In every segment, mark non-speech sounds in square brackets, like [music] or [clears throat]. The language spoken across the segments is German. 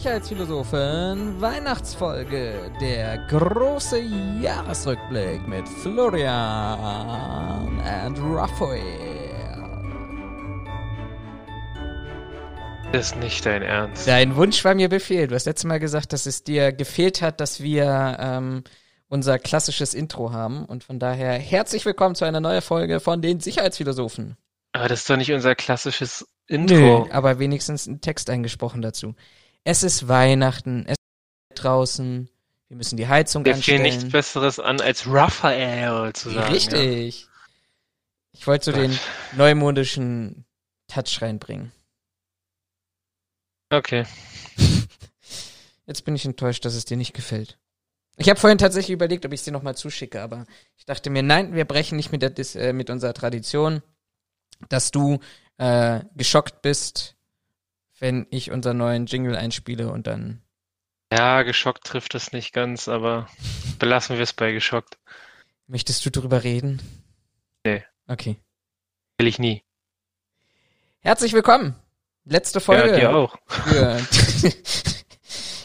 Sicherheitsphilosophen Weihnachtsfolge. Der große Jahresrückblick mit Florian und Raphael. Das ist nicht dein Ernst. Dein Wunsch war mir Befehl. Du hast letztes Mal gesagt, dass es dir gefehlt hat, dass wir ähm, unser klassisches Intro haben. Und von daher herzlich willkommen zu einer neuen Folge von den Sicherheitsphilosophen. Aber das ist doch nicht unser klassisches Intro. Nö, aber wenigstens ein Text eingesprochen dazu. Es ist Weihnachten, es ist draußen, wir müssen die Heizung Mir anstellen. fiel nichts Besseres an, als Raphael zu sagen. Richtig. Ich wollte so den neumodischen Touch reinbringen. Ja. Okay. [laughs] Jetzt bin ich enttäuscht, dass es dir nicht gefällt. Ich habe vorhin tatsächlich überlegt, ob ich es dir nochmal zuschicke, aber ich dachte mir, nein, wir brechen nicht mit, der, äh, mit unserer Tradition, dass du äh, geschockt bist, wenn ich unseren neuen Jingle einspiele und dann. Ja, geschockt trifft es nicht ganz, aber belassen wir es bei geschockt. Möchtest du drüber reden? Nee. Okay. Will ich nie. Herzlich willkommen. Letzte Folge. Ja, dir auch. [laughs]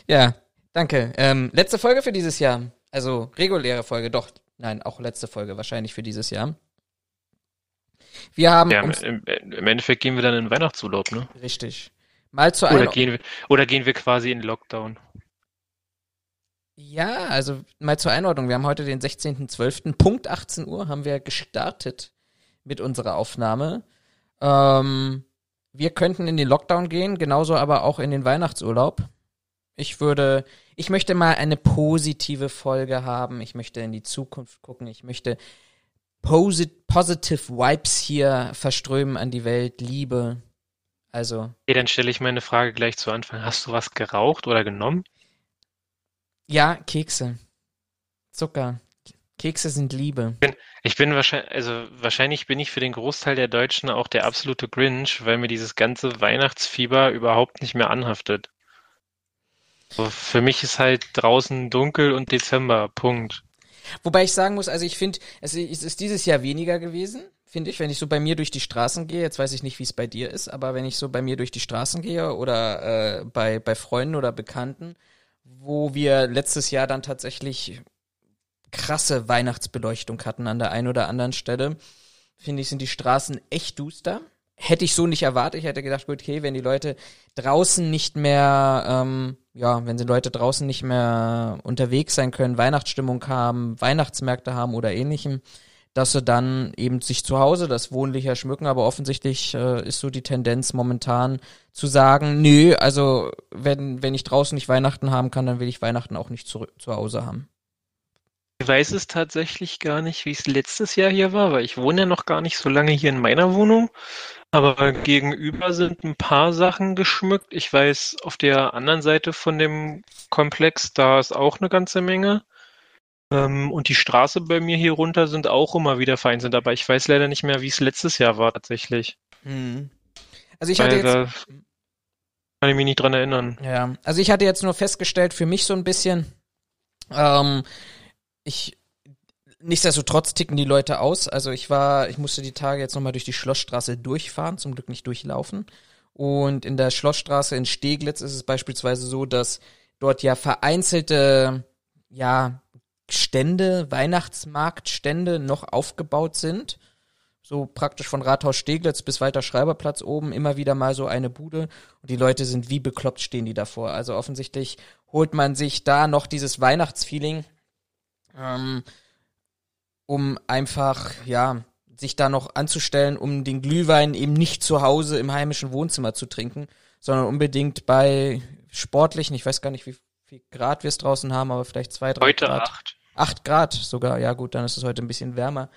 Ja, danke. Ähm, letzte Folge für dieses Jahr. Also reguläre Folge, doch. Nein, auch letzte Folge wahrscheinlich für dieses Jahr. Wir haben Ja, im, im Endeffekt gehen wir dann in Weihnachtsurlaub, ne? richtig mal zur Oder gehen wir, oder gehen wir quasi in Lockdown. Ja, also mal zur Einordnung. Wir haben heute den 16.12. Punkt 18 Uhr haben wir gestartet mit unserer Aufnahme. Ähm, wir könnten in den Lockdown gehen, genauso aber auch in den Weihnachtsurlaub. Ich würde, ich möchte mal eine positive Folge haben. Ich möchte in die Zukunft gucken. Ich möchte posit positive Vibes hier verströmen an die Welt. Liebe. Also, Okay, dann stelle ich meine Frage gleich zu Anfang. Hast du was geraucht oder genommen? ja, Kekse. Zucker. Kekse sind Liebe. Ich bin wahrscheinlich, also wahrscheinlich bin ich für den Großteil der Deutschen auch der absolute Grinch, weil mir dieses ganze Weihnachtsfieber überhaupt nicht mehr anhaftet. So, für mich ist halt draußen dunkel und Dezember, Punkt. Wobei ich sagen muss, also ich finde, es ist dieses Jahr weniger gewesen, finde ich, wenn ich so bei mir durch die Straßen gehe. Jetzt weiß ich nicht, wie es bei dir ist, aber wenn ich so bei mir durch die Straßen gehe oder äh, bei, bei Freunden oder Bekannten, wo wir letztes Jahr dann tatsächlich krasse Weihnachtsbeleuchtung hatten an der einen oder anderen Stelle, finde ich, sind die Straßen echt duster. Hätte ich so nicht erwartet. Ich hätte gedacht, gut, okay, wenn die Leute draußen nicht mehr, ähm, ja, wenn die Leute draußen nicht mehr unterwegs sein können, Weihnachtsstimmung haben, Weihnachtsmärkte haben oder ähnlichem, dass sie dann eben sich zu Hause das wohnlicher schmücken, aber offensichtlich äh, ist so die Tendenz momentan zu sagen, nö, also wenn, wenn ich draußen nicht Weihnachten haben kann, dann will ich Weihnachten auch nicht zu, zu Hause haben. Ich weiß es tatsächlich gar nicht, wie es letztes Jahr hier war, weil ich wohne ja noch gar nicht so lange hier in meiner Wohnung. Aber gegenüber sind ein paar Sachen geschmückt. Ich weiß, auf der anderen Seite von dem Komplex, da ist auch eine ganze Menge. Ähm, und die Straße bei mir hier runter sind auch immer wieder vereinzelt. Aber ich weiß leider nicht mehr, wie es letztes Jahr war tatsächlich. Hm. Also ich hatte Weil jetzt, da kann ich mich nicht dran erinnern. Ja, also ich hatte jetzt nur festgestellt für mich so ein bisschen, ähm, ich, nichtsdestotrotz ticken die Leute aus. Also ich war, ich musste die Tage jetzt nochmal durch die Schlossstraße durchfahren, zum Glück nicht durchlaufen. Und in der Schlossstraße in Steglitz ist es beispielsweise so, dass dort ja vereinzelte, ja, Stände, Weihnachtsmarktstände noch aufgebaut sind. So praktisch von Rathaus Steglitz bis Walter Schreiberplatz oben immer wieder mal so eine Bude. Und die Leute sind wie bekloppt stehen die davor. Also offensichtlich holt man sich da noch dieses Weihnachtsfeeling, ähm, um einfach, ja, sich da noch anzustellen, um den Glühwein eben nicht zu Hause im heimischen Wohnzimmer zu trinken, sondern unbedingt bei sportlichen, ich weiß gar nicht, wie viel Grad wir es draußen haben, aber vielleicht zwei, drei Heute Grad. acht. Acht Grad sogar, ja gut, dann ist es heute ein bisschen wärmer.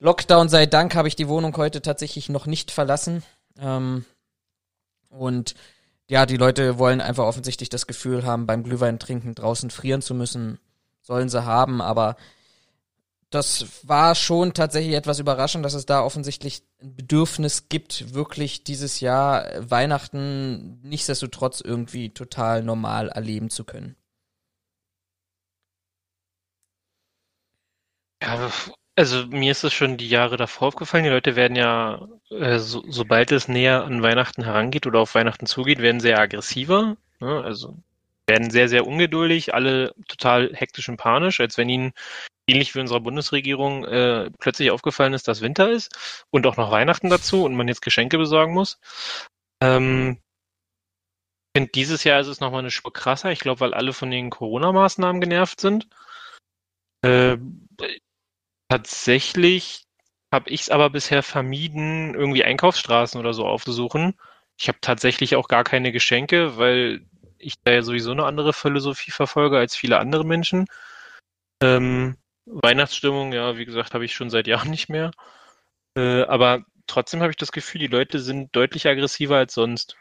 Lockdown sei Dank habe ich die Wohnung heute tatsächlich noch nicht verlassen. Ähm, und ja, die Leute wollen einfach offensichtlich das Gefühl haben, beim Glühwein trinken draußen frieren zu müssen. Sollen sie haben, aber das war schon tatsächlich etwas überraschend, dass es da offensichtlich ein Bedürfnis gibt, wirklich dieses Jahr Weihnachten nichtsdestotrotz irgendwie total normal erleben zu können. Ja, also mir ist es schon die Jahre davor aufgefallen. Die Leute werden ja, äh, so, sobald es näher an Weihnachten herangeht oder auf Weihnachten zugeht, werden sehr aggressiver. Ne? Also werden sehr, sehr ungeduldig, alle total hektisch und panisch, als wenn ihnen ähnlich wie unserer Bundesregierung äh, plötzlich aufgefallen ist, dass Winter ist und auch noch Weihnachten dazu und man jetzt Geschenke besorgen muss. Ähm, ich finde, dieses Jahr ist es nochmal eine Spur krasser. Ich glaube, weil alle von den Corona-Maßnahmen genervt sind. Äh, tatsächlich habe ich es aber bisher vermieden, irgendwie Einkaufsstraßen oder so aufzusuchen. Ich habe tatsächlich auch gar keine Geschenke, weil ich da ja sowieso eine andere Philosophie verfolge als viele andere Menschen. Ähm, Weihnachtsstimmung, ja, wie gesagt, habe ich schon seit Jahren nicht mehr. Äh, aber trotzdem habe ich das Gefühl, die Leute sind deutlich aggressiver als sonst.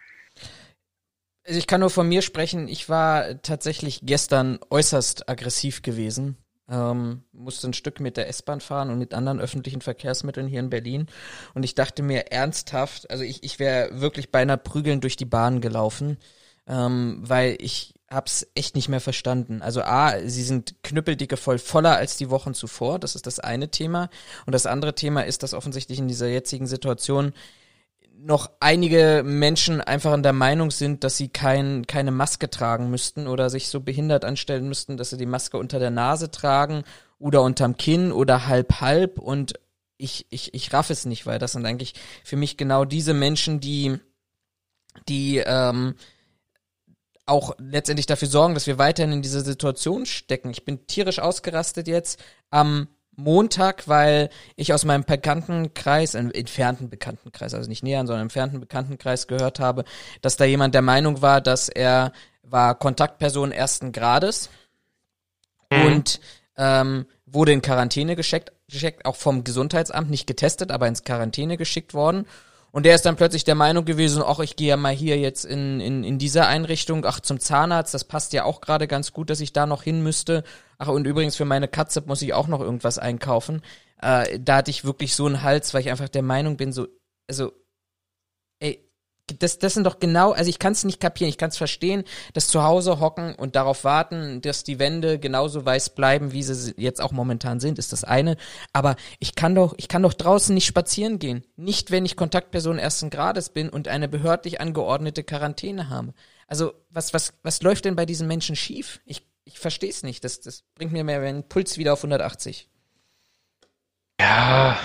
Also ich kann nur von mir sprechen, ich war tatsächlich gestern äußerst aggressiv gewesen. Ähm, musste ein Stück mit der S-Bahn fahren und mit anderen öffentlichen Verkehrsmitteln hier in Berlin. Und ich dachte mir ernsthaft, also ich, ich wäre wirklich beinahe prügelnd durch die Bahn gelaufen, ähm, weil ich hab's echt nicht mehr verstanden. Also A, sie sind knüppeldicke voll voller als die Wochen zuvor. Das ist das eine Thema. Und das andere Thema ist, dass offensichtlich in dieser jetzigen Situation noch einige Menschen einfach in der Meinung sind, dass sie kein, keine Maske tragen müssten oder sich so behindert anstellen müssten, dass sie die Maske unter der Nase tragen oder unterm Kinn oder halb halb und ich, ich, ich raff es nicht, weil das sind eigentlich für mich genau diese Menschen, die, die ähm, auch letztendlich dafür sorgen, dass wir weiterhin in dieser Situation stecken. Ich bin tierisch ausgerastet jetzt am Montag, weil ich aus meinem Bekanntenkreis, einem entfernten Bekanntenkreis, also nicht näher, sondern entfernten Bekanntenkreis gehört habe, dass da jemand der Meinung war, dass er war Kontaktperson ersten Grades mhm. und ähm, wurde in Quarantäne geschickt, geschickt, auch vom Gesundheitsamt, nicht getestet, aber ins Quarantäne geschickt worden und der ist dann plötzlich der Meinung gewesen, ach, ich gehe ja mal hier jetzt in, in, in dieser Einrichtung, ach, zum Zahnarzt, das passt ja auch gerade ganz gut, dass ich da noch hin müsste. Ach, und übrigens für meine Katze muss ich auch noch irgendwas einkaufen. Äh, da hatte ich wirklich so einen Hals, weil ich einfach der Meinung bin, so, also das, das sind doch genau, also ich kann es nicht kapieren, ich kann es verstehen, dass zu Hause hocken und darauf warten, dass die Wände genauso weiß bleiben, wie sie jetzt auch momentan sind, ist das eine. Aber ich kann doch, ich kann doch draußen nicht spazieren gehen. Nicht, wenn ich Kontaktperson ersten Grades bin und eine behördlich angeordnete Quarantäne habe. Also, was, was, was läuft denn bei diesen Menschen schief? Ich, ich verstehe es nicht. Das, das bringt mir mehr einen Puls wieder auf 180. Ja,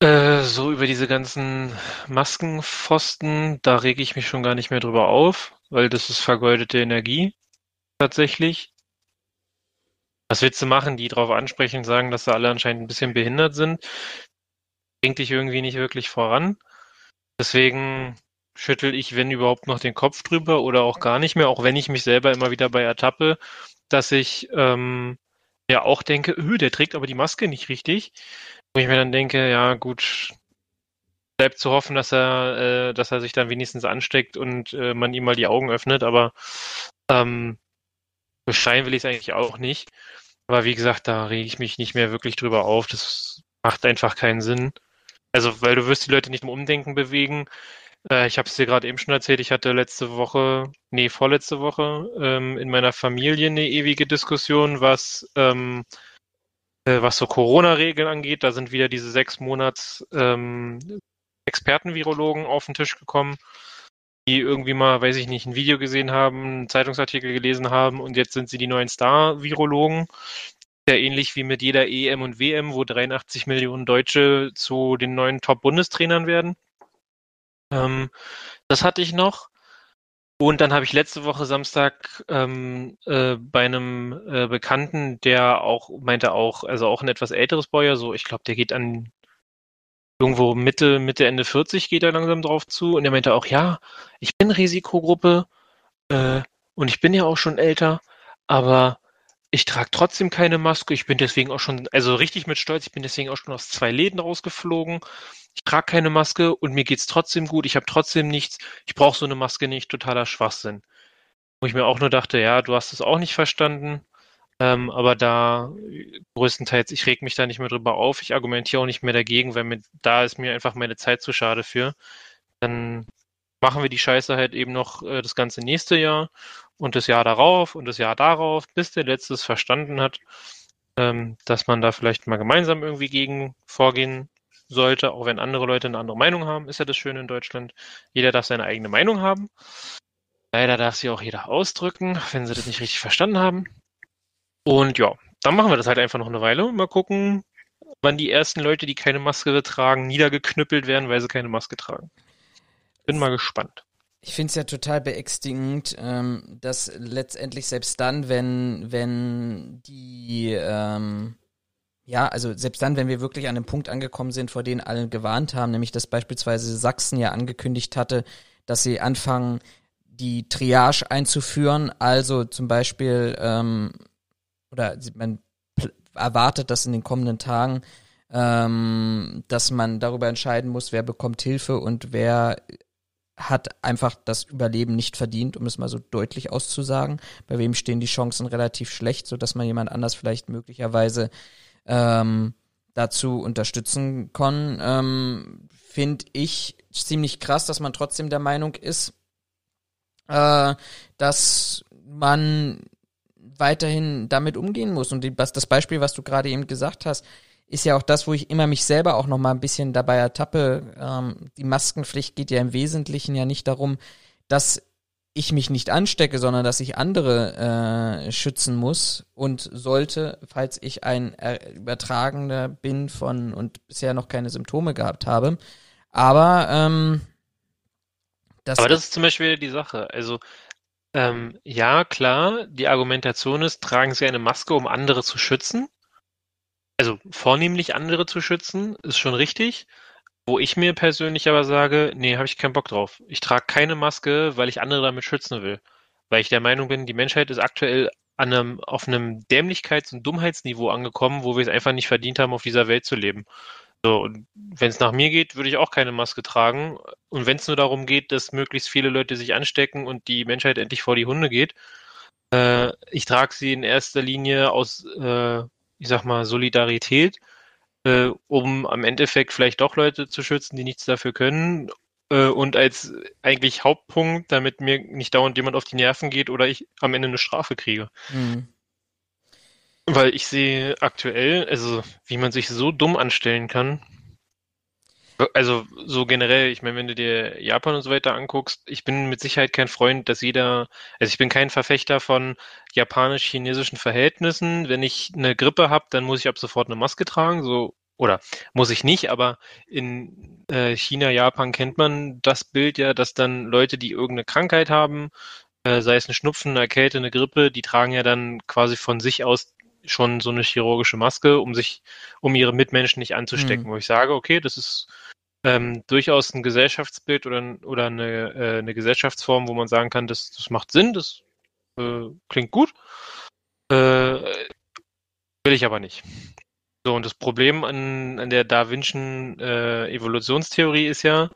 äh, so über diese ganzen Maskenpfosten, da rege ich mich schon gar nicht mehr drüber auf, weil das ist vergeudete Energie tatsächlich. Was willst du machen? Die drauf ansprechen, sagen, dass sie alle anscheinend ein bisschen behindert sind, bringt dich irgendwie nicht wirklich voran. Deswegen schüttel ich, wenn überhaupt, noch den Kopf drüber oder auch gar nicht mehr, auch wenn ich mich selber immer wieder bei ertappe, dass ich ähm, ja auch denke, öh, der trägt aber die Maske nicht richtig. Wo ich mir dann denke, ja gut, bleibt zu hoffen, dass er, äh, dass er sich dann wenigstens ansteckt und äh, man ihm mal die Augen öffnet, aber ähm, beschreien will ich es eigentlich auch nicht. Aber wie gesagt, da rege ich mich nicht mehr wirklich drüber auf. Das macht einfach keinen Sinn. Also, weil du wirst die Leute nicht im Umdenken bewegen. Äh, ich habe es dir gerade eben schon erzählt, ich hatte letzte Woche, nee, vorletzte Woche ähm, in meiner Familie eine ewige Diskussion, was ähm, äh, was so Corona-Regeln angeht, da sind wieder diese sechs Monats ähm, Expertenvirologen auf den Tisch gekommen, die irgendwie mal, weiß ich nicht, ein Video gesehen haben, einen Zeitungsartikel gelesen haben und jetzt sind sie die neuen Star-Virologen. Ja, ähnlich wie mit jeder EM und WM, wo 83 Millionen Deutsche zu den neuen Top-Bundestrainern werden. Ähm, das hatte ich noch. Und dann habe ich letzte Woche Samstag ähm, äh, bei einem äh, Bekannten, der auch meinte auch, also auch ein etwas älteres Bäuer, so ich glaube, der geht an irgendwo Mitte, Mitte, Ende 40 geht er langsam drauf zu. Und er meinte auch, ja, ich bin Risikogruppe äh, und ich bin ja auch schon älter, aber ich trage trotzdem keine Maske. Ich bin deswegen auch schon, also richtig mit Stolz, ich bin deswegen auch schon aus zwei Läden rausgeflogen. Ich trage keine Maske und mir geht's trotzdem gut, ich habe trotzdem nichts, ich brauche so eine Maske nicht, totaler Schwachsinn. Wo ich mir auch nur dachte, ja, du hast es auch nicht verstanden, ähm, aber da größtenteils, ich reg mich da nicht mehr drüber auf, ich argumentiere auch nicht mehr dagegen, weil mir, da ist mir einfach meine Zeit zu schade für. Dann machen wir die Scheiße halt eben noch äh, das ganze nächste Jahr und das Jahr darauf und das Jahr darauf, bis der letzte es verstanden hat, ähm, dass man da vielleicht mal gemeinsam irgendwie gegen vorgehen sollte, auch wenn andere Leute eine andere Meinung haben, ist ja das Schöne in Deutschland. Jeder darf seine eigene Meinung haben. Leider darf sie auch jeder ausdrücken, wenn sie das nicht richtig verstanden haben. Und ja, dann machen wir das halt einfach noch eine Weile und mal gucken, wann die ersten Leute, die keine Maske tragen, niedergeknüppelt werden, weil sie keine Maske tragen. Bin mal gespannt. Ich finde es ja total beängstigend, ähm, dass letztendlich selbst dann, wenn, wenn die, ähm, ja, also selbst dann, wenn wir wirklich an dem Punkt angekommen sind, vor denen alle gewarnt haben, nämlich dass beispielsweise Sachsen ja angekündigt hatte, dass sie anfangen, die Triage einzuführen, also zum Beispiel, ähm, oder man erwartet, dass in den kommenden Tagen, ähm, dass man darüber entscheiden muss, wer bekommt Hilfe und wer hat einfach das Überleben nicht verdient, um es mal so deutlich auszusagen. Bei wem stehen die Chancen relativ schlecht, so dass man jemand anders vielleicht möglicherweise ähm, dazu unterstützen kann. Ähm, Finde ich ziemlich krass, dass man trotzdem der Meinung ist, äh, dass man weiterhin damit umgehen muss. Und die, das Beispiel, was du gerade eben gesagt hast, ist ja auch das, wo ich immer mich selber auch noch mal ein bisschen dabei ertappe. Ähm, die Maskenpflicht geht ja im Wesentlichen ja nicht darum, dass ich mich nicht anstecke, sondern dass ich andere äh, schützen muss und sollte, falls ich ein Übertragender bin von und bisher noch keine Symptome gehabt habe. Aber ähm, das Aber das ist zum Beispiel die Sache. Also ähm, ja, klar, die Argumentation ist, tragen Sie eine Maske, um andere zu schützen also vornehmlich andere zu schützen, ist schon richtig. Wo ich mir persönlich aber sage, nee, habe ich keinen Bock drauf. Ich trage keine Maske, weil ich andere damit schützen will. Weil ich der Meinung bin, die Menschheit ist aktuell an einem, auf einem Dämlichkeits- und Dummheitsniveau angekommen, wo wir es einfach nicht verdient haben, auf dieser Welt zu leben. So, und wenn es nach mir geht, würde ich auch keine Maske tragen. Und wenn es nur darum geht, dass möglichst viele Leute sich anstecken und die Menschheit endlich vor die Hunde geht, äh, ich trage sie in erster Linie aus äh, ich sag mal, Solidarität, äh, um am Endeffekt vielleicht doch Leute zu schützen, die nichts dafür können. Äh, und als eigentlich Hauptpunkt, damit mir nicht dauernd jemand auf die Nerven geht oder ich am Ende eine Strafe kriege. Mhm. Weil ich sehe aktuell, also wie man sich so dumm anstellen kann, also so generell, ich meine, wenn du dir Japan und so weiter anguckst, ich bin mit Sicherheit kein Freund, dass jeder, also ich bin kein Verfechter von japanisch-chinesischen Verhältnissen. Wenn ich eine Grippe habe, dann muss ich ab sofort eine Maske tragen, so oder muss ich nicht, aber in äh, China, Japan kennt man das Bild ja, dass dann Leute, die irgendeine Krankheit haben, äh, sei es eine Schnupfen, eine Erkälte, eine Grippe, die tragen ja dann quasi von sich aus schon so eine chirurgische Maske, um sich, um ihre Mitmenschen nicht anzustecken, mhm. wo ich sage, okay, das ist ähm, durchaus ein Gesellschaftsbild oder, oder eine, äh, eine Gesellschaftsform, wo man sagen kann, das, das macht Sinn, das äh, klingt gut. Äh, will ich aber nicht. So, und das Problem an, an der Darwinschen äh, Evolutionstheorie ist ja,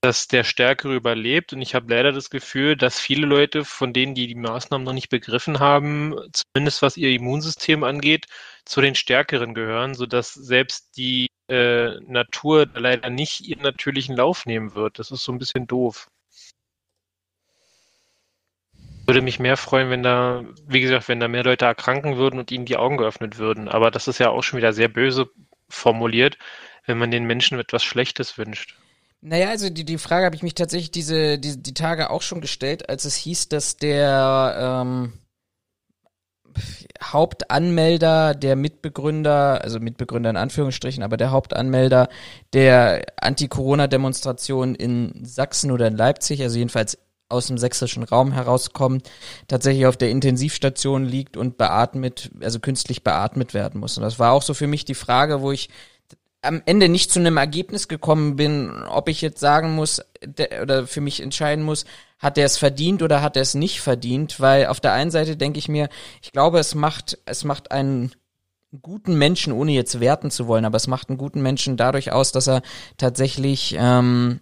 dass der Stärkere überlebt. Und ich habe leider das Gefühl, dass viele Leute, von denen, die die Maßnahmen noch nicht begriffen haben, zumindest was ihr Immunsystem angeht, zu den Stärkeren gehören, sodass selbst die äh, Natur leider nicht ihren natürlichen Lauf nehmen wird. Das ist so ein bisschen doof. Würde mich mehr freuen, wenn da, wie gesagt, wenn da mehr Leute erkranken würden und ihnen die Augen geöffnet würden. Aber das ist ja auch schon wieder sehr böse formuliert, wenn man den Menschen etwas Schlechtes wünscht. Naja, also die, die Frage habe ich mich tatsächlich diese, die, die Tage auch schon gestellt, als es hieß, dass der ähm, Hauptanmelder, der Mitbegründer, also Mitbegründer in Anführungsstrichen, aber der Hauptanmelder der Anti-Corona-Demonstration in Sachsen oder in Leipzig, also jedenfalls aus dem sächsischen Raum herauskommt, tatsächlich auf der Intensivstation liegt und beatmet, also künstlich beatmet werden muss. Und das war auch so für mich die Frage, wo ich am Ende nicht zu einem Ergebnis gekommen bin, ob ich jetzt sagen muss der, oder für mich entscheiden muss, hat er es verdient oder hat er es nicht verdient, weil auf der einen Seite denke ich mir, ich glaube, es macht es macht einen guten Menschen, ohne jetzt werten zu wollen, aber es macht einen guten Menschen dadurch aus, dass er tatsächlich ähm,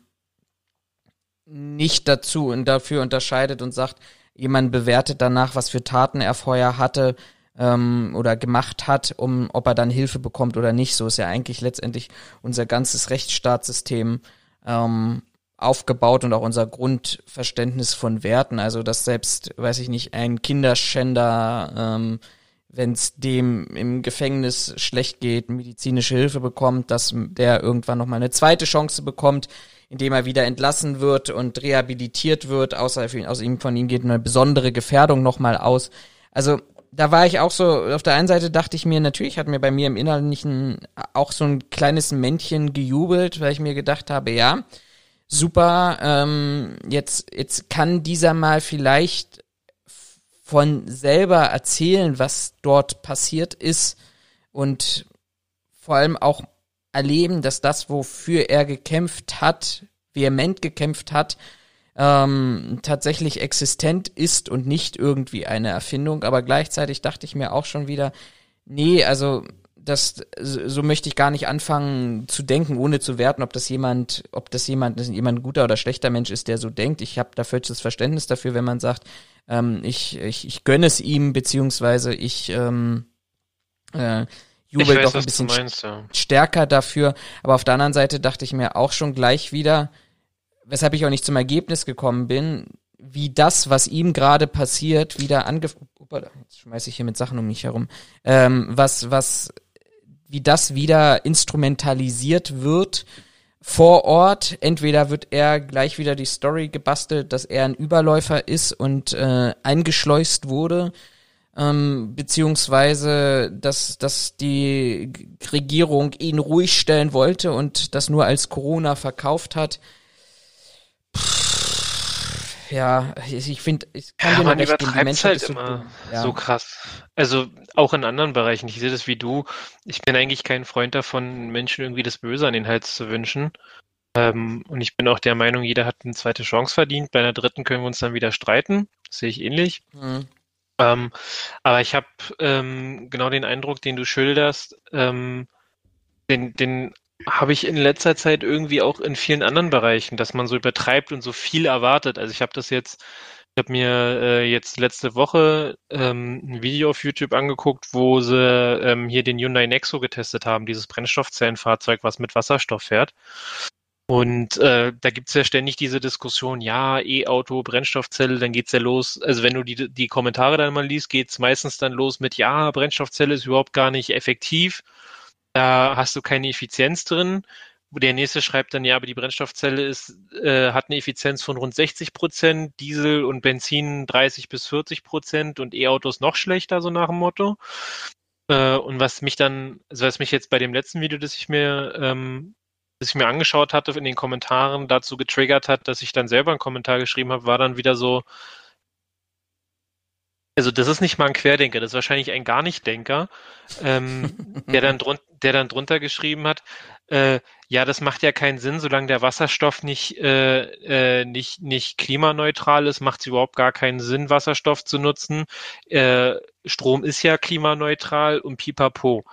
nicht dazu und dafür unterscheidet und sagt, jemand bewertet danach, was für Taten er vorher hatte, ähm, oder gemacht hat, um ob er dann Hilfe bekommt oder nicht. So ist ja eigentlich letztendlich unser ganzes Rechtsstaatssystem ähm, aufgebaut und auch unser Grundverständnis von Werten. Also dass selbst, weiß ich nicht, ein Kinderschänder, ähm, wenn es dem im Gefängnis schlecht geht, medizinische Hilfe bekommt, dass der irgendwann noch mal eine zweite Chance bekommt, indem er wieder entlassen wird und rehabilitiert wird, außer aus ihm von ihm geht eine besondere Gefährdung nochmal aus. Also da war ich auch so, auf der einen Seite dachte ich mir, natürlich hat mir bei mir im Innerlichen auch so ein kleines Männchen gejubelt, weil ich mir gedacht habe, ja, super, ähm, jetzt, jetzt kann dieser mal vielleicht von selber erzählen, was dort passiert ist und vor allem auch erleben, dass das, wofür er gekämpft hat, vehement gekämpft hat, ähm, tatsächlich existent ist und nicht irgendwie eine Erfindung. Aber gleichzeitig dachte ich mir auch schon wieder, nee, also das so möchte ich gar nicht anfangen zu denken, ohne zu werten, ob das jemand, ob das jemand, das jemand guter oder schlechter Mensch ist, der so denkt. Ich habe da völliges Verständnis dafür, wenn man sagt, ähm, ich, ich, ich gönne es ihm, beziehungsweise ich ähm, äh, jubel doch ein bisschen meinst, ja. stärker dafür. Aber auf der anderen Seite dachte ich mir auch schon gleich wieder, weshalb ich auch nicht zum Ergebnis gekommen bin, wie das, was ihm gerade passiert, wieder ange... Jetzt schmeiße ich hier mit Sachen um mich herum. Ähm, was, was, wie das wieder instrumentalisiert wird vor Ort. Entweder wird er gleich wieder die Story gebastelt, dass er ein Überläufer ist und äh, eingeschleust wurde, ähm, beziehungsweise dass, dass die Regierung ihn ruhig stellen wollte und das nur als Corona verkauft hat ja, ich finde, ich kann ja, dir man recht geben, die Menschheit halt so, immer ja. so krass. Also auch in anderen Bereichen. Ich sehe das wie du. Ich bin eigentlich kein Freund davon, Menschen irgendwie das Böse an den Hals zu wünschen. Ähm, und ich bin auch der Meinung, jeder hat eine zweite Chance verdient. Bei einer dritten können wir uns dann wieder streiten. Das sehe ich ähnlich. Mhm. Ähm, aber ich habe ähm, genau den Eindruck, den du schilderst, ähm, den, den habe ich in letzter Zeit irgendwie auch in vielen anderen Bereichen, dass man so übertreibt und so viel erwartet. Also ich habe das jetzt, ich habe mir äh, jetzt letzte Woche ähm, ein Video auf YouTube angeguckt, wo sie ähm, hier den Hyundai Nexo getestet haben, dieses Brennstoffzellenfahrzeug, was mit Wasserstoff fährt. Und äh, da gibt's ja ständig diese Diskussion, ja, E-Auto, Brennstoffzelle, dann geht's ja los. Also wenn du die, die Kommentare dann mal liest, geht's meistens dann los mit, ja, Brennstoffzelle ist überhaupt gar nicht effektiv da hast du keine Effizienz drin. Der nächste schreibt dann, ja, aber die Brennstoffzelle ist, äh, hat eine Effizienz von rund 60 Prozent, Diesel und Benzin 30 bis 40 Prozent und E-Autos noch schlechter, so nach dem Motto. Äh, und was mich dann, also was mich jetzt bei dem letzten Video, das ich mir, ähm, das ich mir angeschaut hatte, in den Kommentaren dazu getriggert hat, dass ich dann selber einen Kommentar geschrieben habe, war dann wieder so, also das ist nicht mal ein Querdenker, das ist wahrscheinlich ein gar nicht Denker, ähm, [laughs] der, dann drun der dann drunter geschrieben hat, äh, ja, das macht ja keinen Sinn, solange der Wasserstoff nicht, äh, äh, nicht, nicht klimaneutral ist, macht es überhaupt gar keinen Sinn, Wasserstoff zu nutzen. Äh, Strom ist ja klimaneutral und pipapo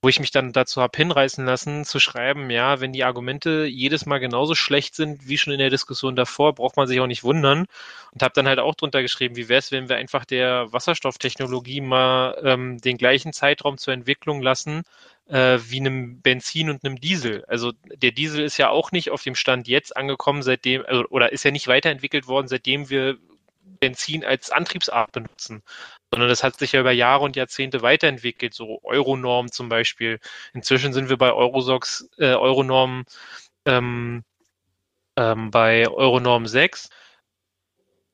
wo ich mich dann dazu habe hinreißen lassen, zu schreiben, ja, wenn die Argumente jedes Mal genauso schlecht sind wie schon in der Diskussion davor, braucht man sich auch nicht wundern. Und habe dann halt auch drunter geschrieben, wie wäre es, wenn wir einfach der Wasserstofftechnologie mal ähm, den gleichen Zeitraum zur Entwicklung lassen, äh, wie einem Benzin und einem Diesel. Also der Diesel ist ja auch nicht auf dem Stand jetzt angekommen, seitdem, also, oder ist ja nicht weiterentwickelt worden, seitdem wir Benzin als Antriebsart benutzen sondern das hat sich ja über Jahre und Jahrzehnte weiterentwickelt, so Euronorm zum Beispiel. Inzwischen sind wir bei Eurosox, äh, Euronorm ähm, ähm, bei Euronorm 6.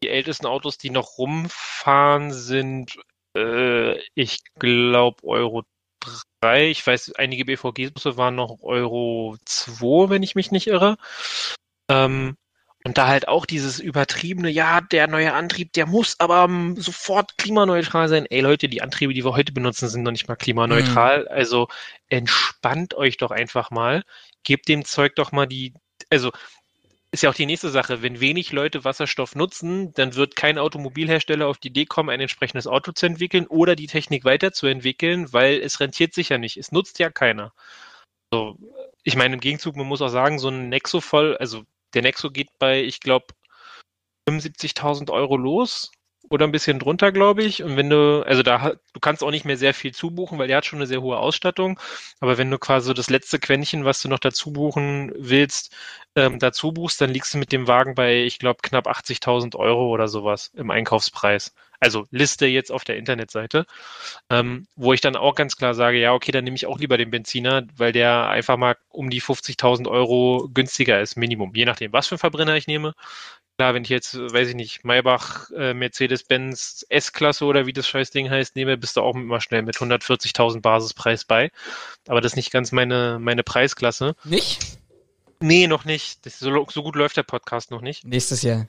Die ältesten Autos, die noch rumfahren, sind, äh, ich glaube, Euro 3. Ich weiß, einige BVG-Busse waren noch Euro 2, wenn ich mich nicht irre. Ähm, und da halt auch dieses übertriebene, ja, der neue Antrieb, der muss aber um, sofort klimaneutral sein. Ey Leute, die Antriebe, die wir heute benutzen, sind noch nicht mal klimaneutral. Mhm. Also entspannt euch doch einfach mal. Gebt dem Zeug doch mal die, also ist ja auch die nächste Sache. Wenn wenig Leute Wasserstoff nutzen, dann wird kein Automobilhersteller auf die Idee kommen, ein entsprechendes Auto zu entwickeln oder die Technik weiterzuentwickeln, weil es rentiert sich ja nicht. Es nutzt ja keiner. So, ich meine, im Gegenzug, man muss auch sagen, so ein Nexo voll, also der Nexo geht bei, ich glaube, 75.000 Euro los oder ein bisschen drunter, glaube ich. Und wenn du, also da, du kannst auch nicht mehr sehr viel zubuchen, weil der hat schon eine sehr hohe Ausstattung. Aber wenn du quasi das letzte Quäntchen, was du noch dazu buchen willst, ähm, dazu buchst, dann liegst du mit dem Wagen bei, ich glaube, knapp 80.000 Euro oder sowas im Einkaufspreis. Also Liste jetzt auf der Internetseite, ähm, wo ich dann auch ganz klar sage, ja, okay, dann nehme ich auch lieber den Benziner, weil der einfach mal um die 50.000 Euro günstiger ist, Minimum. Je nachdem, was für einen Verbrenner ich nehme. Klar, wenn ich jetzt, weiß ich nicht, Maybach, äh, Mercedes-Benz S-Klasse oder wie das Scheißding heißt, nehme, bist du auch immer schnell mit 140.000 Basispreis bei. Aber das ist nicht ganz meine, meine Preisklasse. Nicht? Nee, noch nicht. Das, so, so gut läuft der Podcast noch nicht. Nächstes Jahr.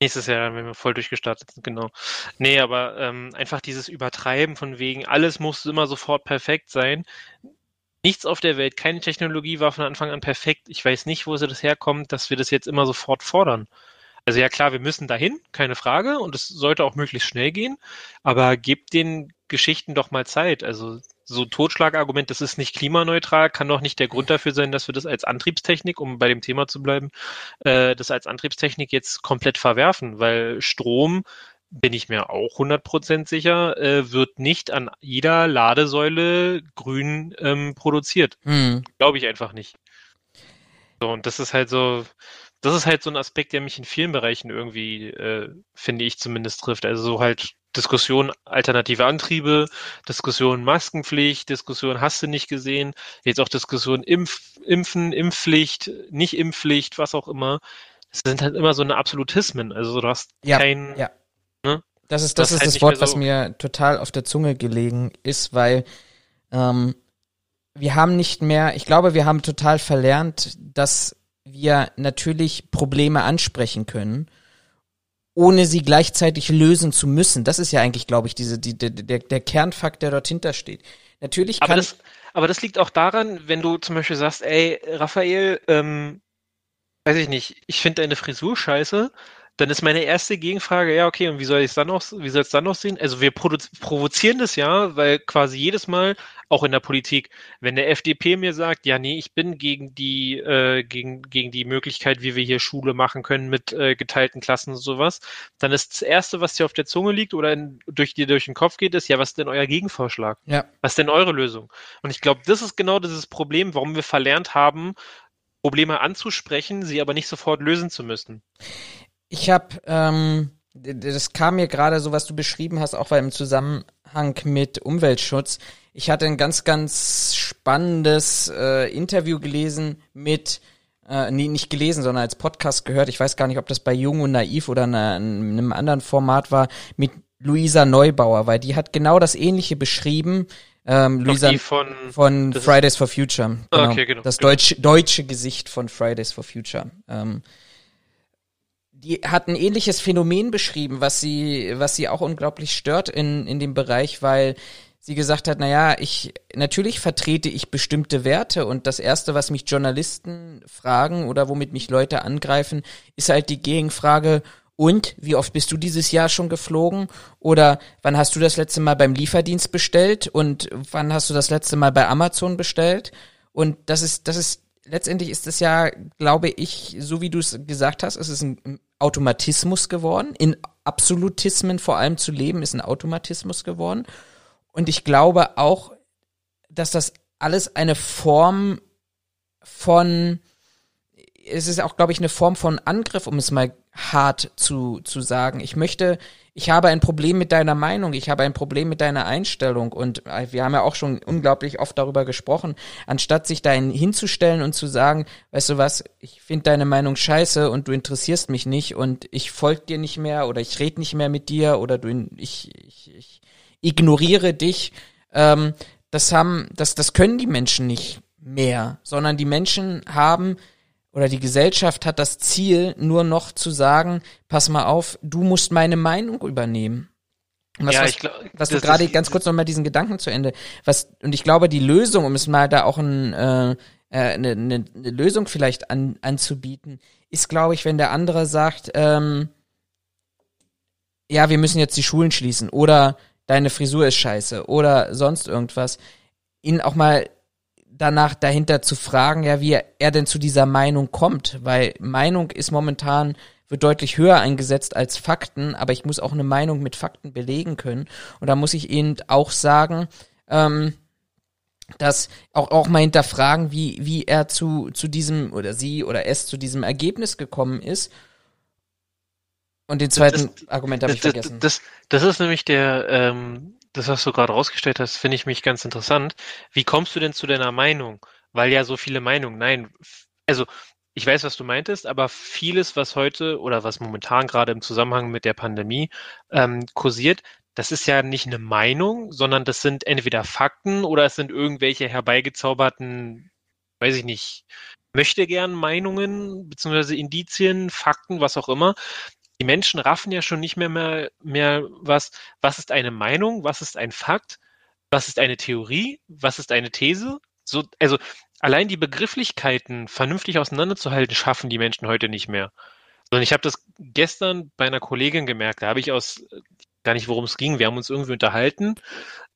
Nächstes Jahr, wenn wir voll durchgestartet sind, genau. Nee, aber ähm, einfach dieses Übertreiben von wegen, alles muss immer sofort perfekt sein. Nichts auf der Welt, keine Technologie war von Anfang an perfekt. Ich weiß nicht, wo sie das herkommt, dass wir das jetzt immer sofort fordern. Also ja klar, wir müssen dahin, keine Frage, und es sollte auch möglichst schnell gehen, aber gebt den Geschichten doch mal Zeit. Also so Totschlagargument, das ist nicht klimaneutral, kann doch nicht der Grund dafür sein, dass wir das als Antriebstechnik, um bei dem Thema zu bleiben, äh, das als Antriebstechnik jetzt komplett verwerfen, weil Strom, bin ich mir auch 100% sicher, äh, wird nicht an jeder Ladesäule grün ähm, produziert. Hm. Glaube ich einfach nicht. So, und das ist halt so, das ist halt so ein Aspekt, der mich in vielen Bereichen irgendwie, äh, finde ich zumindest trifft. Also so halt Diskussion alternative Antriebe, Diskussion Maskenpflicht, Diskussion hast du nicht gesehen, jetzt auch Diskussion Impf, Impfen, Impfpflicht, nicht Impfpflicht, was auch immer. Es sind halt immer so eine Absolutismen. Also du hast ja, kein. Ja. Ne? Das ist das, ist halt das Wort, so was mir total auf der Zunge gelegen ist, weil ähm, wir haben nicht mehr, ich glaube, wir haben total verlernt, dass wir natürlich Probleme ansprechen können ohne sie gleichzeitig lösen zu müssen. Das ist ja eigentlich, glaube ich, diese, die, der, der, der Kernfakt, der dort hinter steht. Natürlich kann aber das, aber das liegt auch daran, wenn du zum Beispiel sagst, ey, Raphael, ähm, weiß ich nicht, ich finde deine Frisur scheiße, dann ist meine erste Gegenfrage, ja, okay, und wie soll ich es dann noch, wie soll es dann noch sehen? Also wir provozieren das ja, weil quasi jedes Mal, auch in der Politik, wenn der FDP mir sagt, ja, nee, ich bin gegen die, äh, gegen, gegen die Möglichkeit, wie wir hier Schule machen können mit äh, geteilten Klassen und sowas, dann ist das Erste, was dir auf der Zunge liegt oder in, durch dir durch den Kopf geht, ist, ja, was ist denn euer Gegenvorschlag? Ja. Was ist denn eure Lösung? Und ich glaube, das ist genau dieses Problem, warum wir verlernt haben, Probleme anzusprechen, sie aber nicht sofort lösen zu müssen. Ich habe, ähm, das kam mir gerade so, was du beschrieben hast, auch weil im Zusammenhang mit Umweltschutz. Ich hatte ein ganz, ganz spannendes äh, Interview gelesen mit, äh, nee, nicht gelesen, sondern als Podcast gehört. Ich weiß gar nicht, ob das bei Jung und Naiv oder in einem anderen Format war, mit Luisa Neubauer, weil die hat genau das Ähnliche beschrieben. Ähm, Luisa von, von Fridays for Future. Genau. Okay, genau. Das genau. deutsche, deutsche Gesicht von Fridays for Future. Ähm, die hat ein ähnliches Phänomen beschrieben, was sie, was sie auch unglaublich stört in, in dem Bereich, weil sie gesagt hat, naja, ich, natürlich vertrete ich bestimmte Werte und das erste, was mich Journalisten fragen oder womit mich Leute angreifen, ist halt die Gegenfrage, und wie oft bist du dieses Jahr schon geflogen? Oder wann hast du das letzte Mal beim Lieferdienst bestellt? Und wann hast du das letzte Mal bei Amazon bestellt? Und das ist, das ist, letztendlich ist es ja, glaube ich, so wie du es gesagt hast, es ist ein Automatismus geworden. In Absolutismen vor allem zu leben, ist ein Automatismus geworden. Und ich glaube auch, dass das alles eine Form von, es ist auch, glaube ich, eine Form von Angriff, um es mal hart zu, zu sagen. Ich möchte, ich habe ein Problem mit deiner Meinung, ich habe ein Problem mit deiner Einstellung und äh, wir haben ja auch schon unglaublich oft darüber gesprochen, anstatt sich dahin hinzustellen und zu sagen, weißt du was, ich finde deine Meinung scheiße und du interessierst mich nicht und ich folge dir nicht mehr oder ich rede nicht mehr mit dir oder du, ich, ich, ich ignoriere dich. Ähm, das haben, das, das können die Menschen nicht mehr, sondern die Menschen haben oder die Gesellschaft hat das Ziel, nur noch zu sagen, pass mal auf, du musst meine Meinung übernehmen. Was, ja, was, ich glaub, was du gerade ganz kurz noch mal diesen Gedanken zu Ende. Was und ich glaube, die Lösung, um es mal da auch ein, äh, äh eine, eine, eine Lösung vielleicht an, anzubieten, ist, glaube ich, wenn der andere sagt, ähm, ja, wir müssen jetzt die Schulen schließen oder deine Frisur ist scheiße oder sonst irgendwas, ihn auch mal danach dahinter zu fragen, ja, wie er, denn zu dieser Meinung kommt, weil Meinung ist momentan wird deutlich höher eingesetzt als Fakten, aber ich muss auch eine Meinung mit Fakten belegen können und da muss ich eben auch sagen, ähm, dass auch, auch mal hinterfragen, wie, wie er zu, zu diesem oder sie oder es zu diesem Ergebnis gekommen ist. Und den zweiten das, Argument habe ich das, vergessen. Das, das, ist nämlich der, ähm, das, was du gerade rausgestellt hast, finde ich mich ganz interessant. Wie kommst du denn zu deiner Meinung? Weil ja so viele Meinungen, nein, also ich weiß, was du meintest, aber vieles, was heute oder was momentan gerade im Zusammenhang mit der Pandemie ähm, kursiert, das ist ja nicht eine Meinung, sondern das sind entweder Fakten oder es sind irgendwelche herbeigezauberten, weiß ich nicht, möchte gern Meinungen beziehungsweise Indizien, Fakten, was auch immer. Die Menschen raffen ja schon nicht mehr, mehr, mehr was, was ist eine Meinung, was ist ein Fakt, was ist eine Theorie, was ist eine These. So, also allein die Begrifflichkeiten vernünftig auseinanderzuhalten, schaffen die Menschen heute nicht mehr. Sondern ich habe das gestern bei einer Kollegin gemerkt, da habe ich aus gar nicht, worum es ging. Wir haben uns irgendwie unterhalten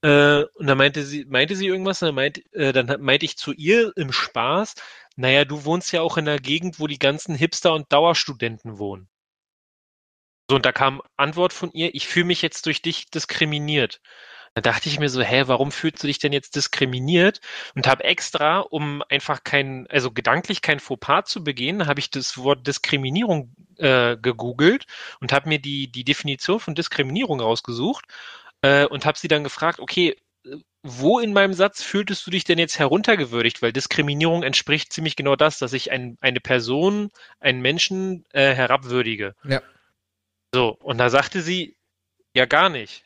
äh, und dann meinte sie, meinte sie irgendwas, dann, meint, äh, dann meinte ich zu ihr im Spaß, naja, du wohnst ja auch in einer Gegend, wo die ganzen Hipster und Dauerstudenten wohnen. So, und da kam Antwort von ihr, ich fühle mich jetzt durch dich diskriminiert. Da dachte ich mir so, hä, warum fühlst du dich denn jetzt diskriminiert? Und habe extra, um einfach kein, also gedanklich kein Fauxpas zu begehen, habe ich das Wort Diskriminierung äh, gegoogelt und habe mir die, die Definition von Diskriminierung rausgesucht äh, und habe sie dann gefragt, okay, wo in meinem Satz fühltest du dich denn jetzt heruntergewürdigt? Weil Diskriminierung entspricht ziemlich genau das, dass ich ein, eine Person, einen Menschen äh, herabwürdige. Ja. So, und da sagte sie, ja gar nicht.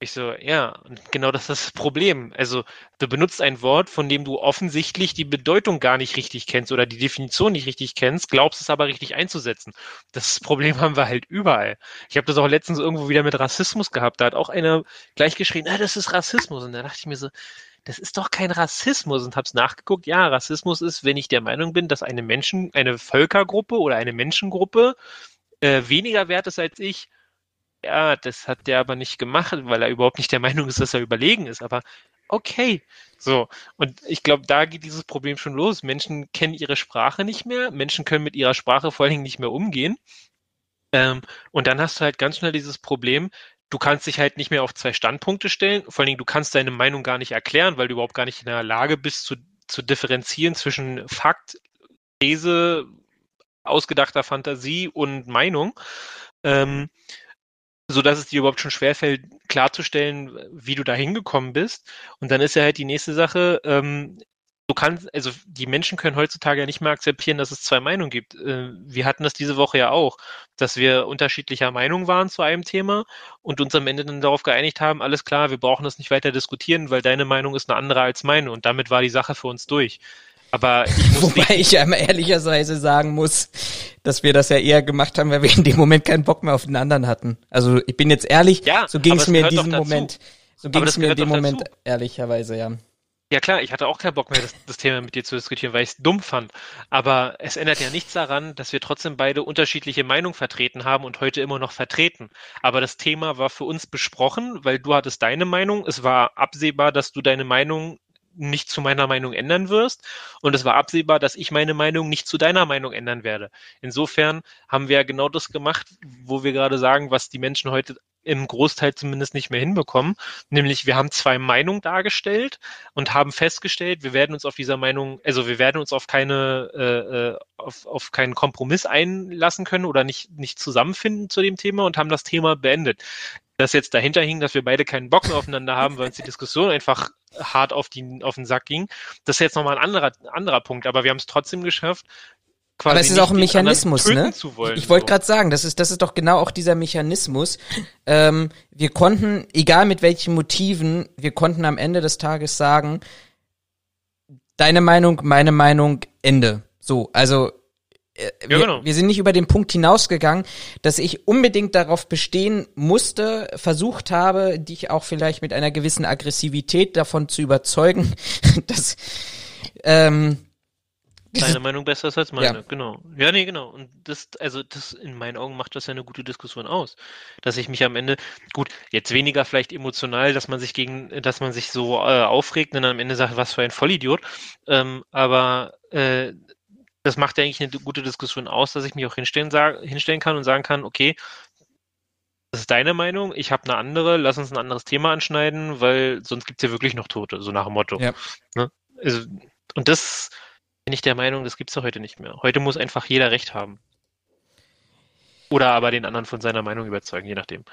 Ich so, ja, und genau das ist das Problem. Also, du benutzt ein Wort, von dem du offensichtlich die Bedeutung gar nicht richtig kennst oder die Definition nicht richtig kennst, glaubst es aber richtig einzusetzen. Das Problem [laughs] haben wir halt überall. Ich habe das auch letztens irgendwo wieder mit Rassismus gehabt. Da hat auch einer gleich geschrien, ah, das ist Rassismus. Und da dachte ich mir so, das ist doch kein Rassismus und hab's nachgeguckt. Ja, Rassismus ist, wenn ich der Meinung bin, dass eine Menschen, eine Völkergruppe oder eine Menschengruppe äh, weniger wert ist als ich ja, das hat der aber nicht gemacht, weil er überhaupt nicht der [laughs] Meinung ist, dass er überlegen ist. Aber okay. So. Und ich glaube, da geht dieses Problem schon los. Menschen kennen ihre Sprache nicht mehr. Menschen können mit ihrer Sprache vor allen Dingen nicht mehr umgehen. Ähm, und dann hast du halt ganz schnell dieses Problem, du kannst dich halt nicht mehr auf zwei Standpunkte stellen. Vor allen Dingen, du kannst deine Meinung gar nicht erklären, weil du überhaupt gar nicht in der Lage bist, zu, zu differenzieren zwischen Fakt, These, ausgedachter Fantasie und Meinung. Ähm, so es dir überhaupt schon schwerfällt, klarzustellen, wie du da hingekommen bist. Und dann ist ja halt die nächste Sache, ähm, du kannst, also die Menschen können heutzutage ja nicht mehr akzeptieren, dass es zwei Meinungen gibt. Äh, wir hatten das diese Woche ja auch, dass wir unterschiedlicher Meinung waren zu einem Thema und uns am Ende dann darauf geeinigt haben, alles klar, wir brauchen das nicht weiter diskutieren, weil deine Meinung ist eine andere als meine und damit war die Sache für uns durch. Aber [laughs] ich Wobei ich ja ehrlicherweise sagen muss, dass wir das ja eher gemacht haben, weil wir in dem Moment keinen Bock mehr auf den anderen hatten. Also ich bin jetzt ehrlich, ja, so ging es mir in diesem Moment. So ging es mir in dem Moment dazu. ehrlicherweise, ja. Ja klar, ich hatte auch keinen Bock mehr, das, das Thema mit dir zu diskutieren, weil ich es dumm fand. Aber es ändert ja nichts daran, dass wir trotzdem beide unterschiedliche Meinungen vertreten haben und heute immer noch vertreten. Aber das Thema war für uns besprochen, weil du hattest deine Meinung. Es war absehbar, dass du deine Meinung nicht zu meiner Meinung ändern wirst. Und es war absehbar, dass ich meine Meinung nicht zu deiner Meinung ändern werde. Insofern haben wir ja genau das gemacht, wo wir gerade sagen, was die Menschen heute im Großteil zumindest nicht mehr hinbekommen. Nämlich wir haben zwei Meinungen dargestellt und haben festgestellt, wir werden uns auf dieser Meinung, also wir werden uns auf keine, äh, äh auf, auf keinen Kompromiss einlassen können oder nicht, nicht zusammenfinden zu dem Thema und haben das Thema beendet das jetzt dahinter hing, dass wir beide keinen Bock mehr aufeinander haben, weil uns die Diskussion einfach hart auf, die, auf den Sack ging. Das ist jetzt nochmal ein anderer, anderer Punkt, aber wir haben es trotzdem geschafft, quasi. Aber es ist auch ein Mechanismus, ne? Wollen, ich wollte so. gerade sagen, das ist, das ist doch genau auch dieser Mechanismus. Ähm, wir konnten, egal mit welchen Motiven, wir konnten am Ende des Tages sagen, deine Meinung, meine Meinung, Ende. So, also äh, wir, ja, genau. wir sind nicht über den Punkt hinausgegangen, dass ich unbedingt darauf bestehen musste, versucht habe, dich auch vielleicht mit einer gewissen Aggressivität davon zu überzeugen, [laughs] dass ähm, Deine [laughs] Meinung besser ist als meine, ja. genau. Ja, nee, genau. Und das, also das in meinen Augen macht das ja eine gute Diskussion aus. Dass ich mich am Ende, gut, jetzt weniger vielleicht emotional, dass man sich gegen, dass man sich so äh, aufregt und dann am Ende sagt, was für ein Vollidiot. Ähm, aber äh, das macht ja eigentlich eine gute Diskussion aus, dass ich mich auch hinstellen, sag, hinstellen kann und sagen kann, okay, das ist deine Meinung, ich habe eine andere, lass uns ein anderes Thema anschneiden, weil sonst gibt es ja wirklich noch Tote, so nach dem Motto. Ja. Ne? Also, und das bin ich der Meinung, das gibt es ja heute nicht mehr. Heute muss einfach jeder Recht haben. Oder aber den anderen von seiner Meinung überzeugen, je nachdem.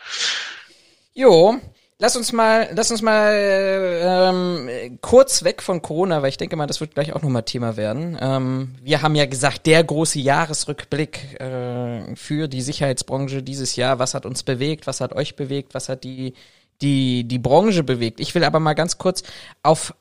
Jo, lass uns mal, lass uns mal ähm, kurz weg von Corona, weil ich denke mal, das wird gleich auch nochmal Thema werden. Ähm, wir haben ja gesagt, der große Jahresrückblick äh, für die Sicherheitsbranche dieses Jahr. Was hat uns bewegt? Was hat euch bewegt? Was hat die die die Branche bewegt? Ich will aber mal ganz kurz auf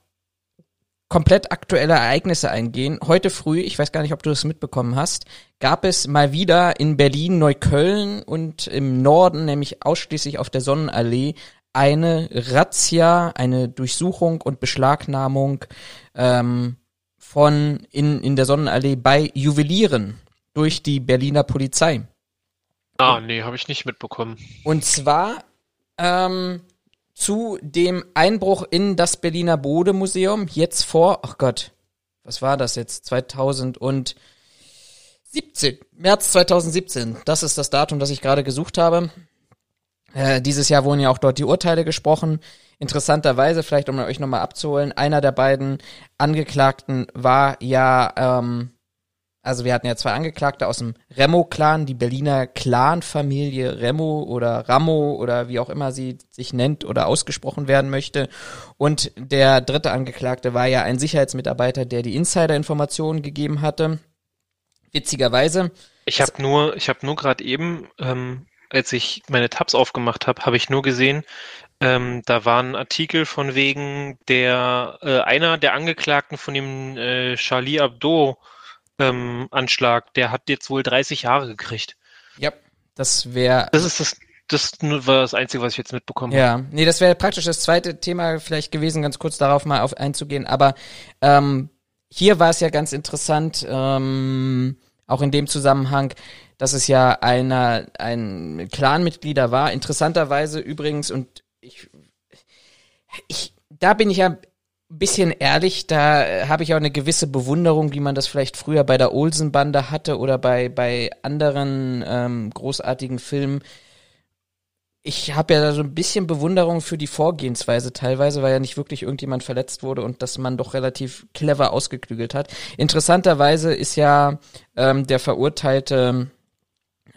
komplett aktuelle Ereignisse eingehen. Heute früh, ich weiß gar nicht, ob du das mitbekommen hast, gab es mal wieder in Berlin, Neukölln und im Norden, nämlich ausschließlich auf der Sonnenallee, eine Razzia, eine Durchsuchung und Beschlagnahmung ähm, von in, in der Sonnenallee bei Juwelieren durch die Berliner Polizei. Ah, nee, habe ich nicht mitbekommen. Und zwar ähm, zu dem Einbruch in das Berliner Bodemuseum jetzt vor, ach Gott, was war das jetzt? 2017, März 2017. Das ist das Datum, das ich gerade gesucht habe. Äh, dieses Jahr wurden ja auch dort die Urteile gesprochen. Interessanterweise, vielleicht um euch nochmal abzuholen, einer der beiden Angeklagten war ja ähm, also wir hatten ja zwei Angeklagte aus dem Remo-Clan, die Berliner Clan-Familie Remo oder Ramo oder wie auch immer sie sich nennt oder ausgesprochen werden möchte. Und der dritte Angeklagte war ja ein Sicherheitsmitarbeiter, der die Insider-Informationen gegeben hatte. Witzigerweise. Ich habe nur, ich habe nur gerade eben, ähm, als ich meine Tabs aufgemacht habe, habe ich nur gesehen, ähm, da war ein Artikel von wegen der äh, einer der Angeklagten von dem äh, Charlie Abdo ähm, Anschlag, der hat jetzt wohl 30 Jahre gekriegt. Ja, das wäre. Das ist das, das war das Einzige, was ich jetzt mitbekommen habe. Ja, nee, das wäre praktisch das zweite Thema vielleicht gewesen, ganz kurz darauf mal auf einzugehen. Aber ähm, hier war es ja ganz interessant, ähm, auch in dem Zusammenhang, dass es ja einer ein Clanmitglieder war. Interessanterweise übrigens und ich ich da bin ich ja bisschen ehrlich, da äh, habe ich auch eine gewisse Bewunderung, wie man das vielleicht früher bei der Olsen-Bande hatte oder bei, bei anderen ähm, großartigen Filmen. Ich habe ja da so ein bisschen Bewunderung für die Vorgehensweise teilweise, weil ja nicht wirklich irgendjemand verletzt wurde und dass man doch relativ clever ausgeklügelt hat. Interessanterweise ist ja ähm, der verurteilte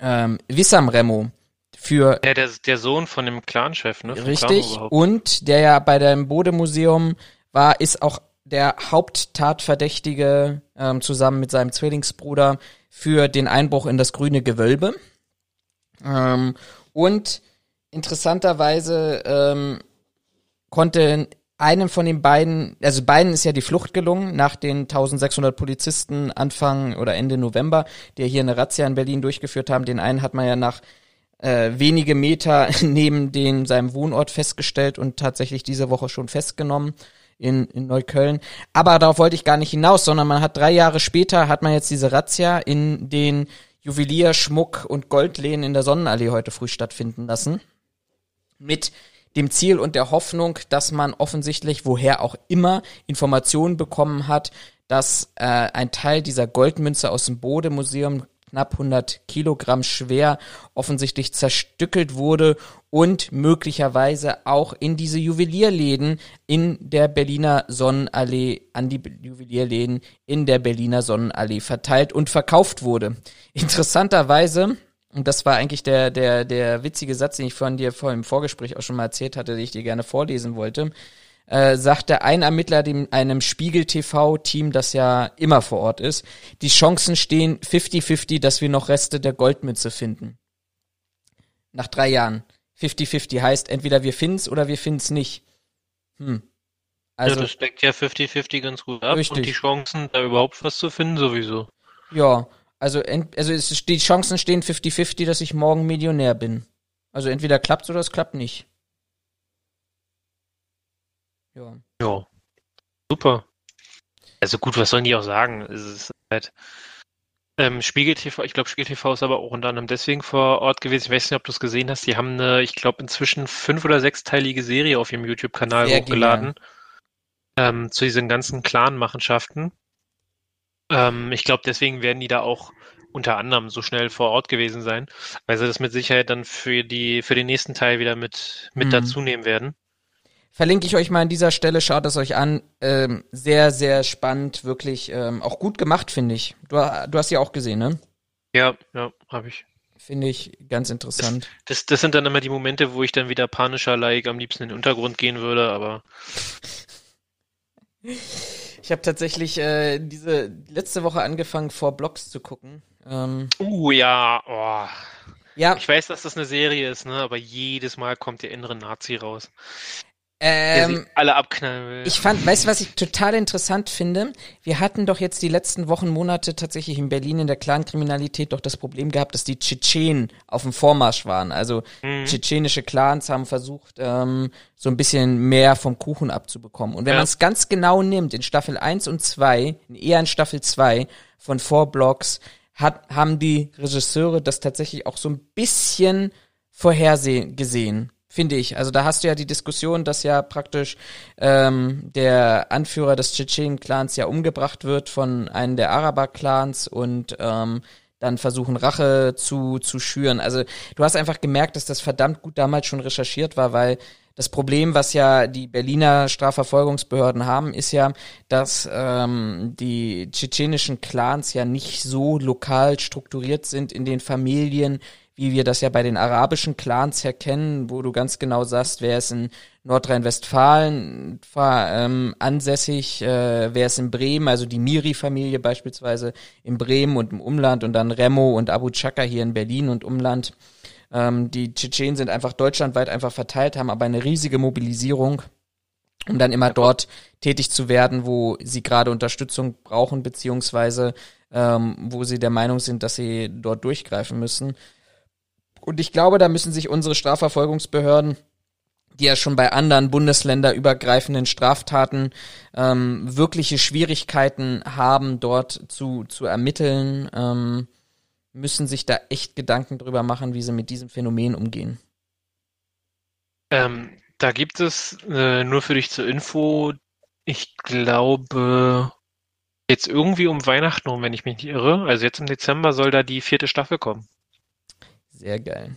ähm, Wissam Remo für ja, der, der Sohn von dem Clanchef, ne? Richtig. und der ja bei dem Bodemuseum war, ist auch der Haupttatverdächtige ähm, zusammen mit seinem Zwillingsbruder für den Einbruch in das grüne Gewölbe. Ähm, und interessanterweise ähm, konnte einem von den beiden, also beiden ist ja die Flucht gelungen nach den 1600 Polizisten Anfang oder Ende November, die hier eine Razzia in Berlin durchgeführt haben. Den einen hat man ja nach äh, wenige Meter [laughs] neben den, seinem Wohnort festgestellt und tatsächlich diese Woche schon festgenommen in, in Neukölln. Aber darauf wollte ich gar nicht hinaus, sondern man hat drei Jahre später, hat man jetzt diese Razzia in den Juwelier, Schmuck und Goldläden in der Sonnenallee heute früh stattfinden lassen. Mit dem Ziel und der Hoffnung, dass man offensichtlich, woher auch immer, Informationen bekommen hat, dass äh, ein Teil dieser Goldmünze aus dem Bode-Museum knapp 100 Kilogramm schwer offensichtlich zerstückelt wurde und möglicherweise auch in diese Juwelierläden in der Berliner Sonnenallee, an die Juwelierläden in der Berliner Sonnenallee verteilt und verkauft wurde. Interessanterweise, und das war eigentlich der, der, der witzige Satz, den ich von dir vor im Vorgespräch auch schon mal erzählt hatte, den ich dir gerne vorlesen wollte, äh, sagte ein Ermittler dem, einem Spiegel-TV-Team, das ja immer vor Ort ist, die Chancen stehen 50-50, dass wir noch Reste der Goldmünze finden. Nach drei Jahren. 50-50 heißt, entweder wir finden's oder wir finden's nicht. Hm. Also, ja, das deckt ja 50-50 ganz gut ab richtig. und die Chancen, da überhaupt was zu finden, sowieso. Ja, also, also es, die Chancen stehen 50-50, dass ich morgen Millionär bin. Also entweder klappt's oder es klappt nicht. Ja. Ja. Super. Also gut, was sollen die auch sagen? Es ist halt. Ähm, Spiegel TV, ich glaube, Spiegel TV ist aber auch unter anderem deswegen vor Ort gewesen. Ich weiß nicht, ob du es gesehen hast. Die haben eine, ich glaube, inzwischen fünf- oder sechsteilige Serie auf ihrem YouTube-Kanal hochgeladen. Ähm, zu diesen ganzen Clan-Machenschaften. Ähm, ich glaube, deswegen werden die da auch unter anderem so schnell vor Ort gewesen sein, weil sie das mit Sicherheit dann für die für den nächsten Teil wieder mit mit mhm. dazu nehmen werden. Verlinke ich euch mal an dieser Stelle, schaut es euch an. Ähm, sehr, sehr spannend, wirklich ähm, auch gut gemacht, finde ich. Du, du hast sie auch gesehen, ne? Ja, ja, habe ich. Finde ich ganz interessant. Das, das, das, sind dann immer die Momente, wo ich dann wieder panischer like am liebsten in den Untergrund gehen würde, aber. Ich habe tatsächlich äh, diese letzte Woche angefangen, vor Blogs zu gucken. Ähm, uh, ja, oh. Ja. Ich weiß, dass das eine Serie ist, ne? Aber jedes Mal kommt der innere Nazi raus. Ähm, alle abknallen will. Ich fand, weißt du, was ich total interessant finde? Wir hatten doch jetzt die letzten Wochen, Monate tatsächlich in Berlin in der Clankriminalität doch das Problem gehabt, dass die Tschetschenen auf dem Vormarsch waren. Also mhm. tschetschenische Clans haben versucht, ähm, so ein bisschen mehr vom Kuchen abzubekommen. Und wenn ja. man es ganz genau nimmt, in Staffel 1 und 2, eher in Staffel 2 von Four Blocks, hat, haben die Regisseure das tatsächlich auch so ein bisschen vorhersehen gesehen finde ich. Also da hast du ja die Diskussion, dass ja praktisch ähm, der Anführer des Tschetschenen-Clans ja umgebracht wird von einem der Araber-Clans und ähm, dann versuchen Rache zu, zu schüren. Also du hast einfach gemerkt, dass das verdammt gut damals schon recherchiert war, weil das Problem, was ja die Berliner Strafverfolgungsbehörden haben, ist ja, dass ähm, die tschetschenischen Clans ja nicht so lokal strukturiert sind in den Familien, wie wir das ja bei den arabischen Clans herkennen, wo du ganz genau sagst, wer ist in Nordrhein-Westfalen ähm, ansässig, äh, wer ist in Bremen, also die Miri-Familie beispielsweise in Bremen und im Umland und dann Remo und Abu Chaka hier in Berlin und Umland. Ähm, die Tschetschenen sind einfach deutschlandweit einfach verteilt, haben aber eine riesige Mobilisierung um dann immer dort tätig zu werden, wo sie gerade Unterstützung brauchen, beziehungsweise ähm, wo sie der Meinung sind, dass sie dort durchgreifen müssen. Und ich glaube, da müssen sich unsere Strafverfolgungsbehörden die ja schon bei anderen bundesländerübergreifenden Straftaten ähm, wirkliche Schwierigkeiten haben, dort zu, zu ermitteln, ähm, müssen sich da echt Gedanken drüber machen, wie sie mit diesem Phänomen umgehen. Ähm, da gibt es, äh, nur für dich zur Info, ich glaube, jetzt irgendwie um Weihnachten rum, wenn ich mich nicht irre. Also jetzt im Dezember soll da die vierte Staffel kommen. Sehr geil.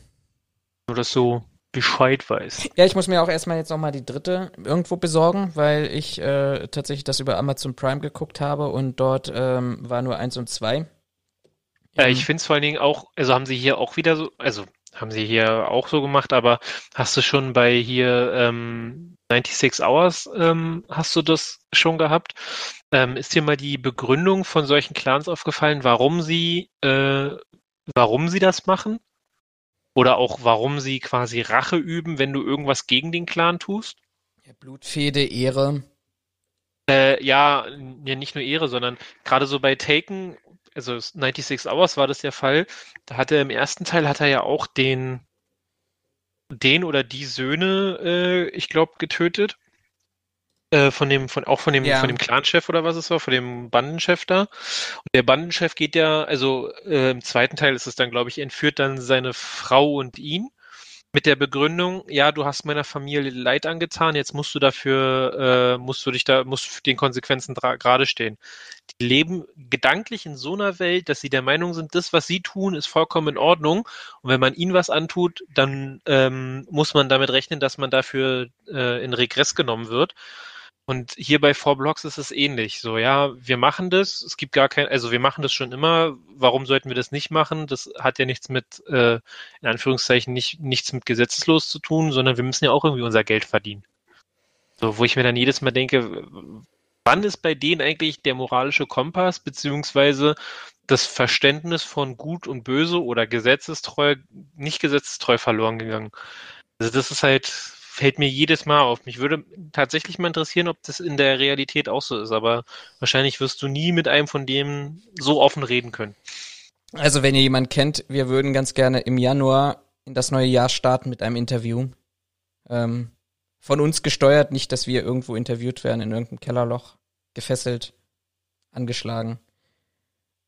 Nur, dass du Bescheid weißt. Ja, ich muss mir auch erstmal jetzt nochmal die dritte irgendwo besorgen, weil ich äh, tatsächlich das über Amazon Prime geguckt habe und dort ähm, war nur eins und zwei. Ja, ich finde es vor allen Dingen auch, also haben sie hier auch wieder so, also haben sie hier auch so gemacht, aber hast du schon bei hier ähm, 96 Hours, ähm, hast du das schon gehabt? Ähm, ist dir mal die Begründung von solchen Clans aufgefallen, warum sie, äh, warum sie das machen? Oder auch, warum sie quasi Rache üben, wenn du irgendwas gegen den Clan tust? Ja, Blutfehde, Ehre. Äh, ja, ja, nicht nur Ehre, sondern gerade so bei Taken, also 96 Hours war das der Fall. Da hat er im ersten Teil hat er ja auch den, den oder die Söhne, äh, ich glaube, getötet. Äh, von dem, von, auch von dem, ja. von dem Clanchef oder was es war, von dem Bandenchef da. Und der Bandenchef geht ja, also äh, im zweiten Teil ist es dann, glaube ich, entführt dann seine Frau und ihn mit der Begründung, ja, du hast meiner Familie Leid angetan, jetzt musst du dafür, äh, musst du dich da, musst den Konsequenzen gerade stehen. Die leben gedanklich in so einer Welt, dass sie der Meinung sind, das, was sie tun, ist vollkommen in Ordnung. Und wenn man ihnen was antut, dann ähm, muss man damit rechnen, dass man dafür äh, in Regress genommen wird. Und hier bei Four Blocks ist es ähnlich. So, ja, wir machen das, es gibt gar kein, also wir machen das schon immer, warum sollten wir das nicht machen? Das hat ja nichts mit, äh, in Anführungszeichen, nicht, nichts mit gesetzeslos zu tun, sondern wir müssen ja auch irgendwie unser Geld verdienen. So, wo ich mir dann jedes Mal denke, wann ist bei denen eigentlich der moralische Kompass, beziehungsweise das Verständnis von Gut und Böse oder gesetzestreu, nicht gesetzestreu verloren gegangen? Also das ist halt, fällt mir jedes Mal auf. Mich würde tatsächlich mal interessieren, ob das in der Realität auch so ist, aber wahrscheinlich wirst du nie mit einem von dem so offen reden können. Also wenn ihr jemanden kennt, wir würden ganz gerne im Januar in das neue Jahr starten mit einem Interview. Ähm, von uns gesteuert, nicht, dass wir irgendwo interviewt werden in irgendeinem Kellerloch, gefesselt, angeschlagen.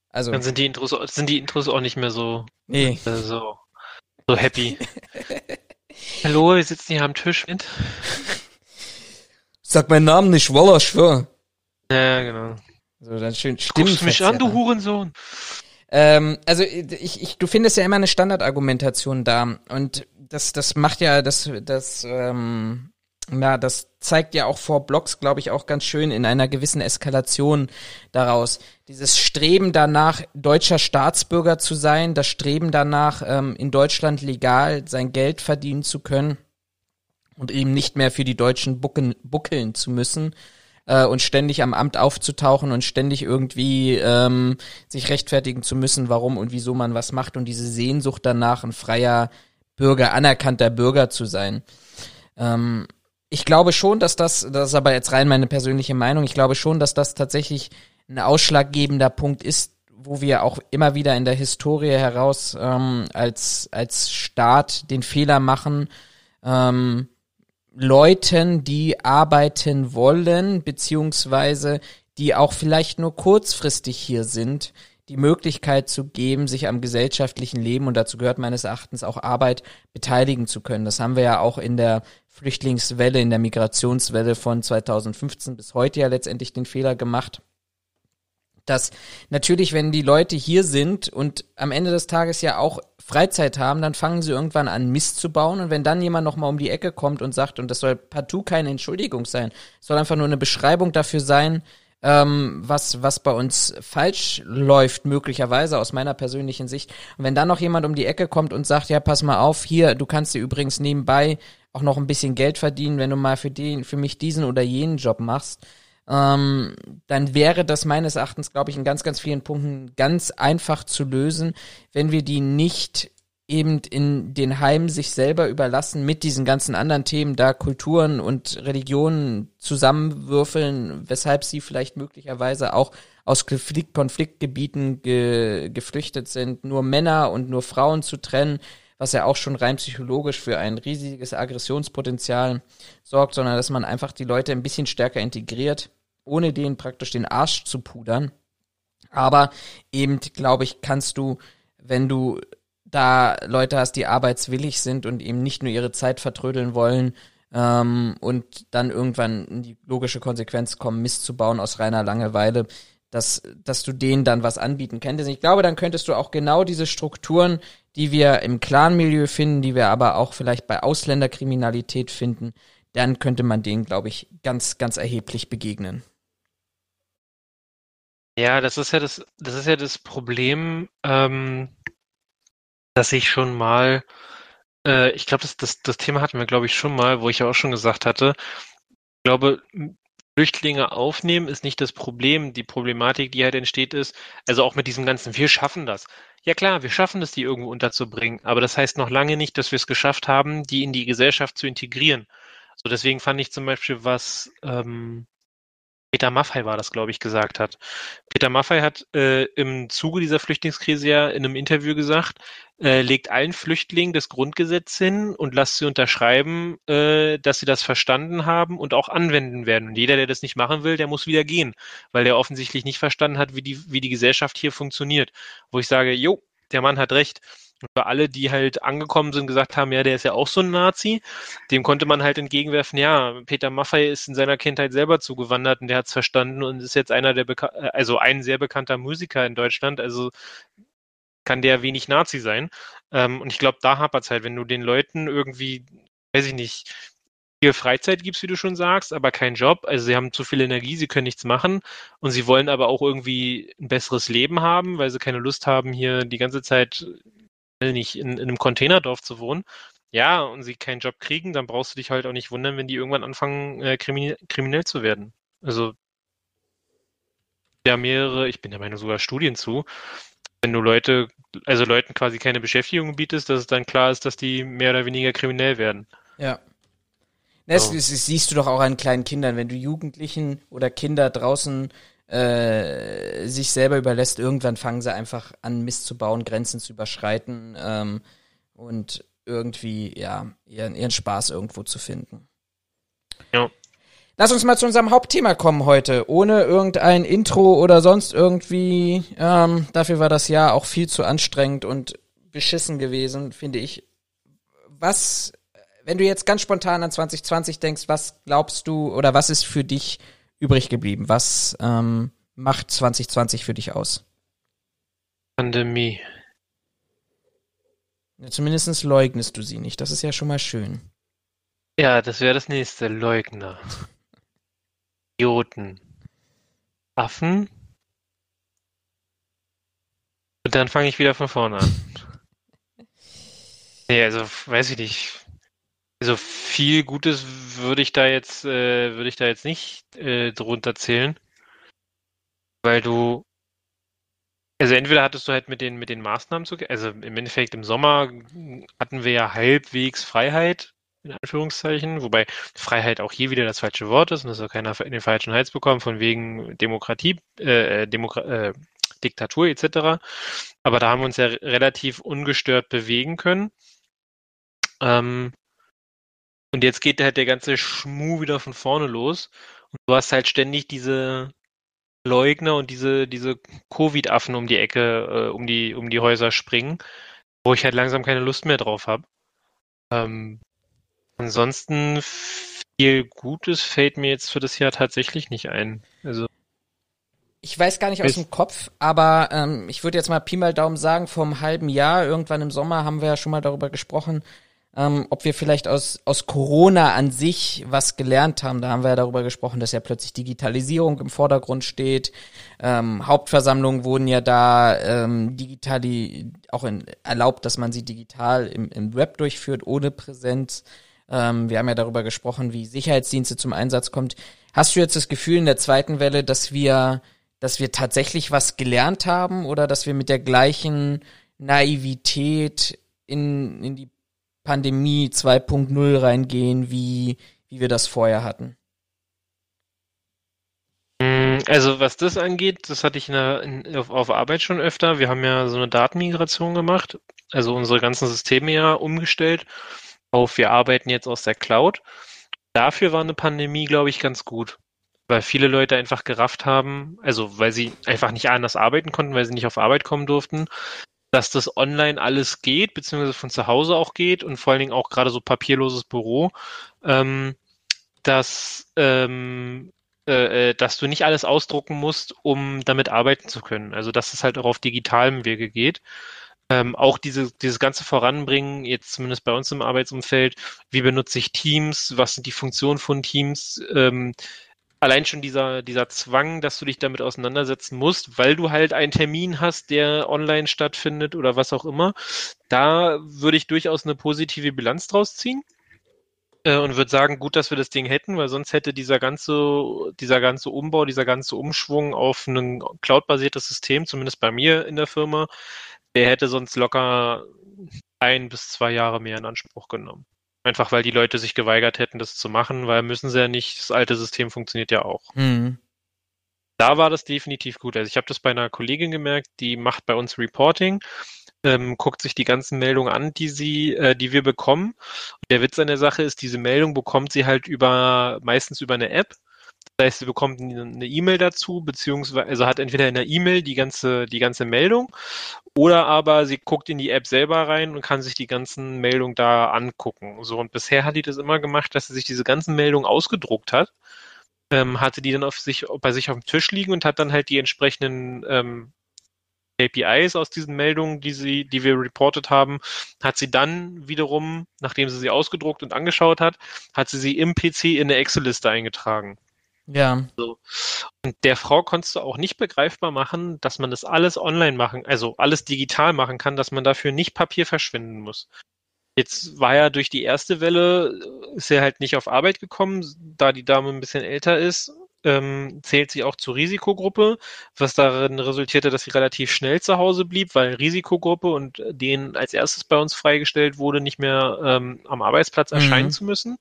Also dann sind die Intros, sind die Intros auch nicht mehr so, nee. äh, so, so happy. [laughs] Hallo, wir sitzen hier am Tisch mit. Sag meinen Namen nicht, Walla, schwör. Ja, genau. So, dann schön. Guckst mich an, du Hurensohn. Ähm, also ich, ich, du findest ja immer eine Standardargumentation da und das, das macht ja, das, das, ähm, ja, das zeigt ja auch vor Blogs, glaube ich, auch ganz schön in einer gewissen Eskalation daraus. Dieses Streben danach, deutscher Staatsbürger zu sein, das Streben danach, ähm, in Deutschland legal sein Geld verdienen zu können und eben nicht mehr für die Deutschen bucken, buckeln zu müssen äh, und ständig am Amt aufzutauchen und ständig irgendwie ähm, sich rechtfertigen zu müssen, warum und wieso man was macht und diese Sehnsucht danach, ein freier Bürger, anerkannter Bürger zu sein. Ähm, ich glaube schon, dass das, das ist aber jetzt rein meine persönliche Meinung, ich glaube schon, dass das tatsächlich ein ausschlaggebender Punkt ist, wo wir auch immer wieder in der Historie heraus ähm, als, als Staat den Fehler machen, ähm, Leuten, die arbeiten wollen, beziehungsweise die auch vielleicht nur kurzfristig hier sind, die Möglichkeit zu geben, sich am gesellschaftlichen Leben, und dazu gehört meines Erachtens auch Arbeit, beteiligen zu können. Das haben wir ja auch in der Flüchtlingswelle, in der Migrationswelle von 2015 bis heute ja letztendlich den Fehler gemacht, dass natürlich, wenn die Leute hier sind und am Ende des Tages ja auch Freizeit haben, dann fangen sie irgendwann an, Mist zu bauen. Und wenn dann jemand nochmal um die Ecke kommt und sagt, und das soll partout keine Entschuldigung sein, soll einfach nur eine Beschreibung dafür sein, ähm, was, was bei uns falsch läuft, möglicherweise aus meiner persönlichen Sicht. Und wenn dann noch jemand um die Ecke kommt und sagt, ja, pass mal auf, hier, du kannst dir übrigens nebenbei auch noch ein bisschen Geld verdienen, wenn du mal für den, für mich diesen oder jenen Job machst, ähm, dann wäre das meines Erachtens, glaube ich, in ganz, ganz vielen Punkten ganz einfach zu lösen, wenn wir die nicht eben in den Heimen sich selber überlassen mit diesen ganzen anderen Themen, da Kulturen und Religionen zusammenwürfeln, weshalb sie vielleicht möglicherweise auch aus Konflikt Konfliktgebieten ge geflüchtet sind, nur Männer und nur Frauen zu trennen, was ja auch schon rein psychologisch für ein riesiges Aggressionspotenzial sorgt, sondern dass man einfach die Leute ein bisschen stärker integriert ohne denen praktisch den Arsch zu pudern. Aber eben, glaube ich, kannst du, wenn du da Leute hast, die arbeitswillig sind und eben nicht nur ihre Zeit vertrödeln wollen ähm, und dann irgendwann die logische Konsequenz kommen, Mist zu bauen aus reiner Langeweile, dass, dass du denen dann was anbieten könntest. Ich glaube, dann könntest du auch genau diese Strukturen, die wir im Clan-Milieu finden, die wir aber auch vielleicht bei Ausländerkriminalität finden, dann könnte man denen, glaube ich, ganz, ganz erheblich begegnen. Ja, das ist ja das, das ist ja das Problem, ähm, dass ich schon mal, äh, ich glaube, das, das, das Thema hatten wir, glaube ich, schon mal, wo ich ja auch schon gesagt hatte, ich glaube, Flüchtlinge aufnehmen ist nicht das Problem. Die Problematik, die halt entsteht, ist, also auch mit diesem ganzen, wir schaffen das. Ja klar, wir schaffen es, die irgendwo unterzubringen, aber das heißt noch lange nicht, dass wir es geschafft haben, die in die Gesellschaft zu integrieren. So deswegen fand ich zum Beispiel, was ähm, Peter Maffei war das, glaube ich, gesagt hat. Peter Maffei hat äh, im Zuge dieser Flüchtlingskrise ja in einem Interview gesagt, äh, legt allen Flüchtlingen das Grundgesetz hin und lasst sie unterschreiben, äh, dass sie das verstanden haben und auch anwenden werden. Und jeder, der das nicht machen will, der muss wieder gehen, weil der offensichtlich nicht verstanden hat, wie die, wie die Gesellschaft hier funktioniert. Wo ich sage, jo, der Mann hat recht. Für alle, die halt angekommen sind, gesagt haben, ja, der ist ja auch so ein Nazi, dem konnte man halt entgegenwerfen, ja, Peter Maffei ist in seiner Kindheit selber zugewandert und der hat es verstanden und ist jetzt einer der, Beka äh, also ein sehr bekannter Musiker in Deutschland, also kann der wenig Nazi sein. Ähm, und ich glaube, da hapert es halt, wenn du den Leuten irgendwie, weiß ich nicht, viel Freizeit gibst, wie du schon sagst, aber keinen Job. Also sie haben zu viel Energie, sie können nichts machen und sie wollen aber auch irgendwie ein besseres Leben haben, weil sie keine Lust haben, hier die ganze Zeit nicht, in, in einem Containerdorf zu wohnen, ja, und sie keinen Job kriegen, dann brauchst du dich halt auch nicht wundern, wenn die irgendwann anfangen, äh, kriminell, kriminell zu werden. Also ja mehrere, ich bin der Meinung sogar Studien zu, wenn du Leute, also Leuten quasi keine Beschäftigung bietest, dass es dann klar ist, dass die mehr oder weniger kriminell werden. Ja. Das, das siehst du doch auch an kleinen Kindern, wenn du Jugendlichen oder Kinder draußen äh, sich selber überlässt, irgendwann fangen sie einfach an, Mist zu bauen, Grenzen zu überschreiten ähm, und irgendwie, ja, ihren, ihren Spaß irgendwo zu finden. Ja. Lass uns mal zu unserem Hauptthema kommen heute, ohne irgendein Intro oder sonst irgendwie. Ähm, dafür war das Jahr auch viel zu anstrengend und beschissen gewesen, finde ich. Was, wenn du jetzt ganz spontan an 2020 denkst, was glaubst du oder was ist für dich übrig geblieben? Was ähm, macht 2020 für dich aus? Pandemie. Ja, zumindest leugnest du sie nicht. Das ist ja schon mal schön. Ja, das wäre das nächste. Leugner. Idioten. Affen. Und dann fange ich wieder von vorne an. [laughs] nee, also weiß ich nicht. Also viel Gutes würde ich da jetzt, äh, würde ich da jetzt nicht äh, drunter zählen. Weil du also entweder hattest du halt mit den, mit den Maßnahmen zu, also im Endeffekt im Sommer hatten wir ja halbwegs Freiheit, in Anführungszeichen, wobei Freiheit auch hier wieder das falsche Wort ist und das soll keiner in den falschen Hals bekommen, von wegen Demokratie, äh, Demokra äh, Diktatur etc. Aber da haben wir uns ja relativ ungestört bewegen können. Ähm, und jetzt geht halt der ganze Schmuh wieder von vorne los. Und du hast halt ständig diese, Leugner und diese, diese Covid-Affen um die Ecke, äh, um die, um die Häuser springen, wo ich halt langsam keine Lust mehr drauf habe. Ähm, ansonsten viel Gutes fällt mir jetzt für das Jahr tatsächlich nicht ein. Also ich weiß gar nicht aus dem Kopf, aber ähm, ich würde jetzt mal Pi mal Daumen sagen, vor einem halben Jahr, irgendwann im Sommer, haben wir ja schon mal darüber gesprochen, ähm, ob wir vielleicht aus, aus Corona an sich was gelernt haben. Da haben wir ja darüber gesprochen, dass ja plötzlich Digitalisierung im Vordergrund steht. Ähm, Hauptversammlungen wurden ja da ähm, digital auch in, erlaubt, dass man sie digital im, im Web durchführt, ohne Präsenz. Ähm, wir haben ja darüber gesprochen, wie Sicherheitsdienste zum Einsatz kommt. Hast du jetzt das Gefühl in der zweiten Welle, dass wir, dass wir tatsächlich was gelernt haben oder dass wir mit der gleichen Naivität in, in die Pandemie 2.0 reingehen, wie, wie wir das vorher hatten? Mm, also was das angeht, das hatte ich in der, in, auf, auf Arbeit schon öfter. Wir haben ja so eine Datenmigration gemacht, also unsere ganzen Systeme ja umgestellt auf, wir arbeiten jetzt aus der Cloud. Dafür war eine Pandemie, glaube ich, ganz gut, weil viele Leute einfach gerafft haben, also weil sie einfach nicht anders arbeiten konnten, weil sie nicht auf Arbeit kommen durften, dass das online alles geht, beziehungsweise von zu Hause auch geht und vor allen Dingen auch gerade so papierloses Büro, ähm, dass, ähm, äh, äh, dass du nicht alles ausdrucken musst, um damit arbeiten zu können. Also dass es halt auch auf digitalem Wege geht. Ähm, auch diese, dieses ganze Voranbringen, jetzt zumindest bei uns im Arbeitsumfeld, wie benutze ich Teams, was sind die Funktionen von Teams, ähm, allein schon dieser, dieser Zwang, dass du dich damit auseinandersetzen musst, weil du halt einen Termin hast, der online stattfindet oder was auch immer, da würde ich durchaus eine positive Bilanz draus ziehen äh, und würde sagen, gut, dass wir das Ding hätten, weil sonst hätte dieser ganze, dieser ganze Umbau, dieser ganze Umschwung auf ein cloud-basiertes System, zumindest bei mir in der Firma, der hätte sonst locker ein bis zwei Jahre mehr in Anspruch genommen. Einfach weil die Leute sich geweigert hätten, das zu machen, weil müssen sie ja nicht, das alte System funktioniert ja auch. Mhm. Da war das definitiv gut. Also ich habe das bei einer Kollegin gemerkt, die macht bei uns Reporting, ähm, guckt sich die ganzen Meldungen an, die sie, äh, die wir bekommen. Und der Witz an der Sache ist, diese Meldung bekommt sie halt über meistens über eine App. Das heißt, sie bekommt eine E-Mail dazu, beziehungsweise also hat entweder in der E-Mail die ganze, die ganze Meldung oder aber sie guckt in die App selber rein und kann sich die ganzen Meldungen da angucken. So, und bisher hat die das immer gemacht, dass sie sich diese ganzen Meldungen ausgedruckt hat, ähm, hatte die dann auf sich, bei sich auf dem Tisch liegen und hat dann halt die entsprechenden ähm, KPIs aus diesen Meldungen, die sie, die wir reported haben, hat sie dann wiederum, nachdem sie sie ausgedruckt und angeschaut hat, hat sie sie im PC in eine Excel-Liste eingetragen. Ja. So. Und der Frau konntest du auch nicht begreifbar machen, dass man das alles online machen, also alles digital machen kann, dass man dafür nicht Papier verschwinden muss. Jetzt war ja durch die erste Welle, ist er halt nicht auf Arbeit gekommen, da die Dame ein bisschen älter ist, ähm, zählt sie auch zur Risikogruppe, was darin resultierte, dass sie relativ schnell zu Hause blieb, weil Risikogruppe und denen als erstes bei uns freigestellt wurde, nicht mehr ähm, am Arbeitsplatz erscheinen mhm. zu müssen.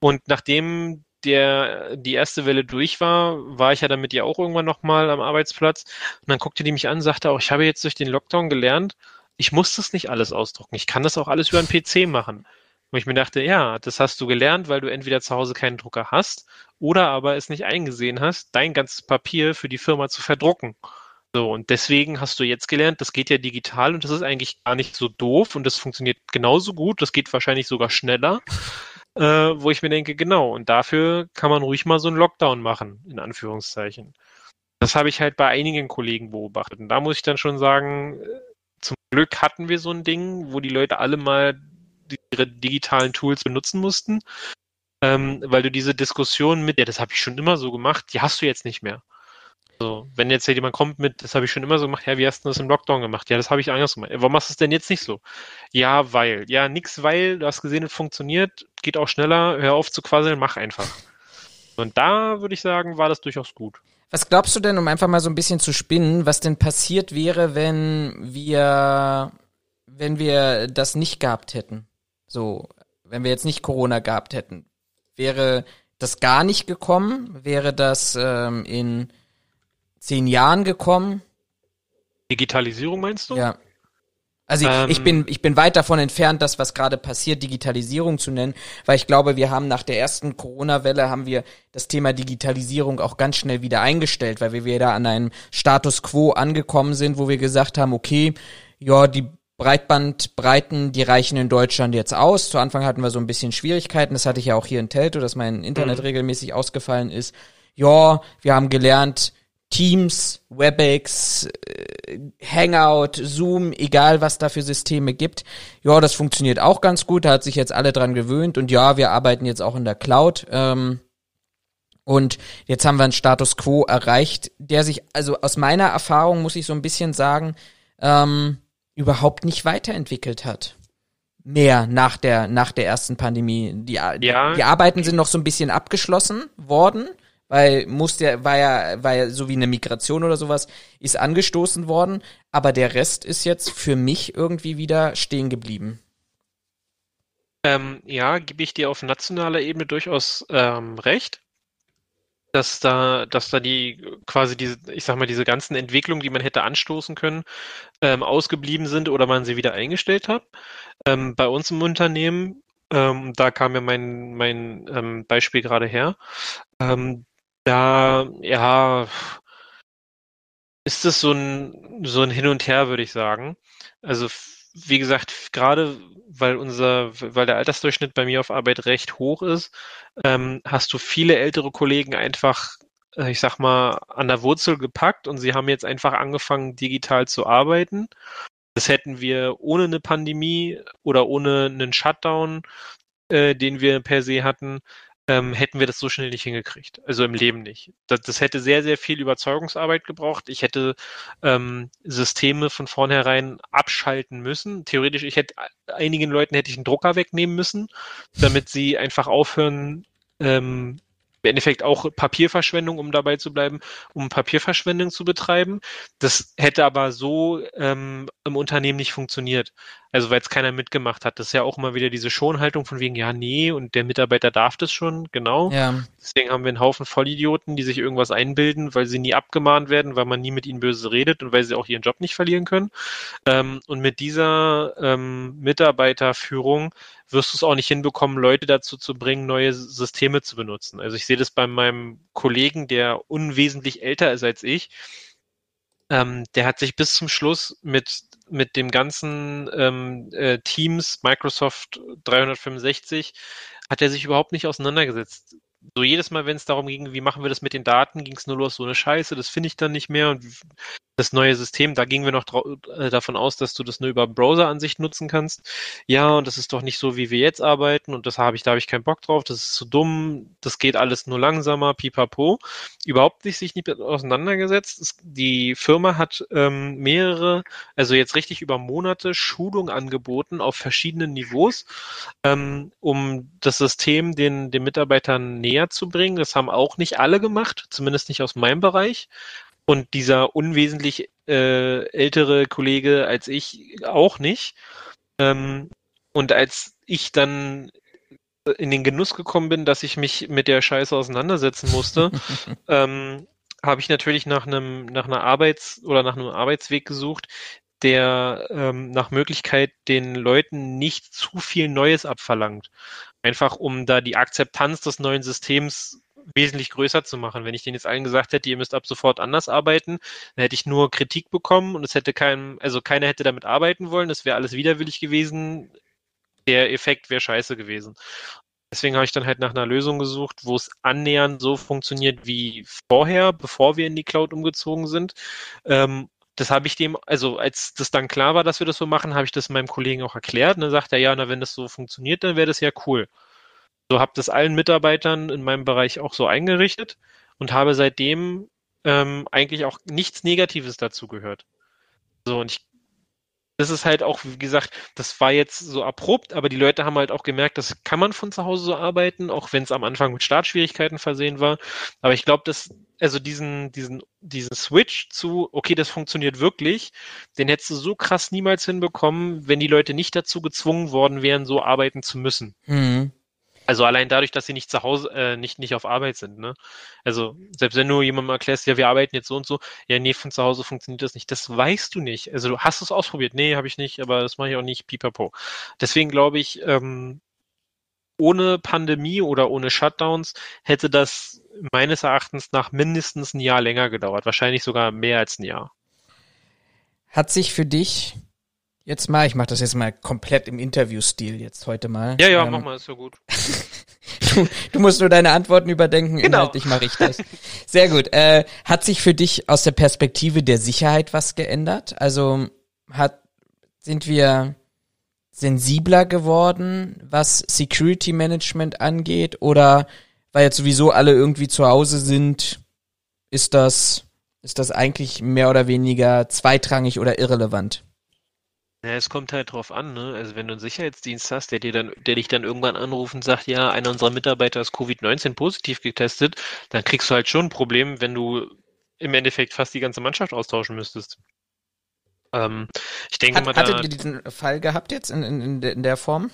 Und nachdem der die erste Welle durch war, war ich ja dann mit ihr auch irgendwann nochmal am Arbeitsplatz. Und dann guckte die mich an sagte auch, ich habe jetzt durch den Lockdown gelernt, ich muss das nicht alles ausdrucken. Ich kann das auch alles über einen PC machen. Und ich mir dachte, ja, das hast du gelernt, weil du entweder zu Hause keinen Drucker hast oder aber es nicht eingesehen hast, dein ganzes Papier für die Firma zu verdrucken. So, und deswegen hast du jetzt gelernt, das geht ja digital und das ist eigentlich gar nicht so doof und das funktioniert genauso gut, das geht wahrscheinlich sogar schneller äh, wo ich mir denke, genau, und dafür kann man ruhig mal so einen Lockdown machen, in Anführungszeichen. Das habe ich halt bei einigen Kollegen beobachtet. Und da muss ich dann schon sagen, äh, zum Glück hatten wir so ein Ding, wo die Leute alle mal ihre digitalen Tools benutzen mussten, ähm, weil du diese Diskussion mit, ja, das habe ich schon immer so gemacht, die hast du jetzt nicht mehr. So, wenn jetzt jemand kommt mit, das habe ich schon immer so gemacht, ja, wie hast du das im Lockdown gemacht? Ja, das habe ich anders gemacht. Warum machst du es denn jetzt nicht so? Ja, weil. Ja, nix weil, du hast gesehen, es funktioniert, geht auch schneller, hör auf zu quasseln, mach einfach. Und da würde ich sagen, war das durchaus gut. Was glaubst du denn, um einfach mal so ein bisschen zu spinnen, was denn passiert wäre, wenn wir, wenn wir das nicht gehabt hätten? So, wenn wir jetzt nicht Corona gehabt hätten, wäre das gar nicht gekommen? Wäre das ähm, in zehn Jahren gekommen. Digitalisierung meinst du? Ja. Also ähm, ich bin ich bin weit davon entfernt, das was gerade passiert, Digitalisierung zu nennen, weil ich glaube, wir haben nach der ersten Corona-Welle haben wir das Thema Digitalisierung auch ganz schnell wieder eingestellt, weil wir wieder an einem Status quo angekommen sind, wo wir gesagt haben, okay, ja, die Breitbandbreiten, die reichen in Deutschland jetzt aus. Zu Anfang hatten wir so ein bisschen Schwierigkeiten, das hatte ich ja auch hier in Telto, dass mein Internet mhm. regelmäßig ausgefallen ist. Ja, wir haben gelernt, Teams, WebEx, äh, Hangout, Zoom, egal was da für Systeme gibt. Ja, das funktioniert auch ganz gut. Da hat sich jetzt alle dran gewöhnt. Und ja, wir arbeiten jetzt auch in der Cloud. Ähm, und jetzt haben wir einen Status quo erreicht, der sich, also aus meiner Erfahrung muss ich so ein bisschen sagen, ähm, überhaupt nicht weiterentwickelt hat. Mehr nach der, nach der ersten Pandemie. Die, ja. die Arbeiten sind noch so ein bisschen abgeschlossen worden weil musste war ja war ja so wie eine Migration oder sowas ist angestoßen worden, aber der Rest ist jetzt für mich irgendwie wieder stehen geblieben. Ähm, ja, gebe ich dir auf nationaler Ebene durchaus ähm, recht, dass da, dass da die quasi diese, ich sag mal, diese ganzen Entwicklungen, die man hätte anstoßen können, ähm, ausgeblieben sind oder man sie wieder eingestellt hat. Ähm, bei uns im Unternehmen ähm, da kam ja mein, mein ähm, Beispiel gerade her. Ähm, da, ja, ist es so ein, so ein Hin und Her, würde ich sagen. Also, wie gesagt, gerade weil unser, weil der Altersdurchschnitt bei mir auf Arbeit recht hoch ist, ähm, hast du viele ältere Kollegen einfach, äh, ich sag mal, an der Wurzel gepackt und sie haben jetzt einfach angefangen, digital zu arbeiten. Das hätten wir ohne eine Pandemie oder ohne einen Shutdown, äh, den wir per se hatten, ähm, hätten wir das so schnell nicht hingekriegt. Also im Leben nicht. Das, das hätte sehr, sehr viel Überzeugungsarbeit gebraucht. Ich hätte ähm, Systeme von vornherein abschalten müssen. Theoretisch, ich hätte einigen Leuten hätte ich einen Drucker wegnehmen müssen, damit sie einfach aufhören, ähm, im Endeffekt auch Papierverschwendung, um dabei zu bleiben, um Papierverschwendung zu betreiben. Das hätte aber so ähm, im Unternehmen nicht funktioniert. Also weil es keiner mitgemacht hat. Das ist ja auch immer wieder diese Schonhaltung von wegen, ja, nee, und der Mitarbeiter darf das schon, genau. Ja. Deswegen haben wir einen Haufen Vollidioten, die sich irgendwas einbilden, weil sie nie abgemahnt werden, weil man nie mit ihnen böse redet und weil sie auch ihren Job nicht verlieren können. Ähm, und mit dieser ähm, Mitarbeiterführung wirst du es auch nicht hinbekommen, Leute dazu zu bringen, neue Systeme zu benutzen. Also ich sehe das bei meinem Kollegen, der unwesentlich älter ist als ich. Ähm, der hat sich bis zum Schluss mit mit dem ganzen ähm, äh, Teams Microsoft 365 hat er sich überhaupt nicht auseinandergesetzt so jedes Mal, wenn es darum ging, wie machen wir das mit den Daten, ging es nur los, so eine Scheiße, das finde ich dann nicht mehr. Und das neue System, da gingen wir noch äh, davon aus, dass du das nur über Browser-Ansicht nutzen kannst. Ja, und das ist doch nicht so, wie wir jetzt arbeiten und das habe ich, da habe ich keinen Bock drauf, das ist zu dumm, das geht alles nur langsamer, pipapo. Überhaupt nicht sich nicht auseinandergesetzt. Es, die Firma hat ähm, mehrere, also jetzt richtig über Monate Schulung angeboten auf verschiedenen Niveaus, ähm, um das System den, den Mitarbeitern näher zu bringen. Das haben auch nicht alle gemacht, zumindest nicht aus meinem Bereich. Und dieser unwesentlich äh, ältere Kollege als ich auch nicht. Ähm, und als ich dann in den Genuss gekommen bin, dass ich mich mit der Scheiße auseinandersetzen musste, [laughs] ähm, habe ich natürlich nach einem nach einer Arbeits- oder nach einem Arbeitsweg gesucht, der ähm, nach Möglichkeit den Leuten nicht zu viel Neues abverlangt. Einfach um da die Akzeptanz des neuen Systems wesentlich größer zu machen. Wenn ich denen jetzt allen gesagt hätte, ihr müsst ab sofort anders arbeiten, dann hätte ich nur Kritik bekommen und es hätte kein, also keiner hätte damit arbeiten wollen, das wäre alles widerwillig gewesen. Der Effekt wäre scheiße gewesen. Deswegen habe ich dann halt nach einer Lösung gesucht, wo es annähernd so funktioniert wie vorher, bevor wir in die Cloud umgezogen sind. Ähm, das habe ich dem, also als das dann klar war, dass wir das so machen, habe ich das meinem Kollegen auch erklärt. Und dann sagt er, ja, na, wenn das so funktioniert, dann wäre das ja cool. So habe das allen Mitarbeitern in meinem Bereich auch so eingerichtet und habe seitdem ähm, eigentlich auch nichts Negatives dazu gehört. So, und ich das ist halt auch, wie gesagt, das war jetzt so abrupt, aber die Leute haben halt auch gemerkt, das kann man von zu Hause so arbeiten, auch wenn es am Anfang mit Startschwierigkeiten versehen war. Aber ich glaube, dass, also diesen, diesen, diesen Switch zu, okay, das funktioniert wirklich, den hättest du so krass niemals hinbekommen, wenn die Leute nicht dazu gezwungen worden wären, so arbeiten zu müssen. Mhm. Also allein dadurch, dass sie nicht zu Hause, äh, nicht, nicht auf Arbeit sind, ne? Also, selbst wenn du jemandem erklärst, ja, wir arbeiten jetzt so und so, ja, nee, von zu Hause funktioniert das nicht. Das weißt du nicht. Also du hast es ausprobiert. Nee, habe ich nicht, aber das mache ich auch nicht, pipapo. Deswegen glaube ich, ähm, ohne Pandemie oder ohne Shutdowns hätte das meines Erachtens nach mindestens ein Jahr länger gedauert. Wahrscheinlich sogar mehr als ein Jahr. Hat sich für dich jetzt mal, ich mache das jetzt mal komplett im Interview-Stil jetzt heute mal. Ja, ja, ähm, mach mal, ist ja gut. [laughs] du, du, musst nur deine Antworten überdenken, genau. inhaltlich mache ich das. Sehr gut. Äh, hat sich für dich aus der Perspektive der Sicherheit was geändert? Also hat, sind wir sensibler geworden, was Security Management angeht? Oder weil jetzt sowieso alle irgendwie zu Hause sind, ist das, ist das eigentlich mehr oder weniger zweitrangig oder irrelevant? Ja, es kommt halt drauf an, ne? Also wenn du einen Sicherheitsdienst hast, der dir dann, der dich dann irgendwann anruft und sagt, ja, einer unserer Mitarbeiter ist Covid-19 positiv getestet, dann kriegst du halt schon ein Problem, wenn du im Endeffekt fast die ganze Mannschaft austauschen müsstest. Ähm, ich denke Hat, mal, hattet ihr diesen Fall gehabt jetzt in, in, in der Form?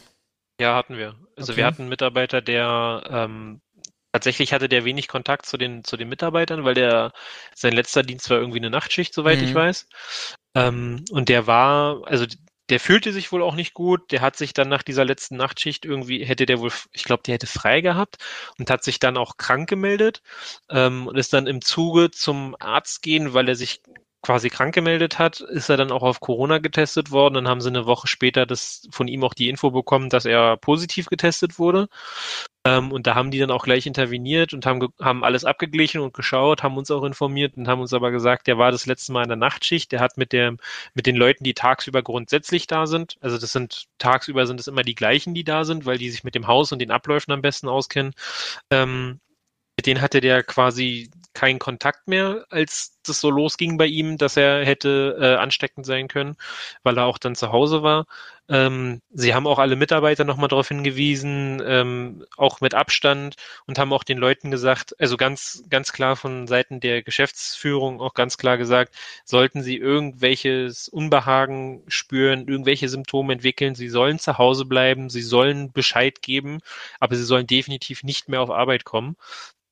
Ja, hatten wir. Also okay. wir hatten einen Mitarbeiter, der ähm, tatsächlich hatte der wenig Kontakt zu den, zu den Mitarbeitern, weil der sein letzter Dienst war irgendwie eine Nachtschicht, soweit mhm. ich weiß. Ähm, und der war, also der fühlte sich wohl auch nicht gut. Der hat sich dann nach dieser letzten Nachtschicht irgendwie, hätte der wohl, ich glaube, der hätte frei gehabt und hat sich dann auch krank gemeldet ähm, und ist dann im Zuge zum Arzt gehen, weil er sich quasi krank gemeldet hat, ist er dann auch auf Corona getestet worden. Dann haben sie eine Woche später das von ihm auch die Info bekommen, dass er positiv getestet wurde. Ähm, und da haben die dann auch gleich interveniert und haben, haben alles abgeglichen und geschaut, haben uns auch informiert und haben uns aber gesagt, der war das letzte Mal in der Nachtschicht, der hat mit der, mit den Leuten, die tagsüber grundsätzlich da sind, also das sind, tagsüber sind es immer die gleichen, die da sind, weil die sich mit dem Haus und den Abläufen am besten auskennen, ähm, mit denen hatte der quasi keinen Kontakt mehr, als das so losging bei ihm, dass er hätte äh, ansteckend sein können, weil er auch dann zu Hause war. Ähm, sie haben auch alle Mitarbeiter nochmal darauf hingewiesen, ähm, auch mit Abstand und haben auch den Leuten gesagt, also ganz, ganz klar von Seiten der Geschäftsführung auch ganz klar gesagt, sollten sie irgendwelches Unbehagen spüren, irgendwelche Symptome entwickeln, sie sollen zu Hause bleiben, sie sollen Bescheid geben, aber sie sollen definitiv nicht mehr auf Arbeit kommen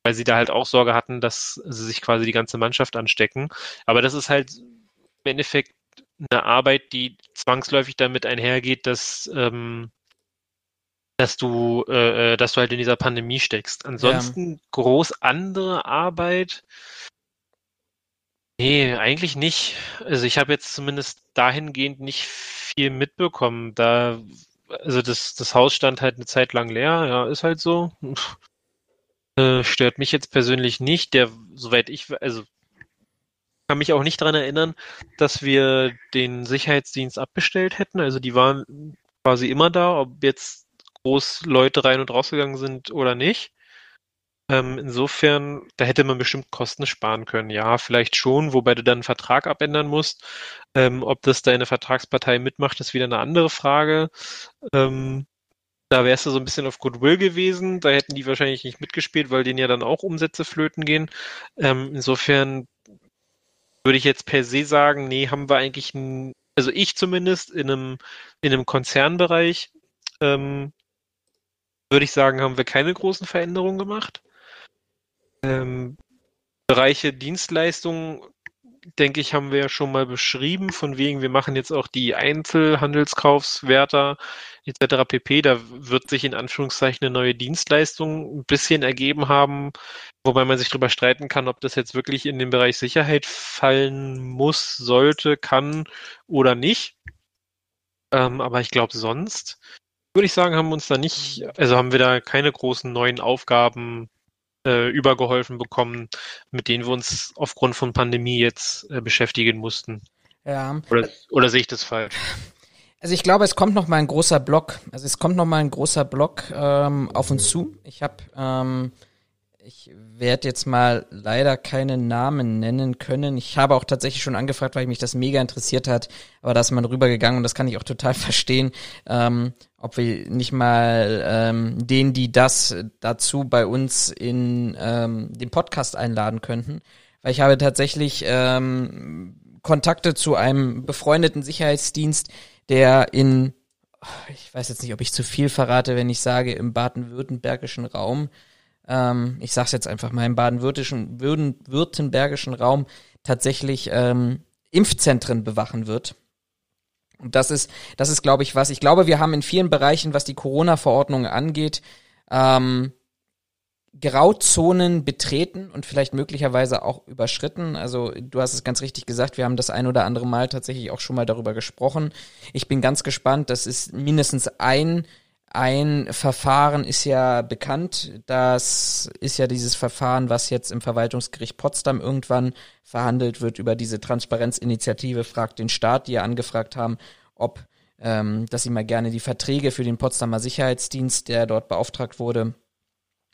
weil sie da halt auch Sorge hatten, dass sie sich quasi die ganze Mannschaft anstecken. Aber das ist halt im Endeffekt eine Arbeit, die zwangsläufig damit einhergeht, dass ähm, dass du, äh, äh dass du halt in dieser Pandemie steckst. Ansonsten ja. groß andere Arbeit. Nee, eigentlich nicht. Also ich habe jetzt zumindest dahingehend nicht viel mitbekommen. Da, also das, das Haus stand halt eine Zeit lang leer, ja, ist halt so. Äh, stört mich jetzt persönlich nicht. Der, soweit ich, also kann mich auch nicht daran erinnern, dass wir den Sicherheitsdienst abbestellt hätten. Also die waren quasi immer da, ob jetzt groß Leute rein und rausgegangen sind oder nicht. Ähm, insofern, da hätte man bestimmt Kosten sparen können. Ja, vielleicht schon, wobei du dann einen Vertrag abändern musst. Ähm, ob das deine Vertragspartei mitmacht, ist wieder eine andere Frage. Ähm, da wärst du so ein bisschen auf Goodwill gewesen. Da hätten die wahrscheinlich nicht mitgespielt, weil denen ja dann auch Umsätze flöten gehen. Ähm, insofern würde ich jetzt per se sagen, nee, haben wir eigentlich, ein, also ich zumindest in einem, in einem Konzernbereich, ähm, würde ich sagen, haben wir keine großen Veränderungen gemacht. Ähm, Bereiche Dienstleistungen denke ich, haben wir ja schon mal beschrieben, von wegen, wir machen jetzt auch die Einzelhandelskaufswärter etc. pp. Da wird sich in Anführungszeichen eine neue Dienstleistung ein bisschen ergeben haben, wobei man sich darüber streiten kann, ob das jetzt wirklich in den Bereich Sicherheit fallen muss, sollte, kann oder nicht. Ähm, aber ich glaube sonst würde ich sagen, haben wir uns da nicht, also haben wir da keine großen neuen Aufgaben äh, übergeholfen bekommen, mit denen wir uns aufgrund von Pandemie jetzt äh, beschäftigen mussten. Ja. Oder, oder sehe ich das falsch? Also ich glaube, es kommt noch mal ein großer Block. Also es kommt noch mal ein großer Block ähm, auf uns zu. Ich habe ähm, ich werde jetzt mal leider keine Namen nennen können. Ich habe auch tatsächlich schon angefragt, weil mich das mega interessiert hat, aber da ist man rübergegangen und das kann ich auch total [laughs] verstehen, ähm, ob wir nicht mal ähm, denen, die das dazu bei uns in ähm, den Podcast einladen könnten. Weil ich habe tatsächlich ähm, Kontakte zu einem befreundeten Sicherheitsdienst, der in, ich weiß jetzt nicht, ob ich zu viel verrate, wenn ich sage, im baden-württembergischen Raum ähm, ich sage es jetzt einfach mal, im baden-württembergischen Raum tatsächlich ähm, Impfzentren bewachen wird. Und das ist, das ist, glaube ich, was. Ich glaube, wir haben in vielen Bereichen, was die Corona-Verordnung angeht, ähm, Grauzonen betreten und vielleicht möglicherweise auch überschritten. Also du hast es ganz richtig gesagt, wir haben das ein oder andere Mal tatsächlich auch schon mal darüber gesprochen. Ich bin ganz gespannt, das ist mindestens ein ein Verfahren ist ja bekannt. Das ist ja dieses Verfahren, was jetzt im Verwaltungsgericht Potsdam irgendwann verhandelt wird über diese Transparenzinitiative Fragt den Staat, die ja angefragt haben, ob, ähm, dass sie mal gerne die Verträge für den Potsdamer Sicherheitsdienst, der dort beauftragt wurde,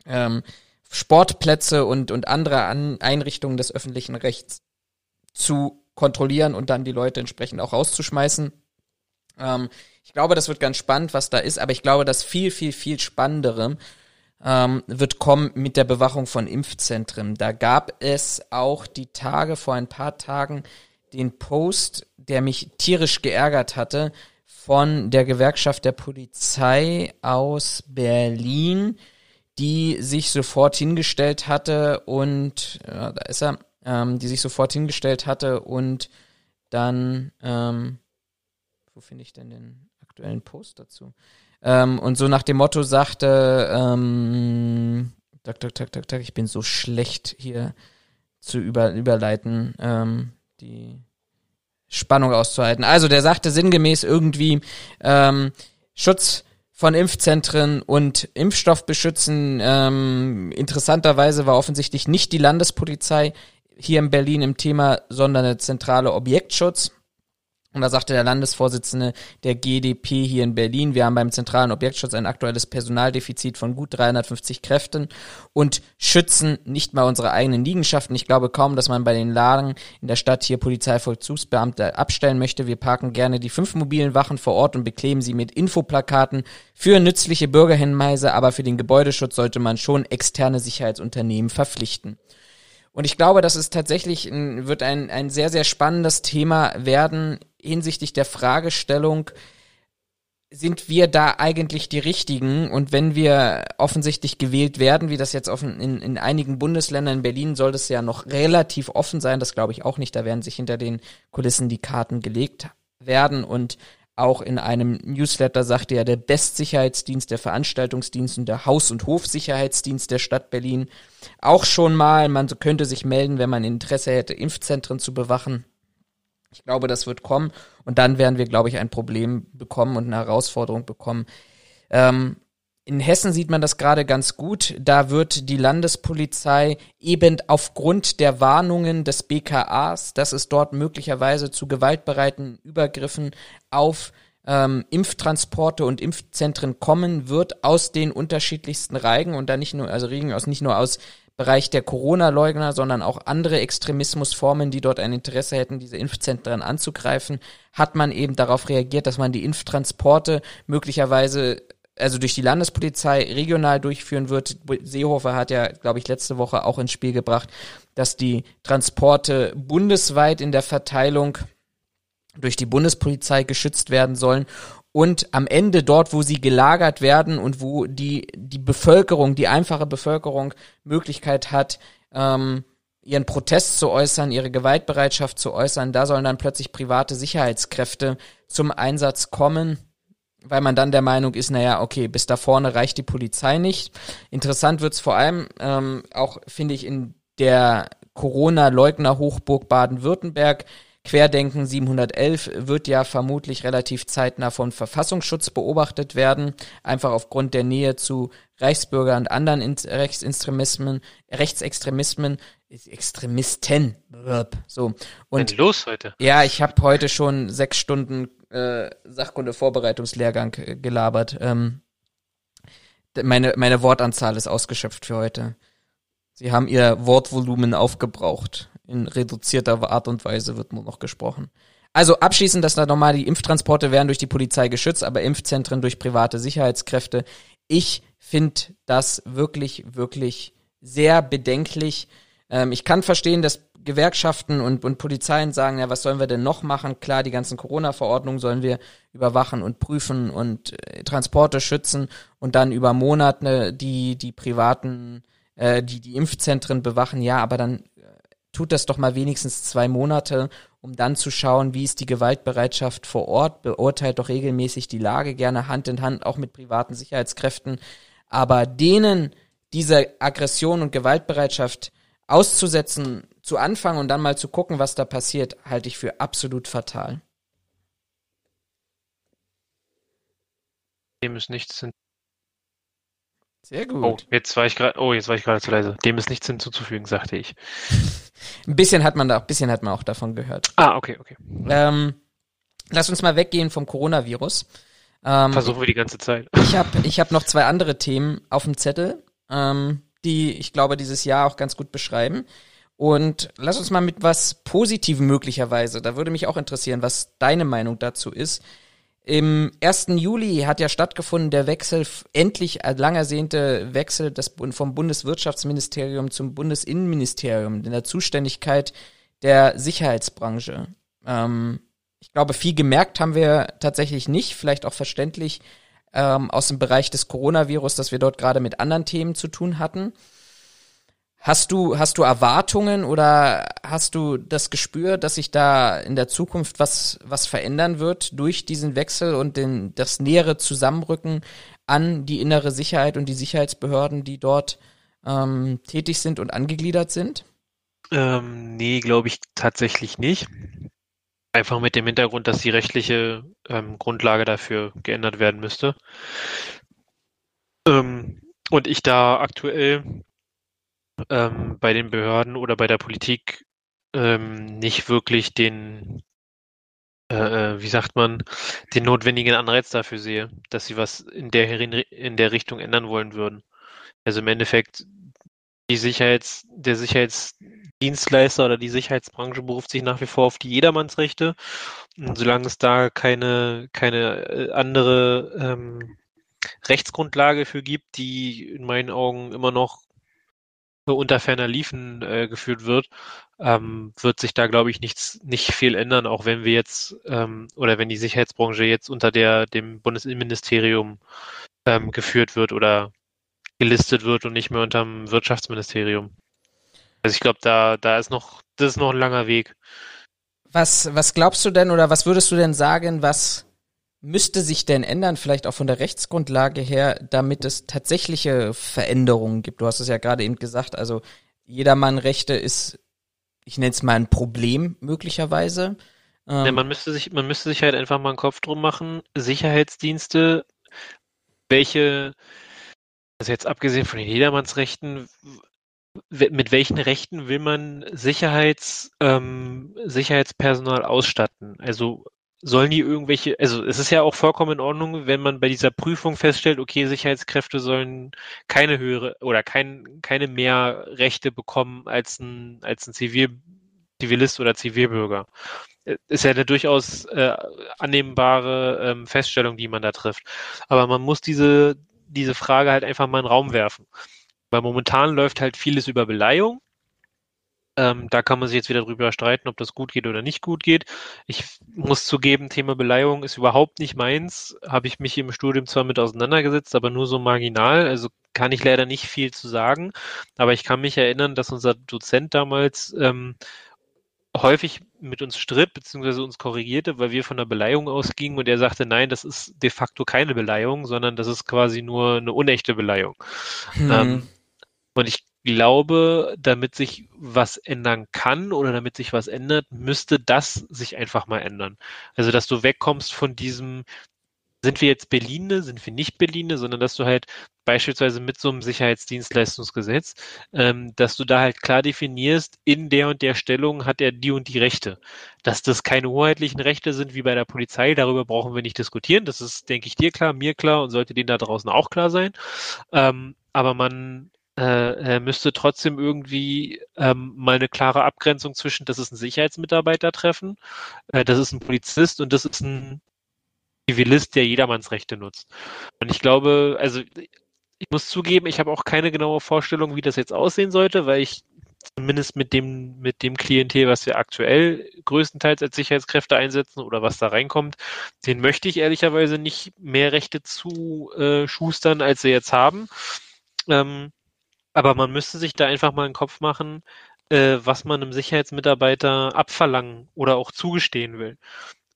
ähm, Sportplätze und, und andere An Einrichtungen des öffentlichen Rechts zu kontrollieren und dann die Leute entsprechend auch rauszuschmeißen. Ähm, ich glaube, das wird ganz spannend, was da ist, aber ich glaube, das viel, viel, viel Spannendere ähm, wird kommen mit der Bewachung von Impfzentren. Da gab es auch die Tage, vor ein paar Tagen, den Post, der mich tierisch geärgert hatte, von der Gewerkschaft der Polizei aus Berlin, die sich sofort hingestellt hatte und, ja, da ist er, ähm, die sich sofort hingestellt hatte und dann, ähm, wo finde ich denn den aktuellen Post dazu? Ähm, und so nach dem Motto sagte, ähm, tak, tak, tak, tak, tak, ich bin so schlecht hier zu über, überleiten, ähm, die Spannung auszuhalten. Also der sagte sinngemäß irgendwie, ähm, Schutz von Impfzentren und Impfstoff beschützen. Ähm, interessanterweise war offensichtlich nicht die Landespolizei hier in Berlin im Thema, sondern der zentrale Objektschutz. Und da sagte der Landesvorsitzende der GDP hier in Berlin, wir haben beim zentralen Objektschutz ein aktuelles Personaldefizit von gut 350 Kräften und schützen nicht mal unsere eigenen Liegenschaften. Ich glaube kaum, dass man bei den Lagen in der Stadt hier Polizeivollzugsbeamte abstellen möchte. Wir parken gerne die fünf mobilen Wachen vor Ort und bekleben sie mit Infoplakaten für nützliche Bürgerhinweise, aber für den Gebäudeschutz sollte man schon externe Sicherheitsunternehmen verpflichten. Und ich glaube, dass es tatsächlich wird ein, ein sehr, sehr spannendes Thema werden hinsichtlich der Fragestellung, sind wir da eigentlich die Richtigen? Und wenn wir offensichtlich gewählt werden, wie das jetzt offen in, in einigen Bundesländern, in Berlin soll das ja noch relativ offen sein, das glaube ich auch nicht, da werden sich hinter den Kulissen die Karten gelegt werden und auch in einem Newsletter sagte ja der Bestsicherheitsdienst, der Veranstaltungsdienst und der Haus- und Hofsicherheitsdienst der Stadt Berlin auch schon mal, man könnte sich melden, wenn man Interesse hätte, Impfzentren zu bewachen. Ich glaube, das wird kommen und dann werden wir, glaube ich, ein Problem bekommen und eine Herausforderung bekommen. Ähm, in Hessen sieht man das gerade ganz gut. Da wird die Landespolizei eben aufgrund der Warnungen des BKAs, dass es dort möglicherweise zu gewaltbereiten Übergriffen auf ähm, Impftransporte und Impfzentren kommen wird aus den unterschiedlichsten Reigen und da nicht nur, also Regen aus nicht nur aus Bereich der Corona-Leugner, sondern auch andere Extremismusformen, die dort ein Interesse hätten, diese Impfzentren anzugreifen, hat man eben darauf reagiert, dass man die Impftransporte möglicherweise also durch die Landespolizei regional durchführen wird. Seehofer hat ja, glaube ich, letzte Woche auch ins Spiel gebracht, dass die Transporte bundesweit in der Verteilung durch die Bundespolizei geschützt werden sollen und am Ende dort, wo sie gelagert werden und wo die, die Bevölkerung, die einfache Bevölkerung Möglichkeit hat, ähm, ihren Protest zu äußern, ihre Gewaltbereitschaft zu äußern, da sollen dann plötzlich private Sicherheitskräfte zum Einsatz kommen, weil man dann der Meinung ist, naja, okay, bis da vorne reicht die Polizei nicht. Interessant wird's vor allem ähm, auch, finde ich, in der Corona-Leugner-Hochburg Baden-Württemberg, Querdenken 711 wird ja vermutlich relativ zeitnah von Verfassungsschutz beobachtet werden, einfach aufgrund der Nähe zu Reichsbürger und anderen Rechtsextremismen, Rechtsextremismen, Extremisten. So und Denn los heute. Ja, ich habe heute schon sechs Stunden äh, Sachkunde-Vorbereitungslehrgang äh, gelabert. Ähm, meine meine Wortanzahl ist ausgeschöpft für heute. Sie haben ihr Wortvolumen aufgebraucht. In reduzierter Art und Weise wird nur noch gesprochen. Also abschließend, dass da nochmal die Impftransporte werden durch die Polizei geschützt, aber Impfzentren durch private Sicherheitskräfte. Ich finde das wirklich, wirklich sehr bedenklich. Ähm, ich kann verstehen, dass Gewerkschaften und, und Polizeien sagen, ja, was sollen wir denn noch machen? Klar, die ganzen Corona-Verordnungen sollen wir überwachen und prüfen und äh, Transporte schützen und dann über Monate die, die privaten äh, die die Impfzentren bewachen, ja, aber dann tut das doch mal wenigstens zwei Monate, um dann zu schauen, wie ist die Gewaltbereitschaft vor Ort, beurteilt doch regelmäßig die Lage, gerne Hand in Hand auch mit privaten Sicherheitskräften. Aber denen diese Aggression und Gewaltbereitschaft auszusetzen, zu anfangen und dann mal zu gucken, was da passiert, halte ich für absolut fatal. Dem ist nichts sehr gut. Oh, jetzt war ich gerade, oh, jetzt war ich gerade zu leise. Dem ist nichts hinzuzufügen, sagte ich. ein bisschen hat man da, ein bisschen hat man auch davon gehört. Ah, okay, okay. Ähm, lass uns mal weggehen vom Coronavirus. Ähm, Versuchen wir die ganze Zeit. Ich habe ich hab noch zwei andere Themen auf dem Zettel, ähm, die ich glaube dieses Jahr auch ganz gut beschreiben. Und lass uns mal mit was Positivem möglicherweise, da würde mich auch interessieren, was deine Meinung dazu ist, im 1. Juli hat ja stattgefunden der Wechsel, endlich lang ersehnte Wechsel des, vom Bundeswirtschaftsministerium zum Bundesinnenministerium in der Zuständigkeit der Sicherheitsbranche. Ähm, ich glaube, viel gemerkt haben wir tatsächlich nicht, vielleicht auch verständlich ähm, aus dem Bereich des Coronavirus, dass wir dort gerade mit anderen Themen zu tun hatten. Hast du, hast du Erwartungen oder hast du das Gespür, dass sich da in der Zukunft was, was verändern wird durch diesen Wechsel und den, das nähere Zusammenrücken an die innere Sicherheit und die Sicherheitsbehörden, die dort ähm, tätig sind und angegliedert sind? Ähm, nee, glaube ich tatsächlich nicht. Einfach mit dem Hintergrund, dass die rechtliche ähm, Grundlage dafür geändert werden müsste. Ähm, und ich da aktuell ähm, bei den Behörden oder bei der Politik ähm, nicht wirklich den, äh, äh, wie sagt man, den notwendigen Anreiz dafür sehe, dass sie was in der, in der Richtung ändern wollen würden. Also im Endeffekt, die Sicherheits, der Sicherheitsdienstleister oder die Sicherheitsbranche beruft sich nach wie vor auf die Jedermannsrechte. Und solange es da keine, keine äh, andere ähm, Rechtsgrundlage für gibt, die in meinen Augen immer noch unter ferner Liefen äh, geführt wird, ähm, wird sich da, glaube ich, nichts, nicht viel ändern, auch wenn wir jetzt ähm, oder wenn die Sicherheitsbranche jetzt unter der dem Bundesinnenministerium ähm, geführt wird oder gelistet wird und nicht mehr unter dem Wirtschaftsministerium. Also ich glaube, da, da ist noch, das ist noch ein langer Weg. Was, was glaubst du denn oder was würdest du denn sagen, was müsste sich denn ändern, vielleicht auch von der Rechtsgrundlage her, damit es tatsächliche Veränderungen gibt? Du hast es ja gerade eben gesagt, also Jedermann-Rechte ist, ich nenne es mal ein Problem möglicherweise. Ähm, ja, man müsste sich, man müsste sich halt einfach mal einen Kopf drum machen. Sicherheitsdienste, welche, also jetzt abgesehen von den Jedermannsrechten, mit welchen Rechten will man Sicherheits, ähm, Sicherheitspersonal ausstatten? Also sollen die irgendwelche, also es ist ja auch vollkommen in Ordnung, wenn man bei dieser Prüfung feststellt, okay, Sicherheitskräfte sollen keine höhere oder kein, keine mehr Rechte bekommen als ein, als ein Zivil, Zivilist oder Zivilbürger. Ist ja eine durchaus äh, annehmbare ähm, Feststellung, die man da trifft. Aber man muss diese, diese Frage halt einfach mal in den Raum werfen. Weil momentan läuft halt vieles über Beleihung ähm, da kann man sich jetzt wieder drüber streiten, ob das gut geht oder nicht gut geht. Ich muss zugeben, Thema Beleihung ist überhaupt nicht meins. Habe ich mich im Studium zwar mit auseinandergesetzt, aber nur so marginal. Also kann ich leider nicht viel zu sagen. Aber ich kann mich erinnern, dass unser Dozent damals ähm, häufig mit uns stritt, beziehungsweise uns korrigierte, weil wir von der Beleihung ausgingen und er sagte, nein, das ist de facto keine Beleihung, sondern das ist quasi nur eine unechte Beleihung. Hm. Ähm, und ich glaube, damit sich was ändern kann oder damit sich was ändert, müsste das sich einfach mal ändern. Also, dass du wegkommst von diesem, sind wir jetzt Berline, sind wir nicht Berline, sondern dass du halt beispielsweise mit so einem Sicherheitsdienstleistungsgesetz, ähm, dass du da halt klar definierst, in der und der Stellung hat er die und die Rechte. Dass das keine hoheitlichen Rechte sind wie bei der Polizei, darüber brauchen wir nicht diskutieren. Das ist, denke ich, dir klar, mir klar und sollte denen da draußen auch klar sein. Ähm, aber man äh, müsste trotzdem irgendwie ähm, mal eine klare Abgrenzung zwischen, das ist ein Sicherheitsmitarbeiter treffen, äh, das ist ein Polizist und das ist ein Zivilist, der jedermanns Rechte nutzt. Und ich glaube, also ich muss zugeben, ich habe auch keine genaue Vorstellung, wie das jetzt aussehen sollte, weil ich zumindest mit dem, mit dem Klientel, was wir aktuell größtenteils als Sicherheitskräfte einsetzen oder was da reinkommt, den möchte ich ehrlicherweise nicht mehr Rechte zu äh, schustern, als sie jetzt haben. Ähm, aber man müsste sich da einfach mal einen Kopf machen, äh, was man einem Sicherheitsmitarbeiter abverlangen oder auch zugestehen will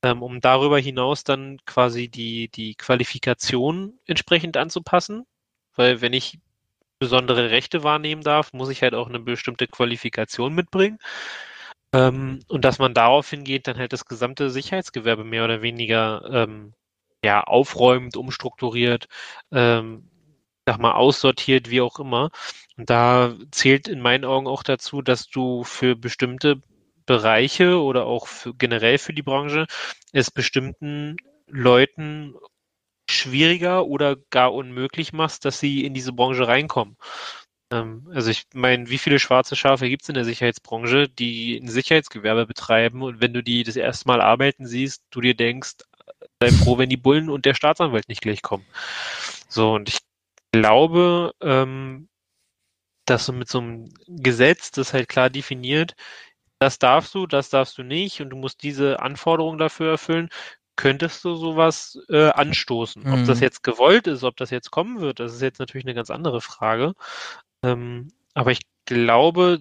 ähm, um darüber hinaus dann quasi die, die Qualifikation entsprechend anzupassen. Weil wenn ich besondere Rechte wahrnehmen darf, muss ich halt auch eine bestimmte Qualifikation mitbringen. Ähm, und dass man darauf hingeht, dann halt das gesamte Sicherheitsgewerbe mehr oder weniger ähm, ja, aufräumt, umstrukturiert, ähm, sag mal, aussortiert, wie auch immer. Und da zählt in meinen Augen auch dazu, dass du für bestimmte Bereiche oder auch für, generell für die Branche es bestimmten Leuten schwieriger oder gar unmöglich machst, dass sie in diese Branche reinkommen. Ähm, also ich meine, wie viele schwarze Schafe gibt es in der Sicherheitsbranche, die ein Sicherheitsgewerbe betreiben und wenn du die das erste Mal arbeiten siehst, du dir denkst, sei froh, wenn die Bullen und der Staatsanwalt nicht gleich kommen. So, und ich glaube, ähm, dass du mit so einem Gesetz, das halt klar definiert, das darfst du, das darfst du nicht und du musst diese Anforderungen dafür erfüllen, könntest du sowas äh, anstoßen. Mhm. Ob das mhm. jetzt gewollt ist, ob das jetzt kommen wird, das ist jetzt natürlich eine ganz andere Frage. Ähm, aber ich glaube,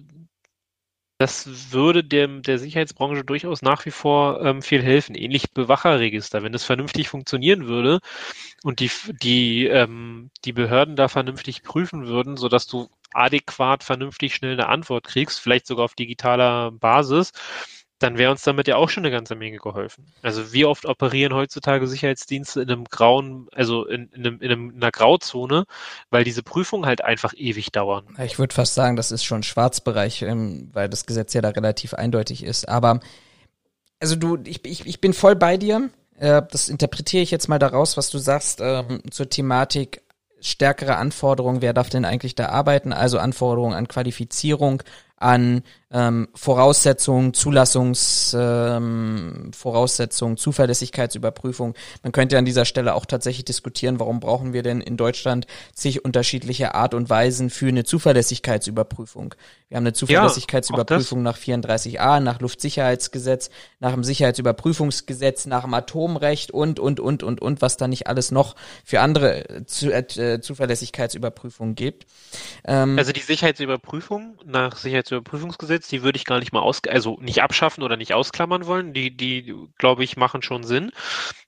das würde dem, der Sicherheitsbranche durchaus nach wie vor ähm, viel helfen. Ähnlich Bewacherregister. Wenn es vernünftig funktionieren würde und die, die, ähm, die Behörden da vernünftig prüfen würden, sodass du adäquat, vernünftig, schnell eine Antwort kriegst, vielleicht sogar auf digitaler Basis, dann wäre uns damit ja auch schon eine ganze Menge geholfen. Also wie oft operieren heutzutage Sicherheitsdienste in einem grauen, also in, in, einem, in, einem, in einer Grauzone, weil diese Prüfungen halt einfach ewig dauern. Ich würde fast sagen, das ist schon Schwarzbereich, ähm, weil das Gesetz ja da relativ eindeutig ist. Aber also du, ich, ich, ich bin voll bei dir. Äh, das interpretiere ich jetzt mal daraus, was du sagst ähm, zur Thematik stärkere Anforderungen, wer darf denn eigentlich da arbeiten, also Anforderungen an Qualifizierung, an ähm, Voraussetzungen, Zulassungsvoraussetzungen, ähm, Voraussetzungen, Zuverlässigkeitsüberprüfung. Man könnte an dieser Stelle auch tatsächlich diskutieren, warum brauchen wir denn in Deutschland zig unterschiedliche Art und Weisen für eine Zuverlässigkeitsüberprüfung. Wir haben eine Zuverlässigkeitsüberprüfung ja, nach 34a, nach Luftsicherheitsgesetz, nach dem Sicherheitsüberprüfungsgesetz, nach dem Atomrecht und, und, und, und, und, was da nicht alles noch für andere äh, Zu äh, Zuverlässigkeitsüberprüfungen gibt. Ähm, also die Sicherheitsüberprüfung nach Sicherheitsüberprüfungsgesetz Skills, die würde ich gar nicht mal aus, also nicht abschaffen oder nicht ausklammern wollen. Die, die, glaube ich, machen schon Sinn.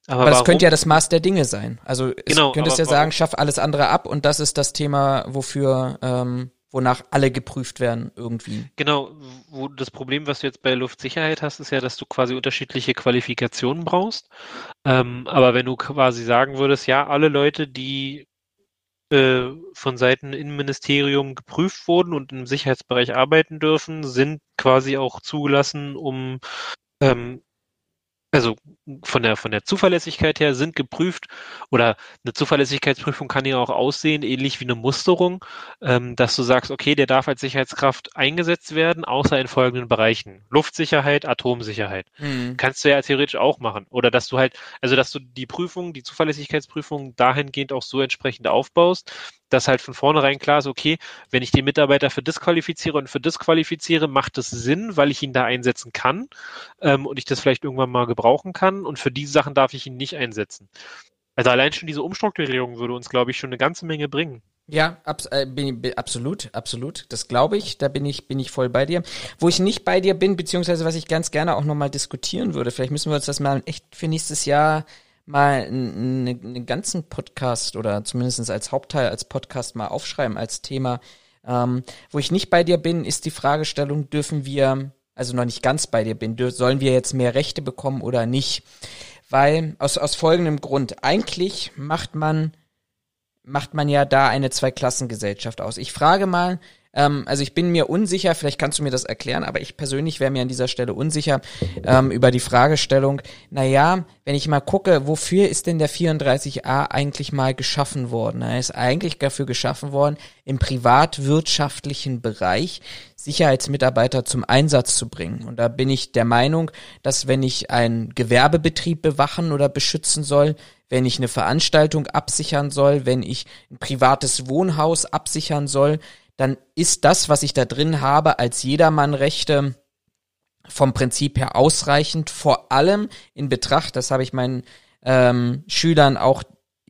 Aber, aber das könnte ja das Maß der Dinge sein. Also es genau, könntest ja sagen, schaff alles andere ab und das ist das Thema, wofür ähm, wonach alle geprüft werden irgendwie. Genau, wo das Problem, was du jetzt bei Luftsicherheit hast, ist ja, dass du quasi unterschiedliche Qualifikationen brauchst. Ähm, aber wenn du quasi sagen würdest, ja, alle Leute, die äh, von Seiten Innenministerium geprüft wurden und im Sicherheitsbereich arbeiten dürfen, sind quasi auch zugelassen, um ähm, also von der, von der Zuverlässigkeit her sind geprüft oder eine Zuverlässigkeitsprüfung kann ja auch aussehen, ähnlich wie eine Musterung, ähm, dass du sagst, okay, der darf als Sicherheitskraft eingesetzt werden, außer in folgenden Bereichen. Luftsicherheit, Atomsicherheit. Mhm. Kannst du ja theoretisch auch machen. Oder dass du halt, also dass du die Prüfung, die Zuverlässigkeitsprüfung dahingehend auch so entsprechend aufbaust, dass halt von vornherein klar ist, okay, wenn ich den Mitarbeiter für disqualifiziere und für disqualifiziere, macht es Sinn, weil ich ihn da einsetzen kann ähm, und ich das vielleicht irgendwann mal gebrauchen kann und für diese Sachen darf ich ihn nicht einsetzen. Also allein schon diese Umstrukturierung würde uns, glaube ich, schon eine ganze Menge bringen. Ja, abs äh, bin, bin, absolut, absolut. Das glaube ich. Da bin ich, bin ich voll bei dir. Wo ich nicht bei dir bin, beziehungsweise was ich ganz gerne auch nochmal diskutieren würde, vielleicht müssen wir uns das mal echt für nächstes Jahr mal einen, einen ganzen Podcast oder zumindest als Hauptteil als Podcast mal aufschreiben als Thema. Ähm, wo ich nicht bei dir bin, ist die Fragestellung, dürfen wir, also noch nicht ganz bei dir bin, sollen wir jetzt mehr Rechte bekommen oder nicht? Weil, aus, aus folgendem Grund, eigentlich macht man, macht man ja da eine Zweiklassengesellschaft aus. Ich frage mal, ähm, also ich bin mir unsicher, vielleicht kannst du mir das erklären, aber ich persönlich wäre mir an dieser Stelle unsicher ähm, über die Fragestellung, naja, wenn ich mal gucke, wofür ist denn der 34a eigentlich mal geschaffen worden? Er ist eigentlich dafür geschaffen worden, im privatwirtschaftlichen Bereich Sicherheitsmitarbeiter zum Einsatz zu bringen. Und da bin ich der Meinung, dass wenn ich einen Gewerbebetrieb bewachen oder beschützen soll, wenn ich eine Veranstaltung absichern soll, wenn ich ein privates Wohnhaus absichern soll, dann ist das, was ich da drin habe, als Jedermannrechte vom Prinzip her ausreichend, vor allem in Betracht, das habe ich meinen ähm, Schülern auch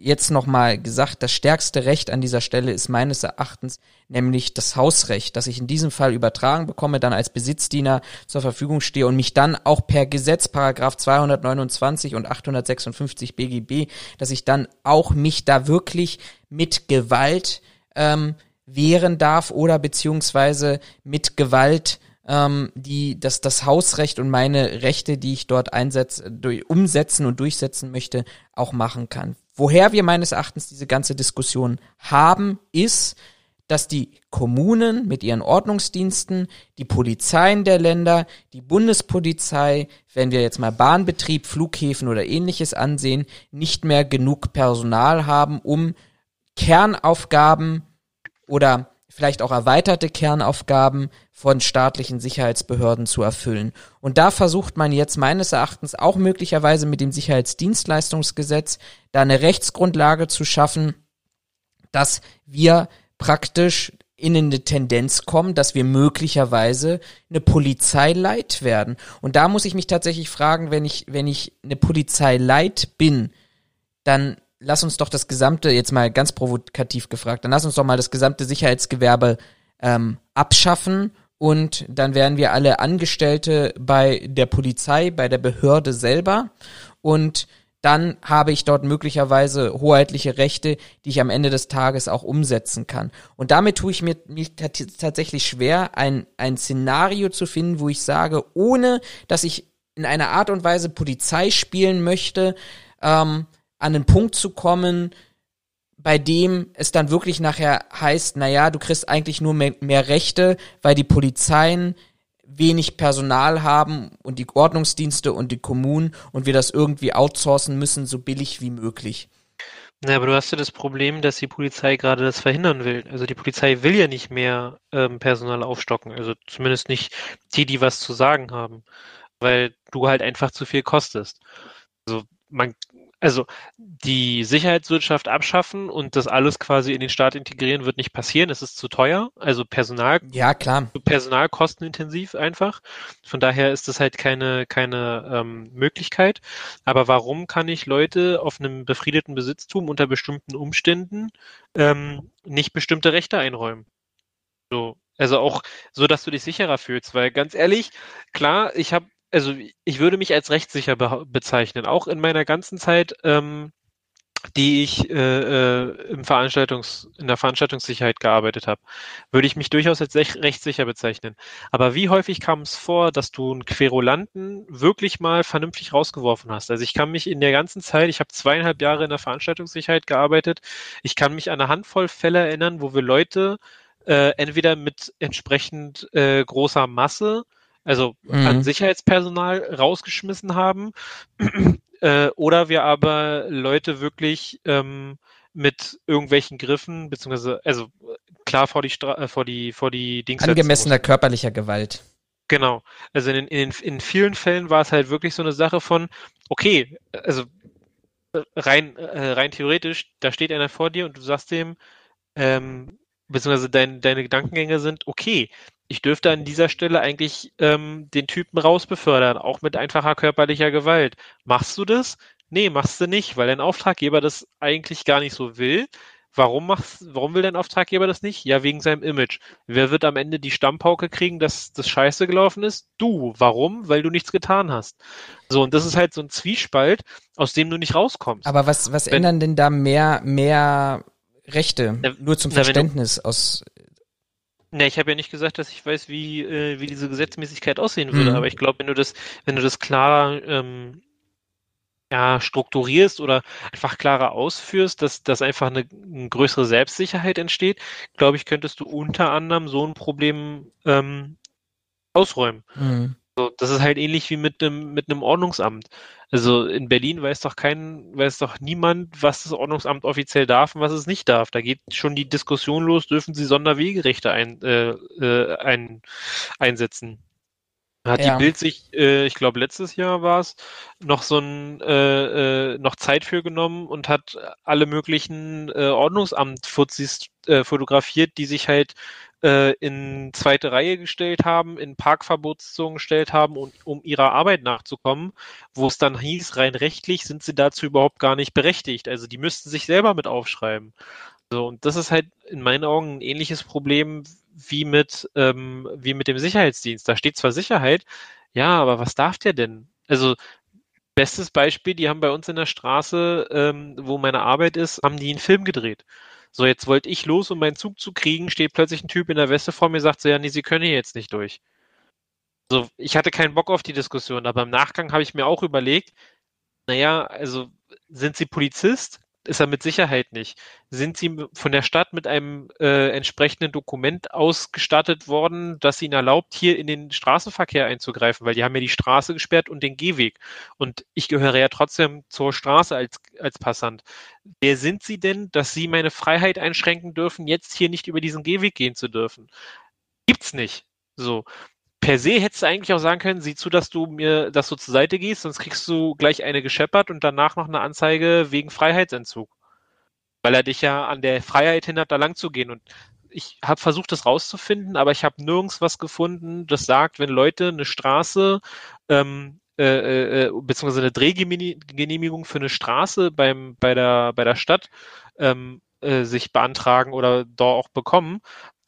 jetzt nochmal gesagt, das stärkste Recht an dieser Stelle ist meines Erachtens nämlich das Hausrecht, dass ich in diesem Fall übertragen bekomme, dann als Besitzdiener zur Verfügung stehe und mich dann auch per Gesetz, Paragraph 229 und 856 BGB, dass ich dann auch mich da wirklich mit Gewalt ähm, wehren darf oder beziehungsweise mit Gewalt ähm, die das das Hausrecht und meine Rechte, die ich dort einsetze, durch, umsetzen und durchsetzen möchte, auch machen kann. Woher wir meines Erachtens diese ganze Diskussion haben, ist, dass die Kommunen mit ihren Ordnungsdiensten, die Polizeien der Länder, die Bundespolizei, wenn wir jetzt mal Bahnbetrieb, Flughäfen oder ähnliches ansehen, nicht mehr genug Personal haben, um Kernaufgaben oder vielleicht auch erweiterte Kernaufgaben von staatlichen Sicherheitsbehörden zu erfüllen. Und da versucht man jetzt meines Erachtens auch möglicherweise mit dem Sicherheitsdienstleistungsgesetz da eine Rechtsgrundlage zu schaffen, dass wir praktisch in eine Tendenz kommen, dass wir möglicherweise eine Polizei leid werden. Und da muss ich mich tatsächlich fragen, wenn ich, wenn ich eine Polizei leid bin, dann lass uns doch das gesamte, jetzt mal ganz provokativ gefragt, dann lass uns doch mal das gesamte Sicherheitsgewerbe ähm, abschaffen und dann wären wir alle Angestellte bei der Polizei, bei der Behörde selber und dann habe ich dort möglicherweise hoheitliche Rechte, die ich am Ende des Tages auch umsetzen kann. Und damit tue ich mir mich tatsächlich schwer, ein, ein Szenario zu finden, wo ich sage, ohne dass ich in einer Art und Weise Polizei spielen möchte, ähm, an einen Punkt zu kommen, bei dem es dann wirklich nachher heißt, naja, du kriegst eigentlich nur mehr, mehr Rechte, weil die Polizeien wenig Personal haben und die Ordnungsdienste und die Kommunen und wir das irgendwie outsourcen müssen, so billig wie möglich. Na, aber du hast ja das Problem, dass die Polizei gerade das verhindern will. Also die Polizei will ja nicht mehr ähm, Personal aufstocken, also zumindest nicht die, die was zu sagen haben, weil du halt einfach zu viel kostest. Also man also die Sicherheitswirtschaft abschaffen und das alles quasi in den Staat integrieren wird nicht passieren. Es ist zu teuer. Also Personal, ja klar, Personalkostenintensiv einfach. Von daher ist das halt keine keine ähm, Möglichkeit. Aber warum kann ich Leute auf einem befriedeten Besitztum unter bestimmten Umständen ähm, nicht bestimmte Rechte einräumen? So, also auch so, dass du dich sicherer fühlst, weil ganz ehrlich, klar, ich habe also ich würde mich als rechtssicher be bezeichnen, auch in meiner ganzen Zeit, ähm, die ich äh, äh, im Veranstaltungs, in der Veranstaltungssicherheit gearbeitet habe, würde ich mich durchaus als rechtssicher bezeichnen. Aber wie häufig kam es vor, dass du einen Querulanten wirklich mal vernünftig rausgeworfen hast? Also ich kann mich in der ganzen Zeit, ich habe zweieinhalb Jahre in der Veranstaltungssicherheit gearbeitet, ich kann mich an eine Handvoll Fälle erinnern, wo wir Leute äh, entweder mit entsprechend äh, großer Masse also mhm. an Sicherheitspersonal rausgeschmissen haben, [clears throat] äh, oder wir aber Leute wirklich ähm, mit irgendwelchen Griffen, beziehungsweise, also klar vor die Stra äh, vor die, vor die Dings. Angemessener körperlicher Gewalt. Genau. Also in, in, in vielen Fällen war es halt wirklich so eine Sache von, okay, also rein, äh, rein theoretisch, da steht einer vor dir und du sagst dem, ähm, beziehungsweise dein, deine Gedankengänge sind, okay, ich dürfte an dieser Stelle eigentlich ähm, den Typen rausbefördern, auch mit einfacher körperlicher Gewalt. Machst du das? Nee, machst du nicht, weil dein Auftraggeber das eigentlich gar nicht so will. Warum, machst, warum will dein Auftraggeber das nicht? Ja, wegen seinem Image. Wer wird am Ende die Stammpauke kriegen, dass das scheiße gelaufen ist? Du. Warum? Weil du nichts getan hast. So, und das ist halt so ein Zwiespalt, aus dem du nicht rauskommst. Aber was, was Wenn, ändern denn da mehr, mehr Rechte? Na, Nur zum Verständnis aus Ne, ich habe ja nicht gesagt, dass ich weiß, wie, äh, wie diese Gesetzmäßigkeit aussehen würde, mhm. aber ich glaube, wenn du das, wenn du das klar ähm, ja, strukturierst oder einfach klarer ausführst, dass, dass einfach eine, eine größere Selbstsicherheit entsteht, glaube ich, könntest du unter anderem so ein Problem ähm, ausräumen. Mhm. So, das ist halt ähnlich wie mit einem mit einem Ordnungsamt. Also in Berlin weiß doch kein, weiß doch niemand, was das Ordnungsamt offiziell darf und was es nicht darf. Da geht schon die Diskussion los, dürfen sie Sonderwegerechte ein, äh, äh, ein, einsetzen. Hat ja. die Bild sich, äh, ich glaube letztes Jahr war es, noch so ein äh, äh, noch Zeit für genommen und hat alle möglichen äh, Ordnungsamt-Fuzis äh, fotografiert, die sich halt äh, in zweite Reihe gestellt haben, in Parkverbotszonen gestellt haben, und, um ihrer Arbeit nachzukommen, wo es dann hieß, rein rechtlich sind sie dazu überhaupt gar nicht berechtigt. Also die müssten sich selber mit aufschreiben. So, und das ist halt in meinen Augen ein ähnliches Problem wie mit, ähm, wie mit dem Sicherheitsdienst. Da steht zwar Sicherheit, ja, aber was darf der denn? Also Bestes Beispiel, die haben bei uns in der Straße, ähm, wo meine Arbeit ist, haben die einen Film gedreht. So, jetzt wollte ich los, um meinen Zug zu kriegen, steht plötzlich ein Typ in der Weste vor mir, sagt so, ja, nee, Sie können hier jetzt nicht durch. So, ich hatte keinen Bock auf die Diskussion, aber im Nachgang habe ich mir auch überlegt, naja, also sind Sie Polizist? Ist er mit Sicherheit nicht. Sind Sie von der Stadt mit einem äh, entsprechenden Dokument ausgestattet worden, das Ihnen erlaubt, hier in den Straßenverkehr einzugreifen? Weil die haben ja die Straße gesperrt und den Gehweg. Und ich gehöre ja trotzdem zur Straße als, als Passant. Wer sind Sie denn, dass Sie meine Freiheit einschränken dürfen, jetzt hier nicht über diesen Gehweg gehen zu dürfen? Gibt's nicht. So per se hättest du eigentlich auch sagen können, sieh zu, dass du mir, dass du zur Seite gehst, sonst kriegst du gleich eine gescheppert und danach noch eine Anzeige wegen Freiheitsentzug. Weil er dich ja an der Freiheit hindert, da lang zu gehen. Und ich habe versucht, das rauszufinden, aber ich habe nirgends was gefunden, das sagt, wenn Leute eine Straße ähm, äh, äh, äh beziehungsweise eine Drehgenehmigung für eine Straße beim, bei, der, bei der Stadt ähm, äh, sich beantragen oder da auch bekommen,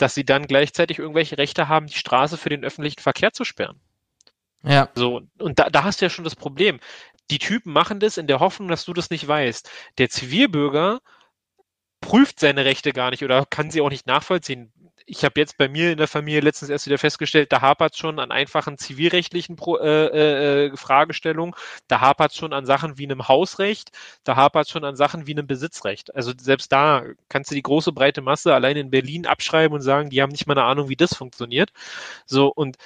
dass sie dann gleichzeitig irgendwelche Rechte haben, die Straße für den öffentlichen Verkehr zu sperren. Ja. So, und da, da hast du ja schon das Problem. Die Typen machen das in der Hoffnung, dass du das nicht weißt. Der Zivilbürger prüft seine Rechte gar nicht oder kann sie auch nicht nachvollziehen ich habe jetzt bei mir in der Familie letztens erst wieder festgestellt, da hapert schon an einfachen zivilrechtlichen Pro, äh, äh, äh Fragestellungen, da hapert schon an Sachen wie einem Hausrecht, da hapert schon an Sachen wie einem Besitzrecht. Also selbst da kannst du die große breite Masse allein in Berlin abschreiben und sagen, die haben nicht mal eine Ahnung, wie das funktioniert. So und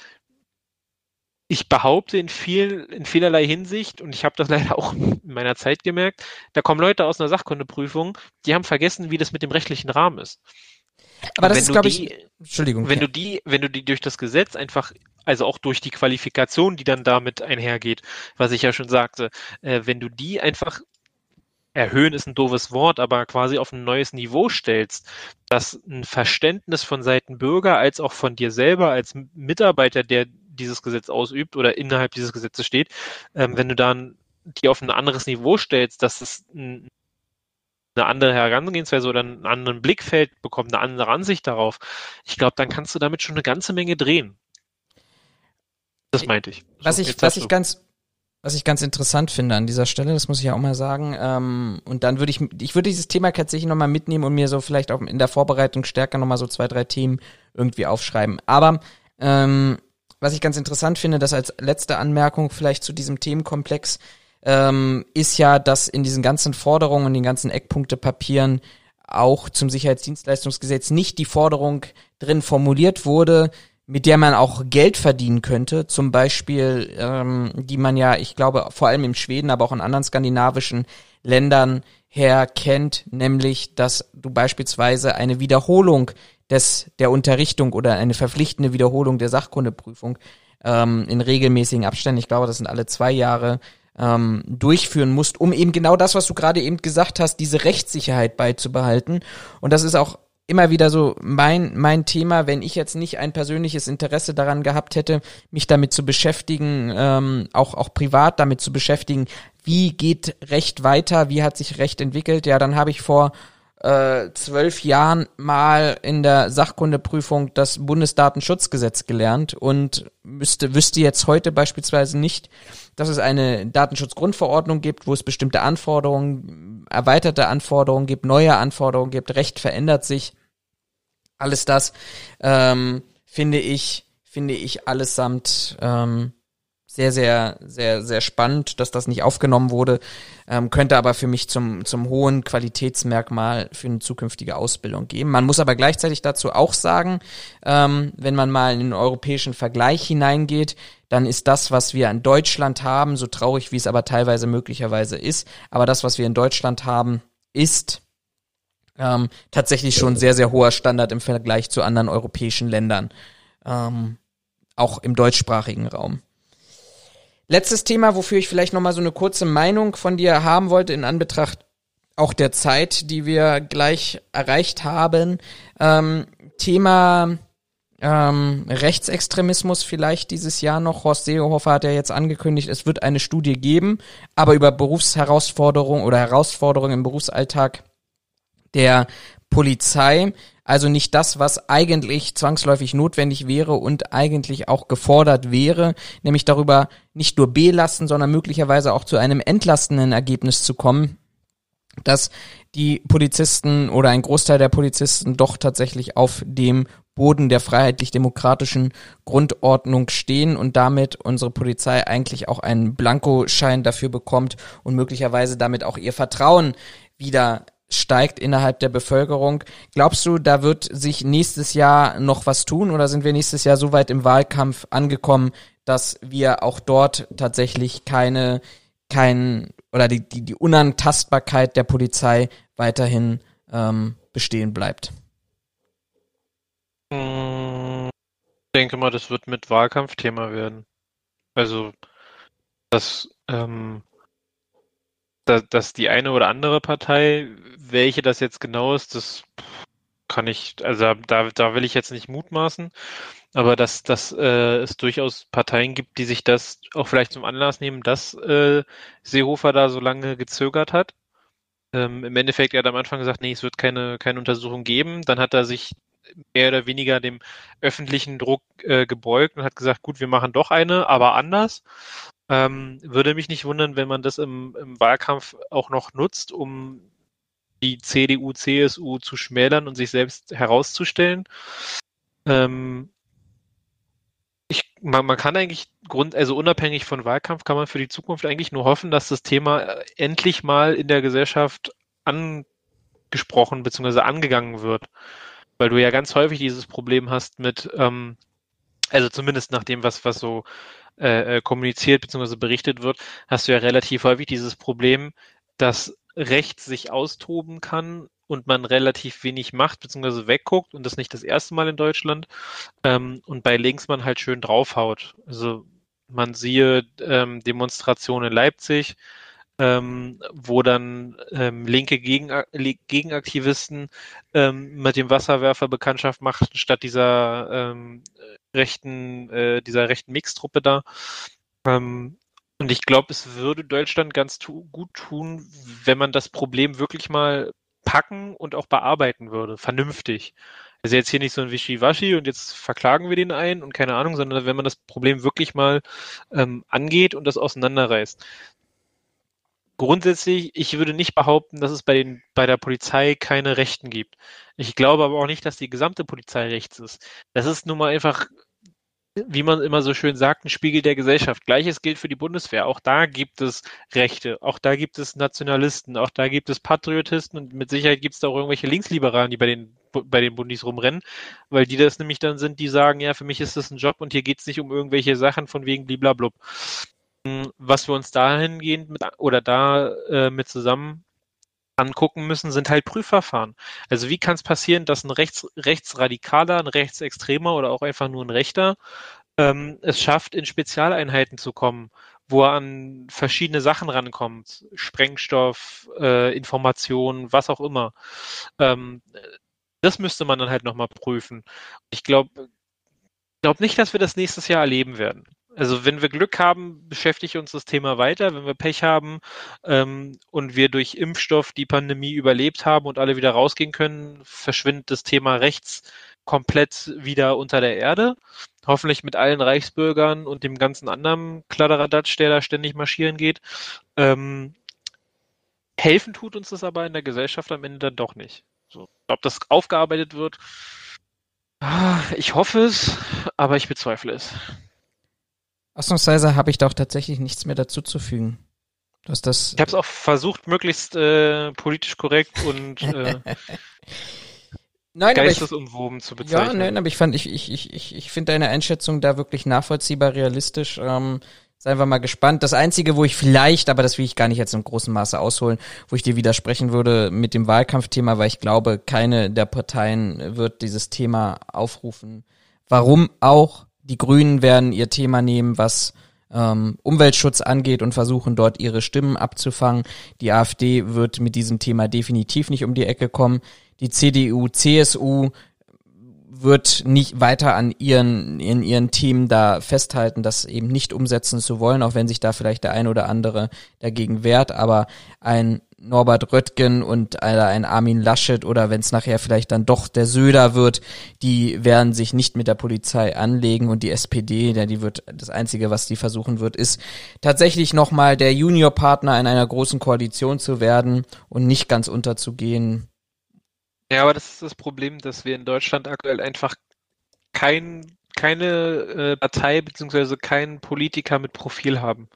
ich behaupte in viel, in vielerlei Hinsicht, und ich habe das [laughs] leider auch in meiner Zeit gemerkt, da kommen Leute aus einer Sachkundeprüfung, die haben vergessen, wie das mit dem rechtlichen Rahmen ist. Aber das ist, glaube ich, Entschuldigung. Wenn ja. du die, wenn du die durch das Gesetz einfach, also auch durch die Qualifikation, die dann damit einhergeht, was ich ja schon sagte, äh, wenn du die einfach erhöhen ist ein doofes Wort, aber quasi auf ein neues Niveau stellst, dass ein Verständnis von Seiten Bürger als auch von dir selber als Mitarbeiter, der dieses Gesetz ausübt oder innerhalb dieses Gesetzes steht, ähm, wenn du dann die auf ein anderes Niveau stellst, dass es ein eine andere Herangehensweise oder einen anderen Blickfeld bekommt, eine andere Ansicht darauf, ich glaube, dann kannst du damit schon eine ganze Menge drehen. Das meinte ich. Was so, ich, was ich ganz, was ich ganz interessant finde an dieser Stelle, das muss ich ja auch mal sagen, ähm, und dann würde ich, ich würde dieses Thema tatsächlich nochmal mitnehmen und mir so vielleicht auch in der Vorbereitung stärker nochmal so zwei, drei Themen irgendwie aufschreiben. Aber ähm, was ich ganz interessant finde, das als letzte Anmerkung vielleicht zu diesem Themenkomplex, ähm, ist ja, dass in diesen ganzen Forderungen und den ganzen Eckpunktepapieren auch zum Sicherheitsdienstleistungsgesetz nicht die Forderung drin formuliert wurde, mit der man auch Geld verdienen könnte, zum Beispiel, ähm, die man ja, ich glaube, vor allem in Schweden, aber auch in anderen skandinavischen Ländern her kennt, nämlich, dass du beispielsweise eine Wiederholung des der Unterrichtung oder eine verpflichtende Wiederholung der Sachkundeprüfung ähm, in regelmäßigen Abständen, ich glaube, das sind alle zwei Jahre, ähm, durchführen musst, um eben genau das, was du gerade eben gesagt hast, diese Rechtssicherheit beizubehalten. Und das ist auch immer wieder so mein, mein Thema, wenn ich jetzt nicht ein persönliches Interesse daran gehabt hätte, mich damit zu beschäftigen, ähm, auch, auch privat damit zu beschäftigen, wie geht Recht weiter, wie hat sich Recht entwickelt, ja, dann habe ich vor äh, zwölf Jahren mal in der Sachkundeprüfung das Bundesdatenschutzgesetz gelernt und müsste, wüsste jetzt heute beispielsweise nicht, dass es eine Datenschutzgrundverordnung gibt, wo es bestimmte Anforderungen, erweiterte Anforderungen gibt, neue Anforderungen gibt, Recht verändert sich. Alles das ähm, finde ich, finde ich allesamt ähm, sehr, sehr, sehr, sehr spannend, dass das nicht aufgenommen wurde, ähm, könnte aber für mich zum, zum hohen Qualitätsmerkmal für eine zukünftige Ausbildung geben. Man muss aber gleichzeitig dazu auch sagen, ähm, wenn man mal in den europäischen Vergleich hineingeht, dann ist das, was wir in Deutschland haben, so traurig wie es aber teilweise möglicherweise ist, aber das, was wir in Deutschland haben, ist ähm, tatsächlich schon sehr, sehr hoher Standard im Vergleich zu anderen europäischen Ländern. Ähm, auch im deutschsprachigen Raum. Letztes Thema, wofür ich vielleicht nochmal so eine kurze Meinung von dir haben wollte, in Anbetracht auch der Zeit, die wir gleich erreicht haben. Ähm, Thema ähm, Rechtsextremismus vielleicht dieses Jahr noch. Horst Seehofer hat ja jetzt angekündigt, es wird eine Studie geben, aber über Berufsherausforderungen oder Herausforderungen im Berufsalltag der Polizei. Also nicht das, was eigentlich zwangsläufig notwendig wäre und eigentlich auch gefordert wäre, nämlich darüber nicht nur belasten, sondern möglicherweise auch zu einem entlastenden Ergebnis zu kommen, dass die Polizisten oder ein Großteil der Polizisten doch tatsächlich auf dem Boden der freiheitlich-demokratischen Grundordnung stehen und damit unsere Polizei eigentlich auch einen Blankoschein dafür bekommt und möglicherweise damit auch ihr Vertrauen wieder steigt innerhalb der Bevölkerung. Glaubst du, da wird sich nächstes Jahr noch was tun oder sind wir nächstes Jahr so weit im Wahlkampf angekommen, dass wir auch dort tatsächlich keine, kein oder die, die, die Unantastbarkeit der Polizei weiterhin ähm, bestehen bleibt? Ich denke mal, das wird mit Wahlkampfthema werden. Also, das ähm, dass die eine oder andere Partei, welche das jetzt genau ist, das kann ich, also da, da will ich jetzt nicht mutmaßen, aber dass, dass äh, es durchaus Parteien gibt, die sich das auch vielleicht zum Anlass nehmen, dass äh, Seehofer da so lange gezögert hat. Ähm, Im Endeffekt, er hat am Anfang gesagt, nee, es wird keine, keine Untersuchung geben. Dann hat er sich mehr oder weniger dem öffentlichen Druck äh, gebeugt und hat gesagt, gut, wir machen doch eine, aber anders. Ähm, würde mich nicht wundern, wenn man das im, im Wahlkampf auch noch nutzt, um die CDU, CSU zu schmälern und sich selbst herauszustellen. Ähm, ich, man, man, kann eigentlich Grund, also unabhängig von Wahlkampf, kann man für die Zukunft eigentlich nur hoffen, dass das Thema äh, endlich mal in der Gesellschaft angesprochen bzw. angegangen wird. Weil du ja ganz häufig dieses Problem hast mit, ähm, also zumindest nach dem, was, was so äh, äh, kommuniziert bzw. berichtet wird, hast du ja relativ häufig dieses Problem, dass Recht sich austoben kann und man relativ wenig macht bzw. wegguckt und das nicht das erste Mal in Deutschland ähm, und bei links man halt schön draufhaut. Also man siehe ähm, Demonstrationen in Leipzig, ähm, wo dann ähm, linke Gegen Gegenaktivisten ähm, mit dem Wasserwerfer Bekanntschaft machten, statt dieser ähm, rechten, äh, dieser rechten Mixtruppe da. Ähm, und ich glaube, es würde Deutschland ganz tu gut tun, wenn man das Problem wirklich mal packen und auch bearbeiten würde, vernünftig. Also jetzt hier nicht so ein Wischiwaschi und jetzt verklagen wir den ein und keine Ahnung, sondern wenn man das Problem wirklich mal ähm, angeht und das auseinanderreißt grundsätzlich, ich würde nicht behaupten, dass es bei, den, bei der Polizei keine Rechten gibt. Ich glaube aber auch nicht, dass die gesamte Polizei rechts ist. Das ist nun mal einfach, wie man immer so schön sagt, ein Spiegel der Gesellschaft. Gleiches gilt für die Bundeswehr. Auch da gibt es Rechte, auch da gibt es Nationalisten, auch da gibt es Patriotisten und mit Sicherheit gibt es da auch irgendwelche Linksliberalen, die bei den bei den Bundis rumrennen, weil die das nämlich dann sind, die sagen, ja, für mich ist das ein Job und hier geht es nicht um irgendwelche Sachen von wegen bliblablub. Was wir uns dahingehend mit oder da äh, mit zusammen angucken müssen, sind halt Prüfverfahren. Also wie kann es passieren, dass ein Rechts, Rechtsradikaler, ein Rechtsextremer oder auch einfach nur ein Rechter ähm, es schafft, in Spezialeinheiten zu kommen, wo er an verschiedene Sachen rankommt, Sprengstoff, äh, Informationen, was auch immer. Ähm, das müsste man dann halt nochmal prüfen. Ich glaube glaub nicht, dass wir das nächstes Jahr erleben werden. Also wenn wir Glück haben, beschäftigt uns das Thema weiter. Wenn wir Pech haben ähm, und wir durch Impfstoff die Pandemie überlebt haben und alle wieder rausgehen können, verschwindet das Thema rechts komplett wieder unter der Erde. Hoffentlich mit allen Reichsbürgern und dem ganzen anderen Kladderadatsch, der da ständig marschieren geht. Ähm, helfen tut uns das aber in der Gesellschaft am Ende dann doch nicht. So, ob das aufgearbeitet wird, Ah, ich hoffe es, aber ich bezweifle es. Ausnahmsweise habe ich da auch tatsächlich nichts mehr dazu zu fügen. Du hast das. Ich habe es auch versucht, möglichst äh, politisch korrekt und [laughs] äh, Nein, geistesumwoben zu bezeichnen. Ja, nein, aber ich fand, ich, ich, ich, ich finde deine Einschätzung da wirklich nachvollziehbar, realistisch. Ähm, seien wir mal gespannt. Das Einzige, wo ich vielleicht, aber das will ich gar nicht jetzt im großen Maße ausholen, wo ich dir widersprechen würde mit dem Wahlkampfthema, weil ich glaube, keine der Parteien wird dieses Thema aufrufen. Warum auch? Die Grünen werden ihr Thema nehmen, was ähm, Umweltschutz angeht und versuchen dort ihre Stimmen abzufangen. Die AfD wird mit diesem Thema definitiv nicht um die Ecke kommen. Die CDU, CSU wird nicht weiter an ihren, in ihren Themen da festhalten, das eben nicht umsetzen zu wollen, auch wenn sich da vielleicht der ein oder andere dagegen wehrt, aber ein Norbert Röttgen und ein Armin Laschet oder wenn es nachher vielleicht dann doch der Söder wird, die werden sich nicht mit der Polizei anlegen und die SPD, die wird das einzige, was die versuchen wird, ist tatsächlich nochmal der Juniorpartner in einer großen Koalition zu werden und nicht ganz unterzugehen. Ja, aber das ist das Problem, dass wir in Deutschland aktuell einfach kein, keine äh, Partei beziehungsweise keinen Politiker mit Profil haben.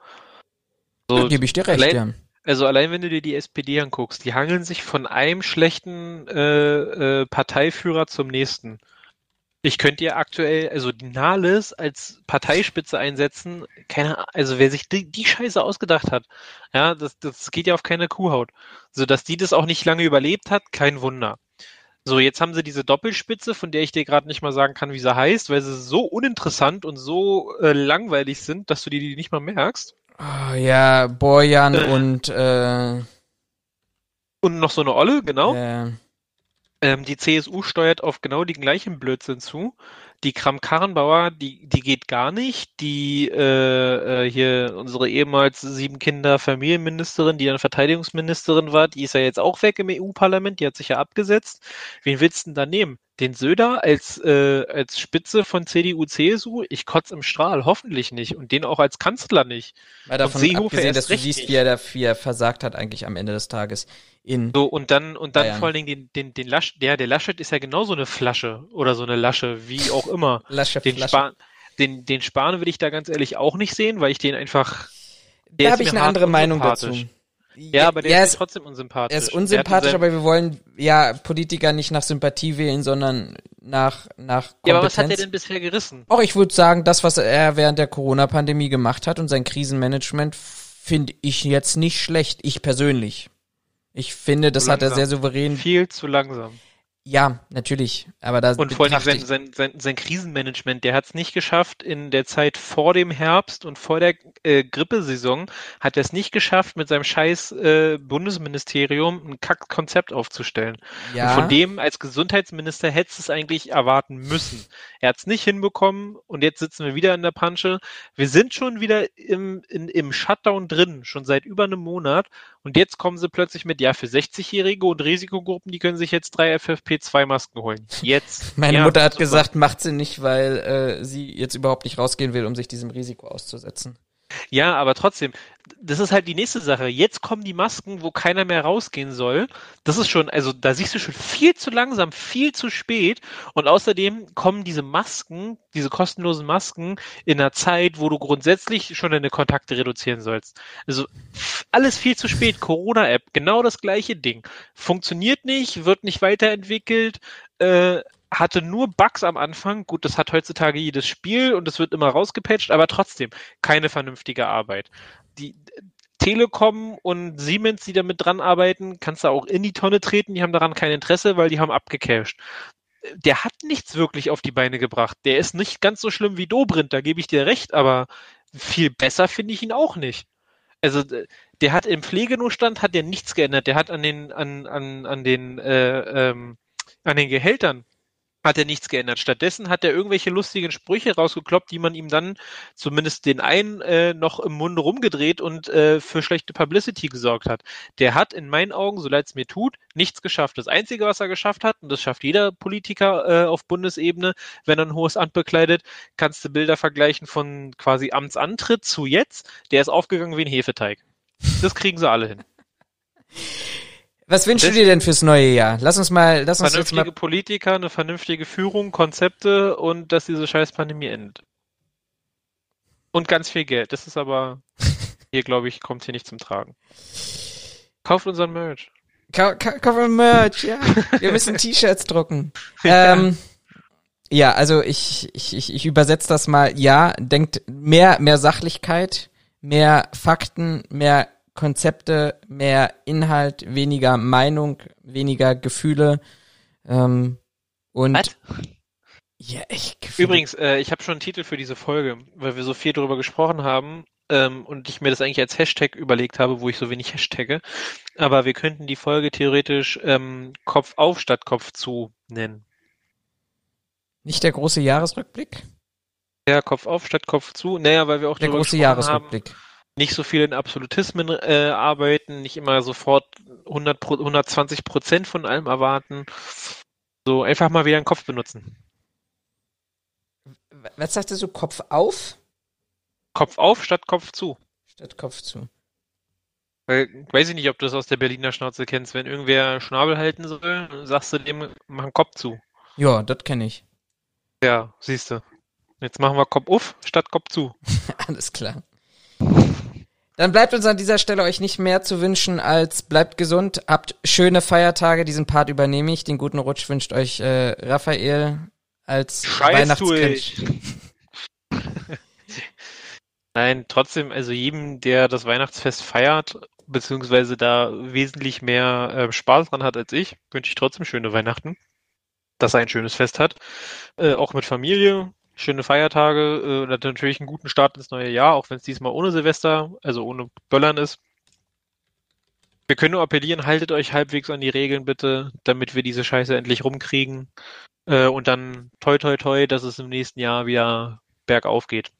So, da gebe ich dir recht, allein, ja. Also allein wenn du dir die SPD anguckst, die hangeln sich von einem schlechten äh, äh, Parteiführer zum nächsten. Ich könnte dir aktuell, also die Nahles als Parteispitze einsetzen, keine, also wer sich die, die Scheiße ausgedacht hat, ja, das, das geht ja auf keine Kuhhaut. So dass die das auch nicht lange überlebt hat, kein Wunder. So, jetzt haben sie diese Doppelspitze, von der ich dir gerade nicht mal sagen kann, wie sie heißt, weil sie so uninteressant und so äh, langweilig sind, dass du dir die nicht mal merkst. Oh, ja, Borjan äh, und äh, und noch so eine Olle, genau. Äh, ähm, die CSU steuert auf genau den gleichen Blödsinn zu. Die Kram-Karrenbauer, die, die geht gar nicht. Die äh, äh, hier unsere ehemals sieben Kinder Familienministerin, die dann Verteidigungsministerin war, die ist ja jetzt auch weg im EU-Parlament, die hat sich ja abgesetzt. Wen willst du denn da nehmen? Den Söder als, äh, als Spitze von CDU, CSU? Ich kotze im Strahl, hoffentlich nicht. Und den auch als Kanzler nicht. Weil davon und Seehofer abgesehen, dass du siehst, wie er, da, wie er versagt hat eigentlich am Ende des Tages in. So, und dann, und dann Bayern. vor allen Dingen den, den, den Lasch, der, der Laschet ist ja genauso eine Flasche oder so eine Lasche, wie auch immer. Lasche, den Flasche. Spahn, den, den Spahn will ich da ganz ehrlich auch nicht sehen, weil ich den einfach. Da habe ich eine andere Meinung dazu. Ja, aber der ja, ist, trotzdem unsympathisch. Er ist unsympathisch, aber wir wollen ja Politiker nicht nach Sympathie wählen, sondern nach nach Kompetenz. Ja, aber was hat er denn bisher gerissen? Auch ich würde sagen, das, was er während der Corona-Pandemie gemacht hat und sein Krisenmanagement, finde ich jetzt nicht schlecht. Ich persönlich. Ich finde, das hat er sehr souverän. Viel zu langsam. Ja, natürlich. Aber da und vor allem sein, sein, sein, sein Krisenmanagement, der hat es nicht geschafft, in der Zeit vor dem Herbst und vor der äh, Grippesaison hat er es nicht geschafft, mit seinem scheiß äh, Bundesministerium ein Kackkonzept aufzustellen. Ja. Und von dem als Gesundheitsminister hättest es eigentlich erwarten müssen. Er hat es nicht hinbekommen und jetzt sitzen wir wieder in der Pansche. Wir sind schon wieder im, in, im Shutdown drin, schon seit über einem Monat. Und jetzt kommen sie plötzlich mit, ja, für 60-Jährige und Risikogruppen, die können sich jetzt drei FFP2-Masken holen. Jetzt. [laughs] Meine ja, Mutter hat super. gesagt, macht sie nicht, weil äh, sie jetzt überhaupt nicht rausgehen will, um sich diesem Risiko auszusetzen. Ja, aber trotzdem, das ist halt die nächste Sache. Jetzt kommen die Masken, wo keiner mehr rausgehen soll. Das ist schon, also da siehst du schon viel zu langsam, viel zu spät. Und außerdem kommen diese Masken, diese kostenlosen Masken in einer Zeit, wo du grundsätzlich schon deine Kontakte reduzieren sollst. Also alles viel zu spät. Corona-App, genau das gleiche Ding. Funktioniert nicht, wird nicht weiterentwickelt. Äh, hatte nur Bugs am Anfang. Gut, das hat heutzutage jedes Spiel und es wird immer rausgepatcht, aber trotzdem keine vernünftige Arbeit. Die Telekom und Siemens, die damit dran arbeiten, kannst du auch in die Tonne treten. Die haben daran kein Interesse, weil die haben abgecashed. Der hat nichts wirklich auf die Beine gebracht. Der ist nicht ganz so schlimm wie Dobrindt, da gebe ich dir recht, aber viel besser finde ich ihn auch nicht. Also der hat im Pflegenotstand hat der nichts geändert. Der hat an den an an an den äh, ähm, an den Gehältern hat er nichts geändert. Stattdessen hat er irgendwelche lustigen Sprüche rausgekloppt, die man ihm dann zumindest den einen äh, noch im Munde rumgedreht und äh, für schlechte Publicity gesorgt hat. Der hat in meinen Augen, so leid es mir tut, nichts geschafft. Das Einzige, was er geschafft hat, und das schafft jeder Politiker äh, auf Bundesebene, wenn er ein hohes Amt bekleidet, kannst du Bilder vergleichen von quasi Amtsantritt zu jetzt. Der ist aufgegangen wie ein Hefeteig. Das kriegen sie alle hin. [laughs] Was wünschst du dir denn fürs neue Jahr? Lass uns mal, lass uns Vernünftige mal. Politiker, eine vernünftige Führung, Konzepte und dass diese scheiß Pandemie endet. Und ganz viel Geld. Das ist aber [laughs] hier, glaube ich, kommt hier nicht zum Tragen. Kauft unseren Merch. Ka ka Cover Merch, ja. Wir müssen [laughs] T-Shirts drucken. [laughs] Ähm, ja, also ich, ich, ich, ich übersetze das mal. Ja, denkt mehr, mehr Sachlichkeit, mehr Fakten, mehr Konzepte, mehr Inhalt, weniger Meinung, weniger Gefühle. Ähm, und Was? ja, ich. Übrigens, äh, ich habe schon einen Titel für diese Folge, weil wir so viel darüber gesprochen haben ähm, und ich mir das eigentlich als Hashtag überlegt habe, wo ich so wenig hashtagge. Aber wir könnten die Folge theoretisch ähm, Kopf auf statt Kopf zu nennen. nicht der große Jahresrückblick, Ja, Kopf auf statt Kopf zu. Naja, weil wir auch der große gesprochen haben, Jahresrückblick. Nicht so viel in Absolutismen äh, arbeiten, nicht immer sofort 100 Pro 120 Prozent von allem erwarten. So einfach mal wieder den Kopf benutzen. Was sagtest du, Kopf auf Kopf auf statt Kopf zu. statt Kopf zu? Weil, weiß ich nicht, ob du das aus der Berliner Schnauze kennst. Wenn irgendwer Schnabel halten soll, sagst du dem, mach einen Kopf zu. Ja, das kenne ich. Ja, siehst du. Jetzt machen wir Kopf auf statt Kopf zu. [laughs] Alles klar. Dann bleibt uns an dieser Stelle euch nicht mehr zu wünschen als bleibt gesund, habt schöne Feiertage. Diesen Part übernehme ich. Den guten Rutsch wünscht euch äh, Raphael als Scheiß du Weihnachtsgrinch. [laughs] Nein, trotzdem, also jedem, der das Weihnachtsfest feiert, beziehungsweise da wesentlich mehr äh, Spaß dran hat als ich, wünsche ich trotzdem schöne Weihnachten. Dass er ein schönes Fest hat. Äh, auch mit Familie, schöne Feiertage äh, und natürlich einen guten Start ins neue Jahr, auch wenn es diesmal ohne Silvester, also ohne Böllern ist. Wir können nur appellieren, haltet euch halbwegs an die Regeln bitte, damit wir diese Scheiße endlich rumkriegen. Äh, und dann toi toi toi, dass es im nächsten Jahr wieder bergauf geht.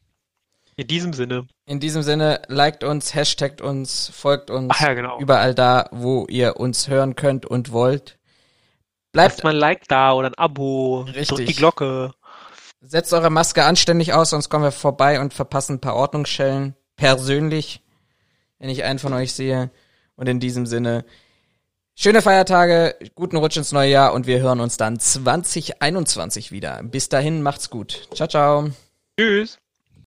In diesem Sinne. In diesem Sinne, liked uns, hashtagt uns, folgt uns Ach ja, genau. überall da, wo ihr uns hören könnt und wollt. Bleibt, Lasst mal ein Like da oder ein Abo. Richtig. Drückt die Glocke. Setzt eure Maske anständig aus, sonst kommen wir vorbei und verpassen ein paar Ordnungsschellen. Persönlich, wenn ich einen von euch sehe. Und in diesem Sinne, schöne Feiertage, guten Rutsch ins neue Jahr und wir hören uns dann 2021 wieder. Bis dahin, macht's gut. Ciao, ciao. Tschüss.